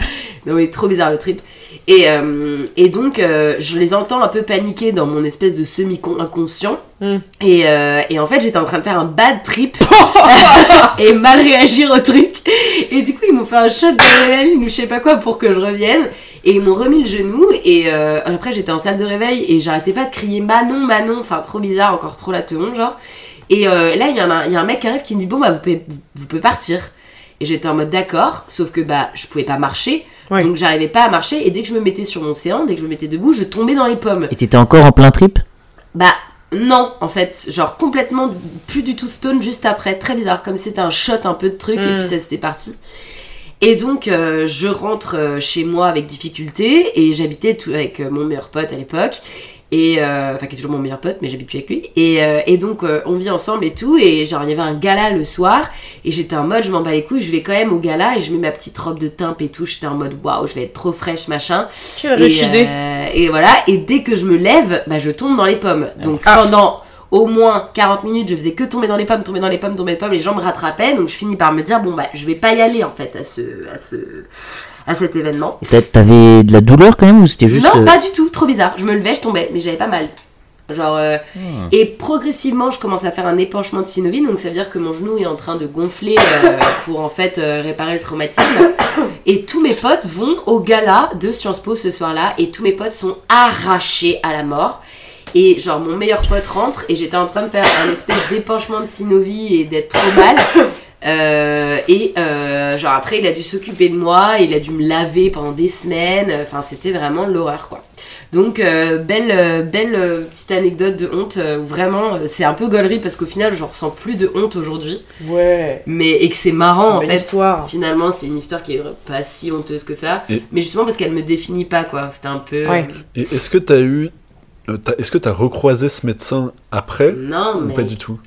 Non, oui, trop bizarre le trip. Et, euh, et donc, euh, je les entends un peu paniquer dans mon espèce de semi-inconscient. Mm. Et, euh, et en fait, j'étais en train de faire un bad trip et mal réagir au truc. Et du coup, ils m'ont fait un shot d'adrénaline ou je sais pas quoi pour que je revienne. Et ils m'ont remis le genou. Et après, j'étais en salle de réveil et j'arrêtais pas de crier Manon, Manon. Enfin, trop bizarre, encore trop la teon, genre. Et là, il y, en a- y a un mec qui arrive qui me dit Bon, bah, vous pouvez, vous, vous pouvez partir. Et j'étais en mode d'accord, sauf que bah, je pouvais pas marcher. Ouais. Donc, j'arrivais pas à marcher. Et dès que je me mettais sur mon séant, dès que je me mettais debout, je tombais dans les pommes. Et t'étais encore en plein trip? Bah non, en fait, genre complètement plus du tout stone juste après, très bizarre, comme si c'était un shot un peu de truc et Mm. puis ça c'était parti. Et donc euh, je rentre euh, chez moi avec difficulté et j'habitais tout avec euh, mon meilleur pote à l'époque et euh, enfin qui est toujours mon meilleur pote mais j'habite plus avec lui. Et, euh, et donc euh, on vit ensemble et tout. Et genre il y avait un gala le soir. Et j'étais en mode je m'en bats les couilles je vais quand même au gala. Et je mets ma petite robe de timpe et tout. J'étais en mode waouh je vais être trop fraîche machin. Quelle et, euh, et voilà, et dès que je me lève, bah, je tombe dans les pommes. Donc Ah. pendant au moins 40 minutes, je faisais que tomber dans les pommes, tomber dans les pommes, tomber dans les pommes, les gens me rattrapaient. Donc je finis par me dire, bon, bah, je vais pas y aller en fait à, ce, à, ce, à cet événement. T'avais de la douleur quand même ou c'était juste. non, euh, pas du tout, trop bizarre. Je me levais, je tombais, mais j'avais pas mal. Genre, euh, Hmm. et progressivement, je commence à faire un épanchement de synovie, donc ça veut dire que mon genou est en train de gonfler euh, pour en fait euh, réparer le traumatisme. Et tous mes potes vont au gala de Sciences Po ce soir-là, et tous mes potes sont arrachés à la mort. Et genre, mon meilleur pote rentre, et j'étais en train de faire un espèce d'épanchement de synovie et d'être trop mal. Euh, et euh, genre après il a dû s'occuper de moi, il a dû me laver pendant des semaines, enfin c'était vraiment l'horreur quoi. Donc euh, belle euh, belle euh, petite anecdote de honte, euh, vraiment euh, c'est un peu gaulerie parce qu'au final je ressens plus de honte aujourd'hui, Ouais. mais et que c'est marrant en fait. histoire. Finalement c'est une histoire qui est pas si honteuse que ça, Et- mais justement parce qu'elle me définit pas quoi. C'était un peu Ouais. Et est-ce que t'as eu. euh, Est-ce que t'as recroisé ce médecin après non ou mais pas du tout?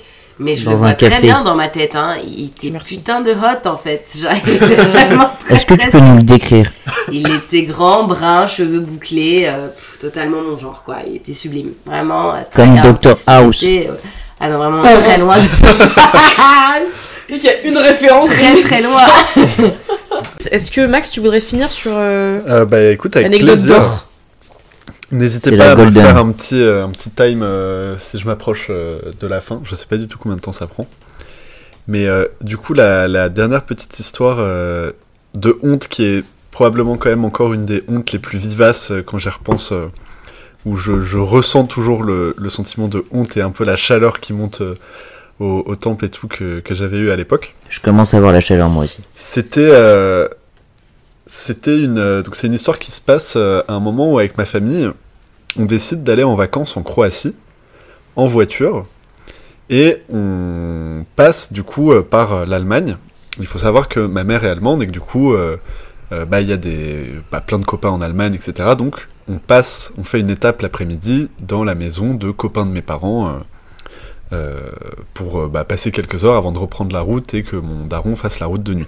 Mais je Dans le vois très café. bien dans ma tête hein. Il était Merci. putain de hot en fait. Est-ce que tu peux nous le décrire? Il était grand, brun, cheveux bouclés, euh, pff, totalement mon genre quoi. Il était sublime, vraiment. euh, très Comme. Dr. House. Euh, Ah non, vraiment très loin. de- Il y a une référence. très très loin. Est-ce que Max, tu voudrais finir sur euh, Euh, Bah écoute, avec l'anecdote plaisir. d'or? N'hésitez pas à me faire un petit, euh, un petit time euh, si je m'approche euh, de la fin. Je sais pas du tout combien de temps ça prend. Mais euh, du coup, la, la dernière petite histoire de honte qui est probablement quand même encore une des hontes les plus vivaces quand j'y repense, où je, je ressens toujours le, le sentiment de honte et un peu la chaleur qui monte au, au temple et tout que, que j'avais eu à l'époque. Je commence à avoir la chaleur moi aussi. C'était euh, c'était une euh, donc c'est une histoire qui se passe euh, à un moment où avec ma famille on décide d'aller en vacances en Croatie en voiture et on passe du coup euh, par l'Allemagne. Il faut savoir que ma mère est allemande et que du coup bah il y a des bah, plein de copains en Allemagne etc. Donc on passe on fait une étape l'après-midi dans la maison de copains de mes parents. pour bah, passer quelques heures avant de reprendre la route et que mon daron fasse la route de nuit.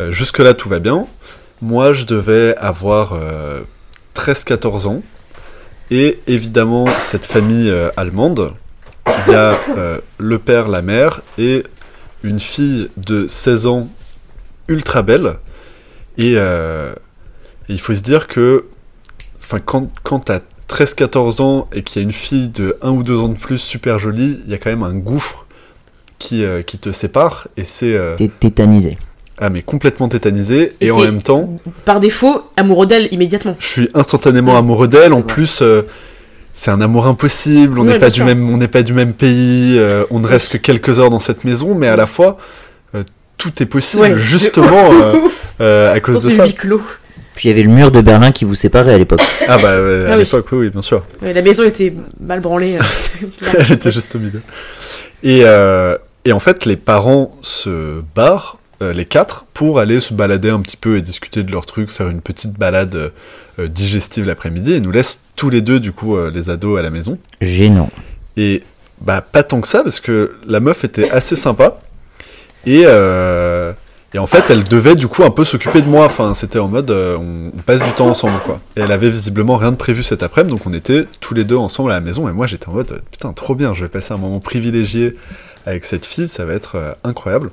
Euh, Jusque-là, tout va bien. Moi, je devais avoir euh, 13-14 ans. Et évidemment, cette famille euh, allemande, il y a euh, le père, la mère et une fille de 16 ans ultra belle. Et, euh, et il faut se dire que quand, quand t'as 13-14 ans et qu'il y a une fille de 1 ou 2 ans de plus super jolie, il y a quand même un gouffre qui, euh, qui te sépare. Et c'est. euh, T'es tétanisé. Ah, mais complètement tétanisé. Et, Et en même temps, Par défaut, amoureux d'elle immédiatement. je suis instantanément amoureux d'elle. En plus, euh, c'est un amour impossible. On Ouais, n'est pas du sûr. même, on n'est pas du même pays. euh, on ne reste que quelques heures dans cette maison, mais à la fois, euh, tout est possible, justement euh, euh, à cause Dans de ça. clos. Puis il y avait le mur de Berlin qui vous séparait à l'époque. Ah bah à Ah oui. l'époque, oui, oui, bien sûr. Ouais, la maison était mal branlée. euh. Elle était juste au milieu. Et, euh, et en fait, les parents se barrent, euh, les quatre, pour aller se balader un petit peu et discuter de leurs trucs, faire une petite balade euh, euh, digestive l'après-midi, et nous laissent tous les deux, du coup, les ados à la maison. Gênant. Et bah, pas tant que ça, parce que la meuf était assez sympa. Et, et en fait, elle devait du coup un peu s'occuper de moi. Enfin, c'était en mode euh, on, on passe du temps ensemble, quoi. Et elle avait visiblement rien de prévu cet après-midi, donc on était tous les deux ensemble à la maison. Et moi, j'étais en mode putain, trop bien, je vais passer un moment privilégié avec cette fille, ça va être euh, incroyable.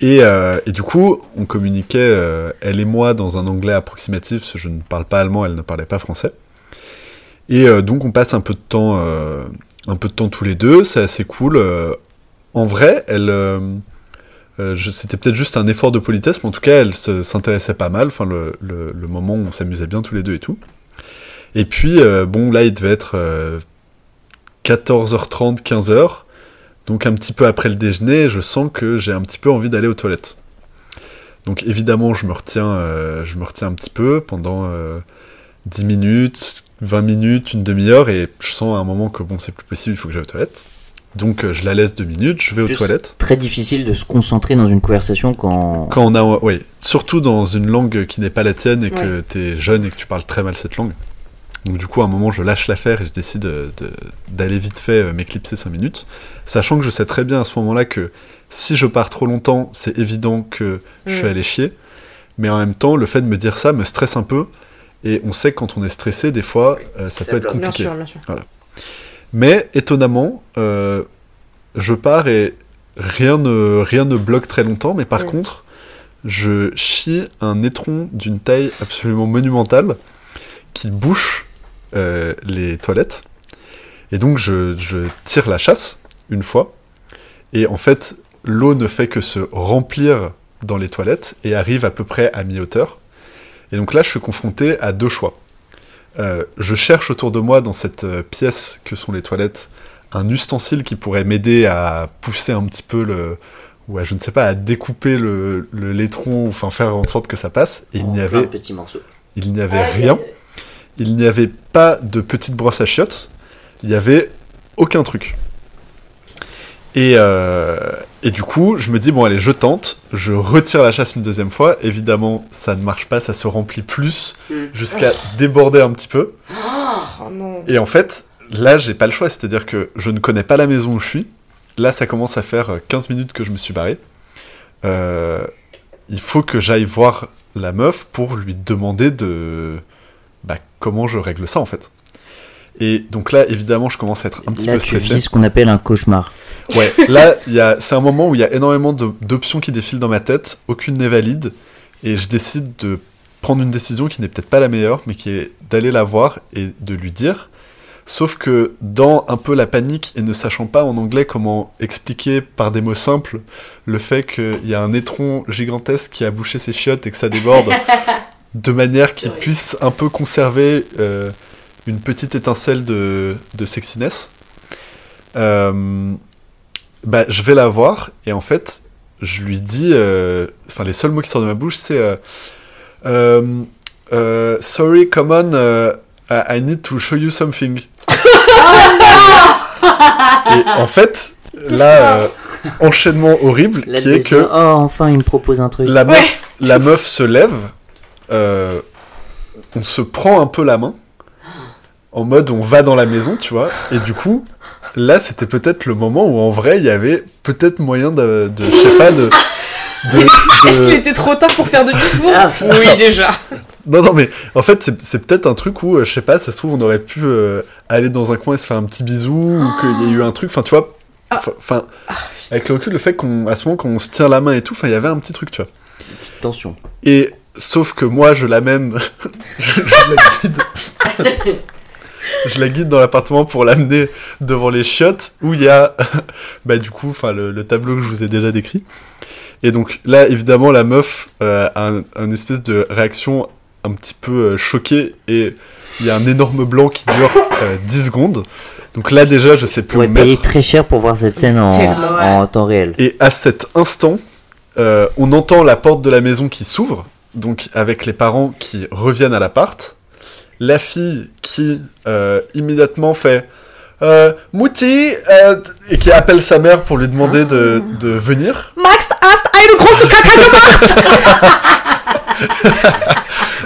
Et, euh, et du coup, on communiquait, euh, elle et moi, dans un anglais approximatif, parce que je ne parle pas allemand, elle ne parlait pas français. Et euh, donc, on passe un peu de temps, un peu de temps tous les deux, c'est assez cool. en vrai, elle, c'était peut-être juste un effort de politesse, mais en tout cas, elle s'intéressait pas mal. Enfin, le, le- moment où on s'amusait bien tous les deux et tout. Et puis, bon, là, il devait être euh, 14h30, 15h. Donc un petit peu après le déjeuner, je sens que j'ai un petit peu envie d'aller aux toilettes. Donc évidemment, je me retiens, euh, je me retiens un petit peu pendant euh, 10 minutes, 20 minutes, une demi-heure, et je sens à un moment que bon, c'est plus possible, il faut que j'aille aux toilettes. Donc euh, je la laisse deux minutes, je vais aux Juste- toilettes. Très difficile de se concentrer dans une conversation quand. Quand on a, oui, surtout dans une langue qui n'est pas la tienne et que tu es jeune et que tu parles très mal cette langue. Donc du coup, à un moment, je lâche l'affaire et je décide de- de- d'aller vite fait euh, m'éclipser 5 minutes, sachant que je sais très bien à ce moment-là que si je pars trop longtemps, c'est évident que je suis Mm. allé chier. Mais en même temps, le fait de me dire ça me stresse un peu. Et on sait que quand on est stressé, des fois, euh, ça, ça peut être bloque. Bien compliqué. sûr, bien sûr. Mais étonnamment, euh, je pars et rien ne, rien ne bloque très longtemps, mais par contre, je chie un étron d'une taille absolument monumentale qui bouche euh, les toilettes. Et donc je, je tire la chasse une fois, et en fait, l'eau ne fait que se remplir dans les toilettes et arrive à peu près à mi-hauteur. Et donc là, je suis confronté à deux choix. Euh, je cherche autour de moi dans cette euh, pièce que sont les toilettes un ustensile qui pourrait m'aider à pousser un petit peu le ou à je ne sais pas à découper le, le laitron enfin faire en sorte que ça passe et il n'y avait petits morceaux. il n'y avait rien il n'y avait pas de petite brosse à chiottes il n'y avait aucun truc et, euh, et du coup je me dis bon allez je tente je retire la chasse une deuxième fois évidemment ça ne marche pas ça se remplit plus Mm. jusqu'à déborder un petit peu Oh non. et en fait, là, j'ai pas le choix. C'est-à-dire que je ne connais pas la maison où je suis. Là, ça commence à faire euh, 15 minutes que je me suis barré. Euh, il faut que j'aille voir la meuf pour lui demander de bah, comment je règle ça en fait. Et donc là, évidemment, je commence à être un petit Là, peu stressé. vis ce qu'on appelle un cauchemar. Ouais, là, il y a- c'est un moment où il y a énormément d'options qui défilent dans ma tête, aucune n'est valide, et je décide de prendre une décision qui n'est peut-être pas la meilleure, mais qui est d'aller la voir et de lui dire. Sauf que dans un peu la panique et ne sachant pas en anglais comment expliquer par des mots simples le fait qu'il y a un étron gigantesque qui a bouché ses chiottes et que ça déborde de manière qu'il puisse un peu conserver euh, une petite étincelle de, de sexiness, euh, bah, je vais la voir et en fait, je lui dis, euh, enfin les seuls mots qui sortent de ma bouche, c'est euh, euh, euh, Sorry, come on, I need to show you something. et en fait, là, euh, enchaînement horrible La qui est que oh, enfin, il me propose un truc. la meuf, la meuf se lève, euh, on se prend un peu la main, en mode on va dans la maison, tu vois, et du coup, là c'était peut-être le moment où en vrai il y avait peut-être moyen de, de je sais pas, de. de- Est-ce de- qu'il était trop tard pour faire demi-tour Ah. Oui, déjà. Non, non, mais en fait, c'est- c'est peut-être un truc où, euh, je sais pas, ça se trouve, on aurait pu euh, aller dans un coin et se faire un petit bisou, ou qu'il y a eu un truc, enfin, tu vois, Enfin, Ah, avec le recul, le fait qu'on, à ce moment, qu'on se tient la main et tout, enfin, il y avait un petit truc, tu vois. Une petite tension. Et sauf que moi, je l'amène, je, je la guide, je la guide dans l'appartement pour l'amener devant les chiottes où il y a, bah du coup, enfin le, le tableau que je vous ai déjà décrit. Et donc là, évidemment, la meuf euh, a un, un espèce de réaction un petit peu euh, choquée et il y a un énorme blanc qui dure euh, 10 secondes. Donc là déjà, je sais plus où me pourrez payer mettre. très cher pour voir cette scène ouais. en temps réel. Et à cet instant, euh, on entend la porte de la maison qui s'ouvre, donc avec les parents qui reviennent à l'appart. La fille qui euh, immédiatement fait euh, Mouti euh, et qui appelle sa mère pour lui demander de, de venir. Max hast eine große Kacke gemacht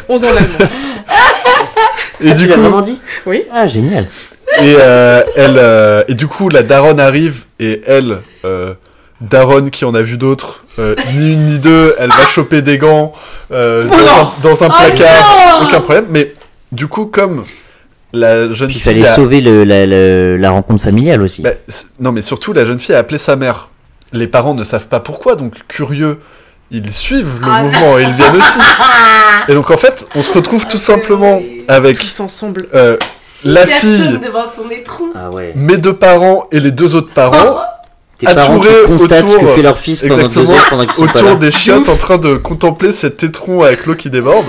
11 ans allemand. Et Ah, du tu coup, vraiment dit? Oui. Ah, génial. et, euh, elle, euh, et du coup, la daronne arrive et elle, daronne qui en a vu d'autres, euh, ni une ni deux, elle va choper des gants euh, Oh dans, non un, dans un Oh placard, aucun problème. Mais du coup, comme la jeune Puis il fille fallait a- sauver le, la, le- la rencontre familiale aussi. Bah, non, mais surtout, la jeune fille a appelé sa mère. Les parents ne savent pas pourquoi, donc curieux, ils suivent le Ah, mouvement et ils viennent aussi. Et donc, en fait, on se retrouve tout simplement avec Tous ensemble. euh, La fille. devant son étron. Ah ouais. mes deux parents et les deux autres parents Tes parents qui constatent ce que autour, fait leur fils pendant deux heures pendant qu'ils sont pas autour là. des chiottes en train de contempler cet étron avec l'eau qui déborde.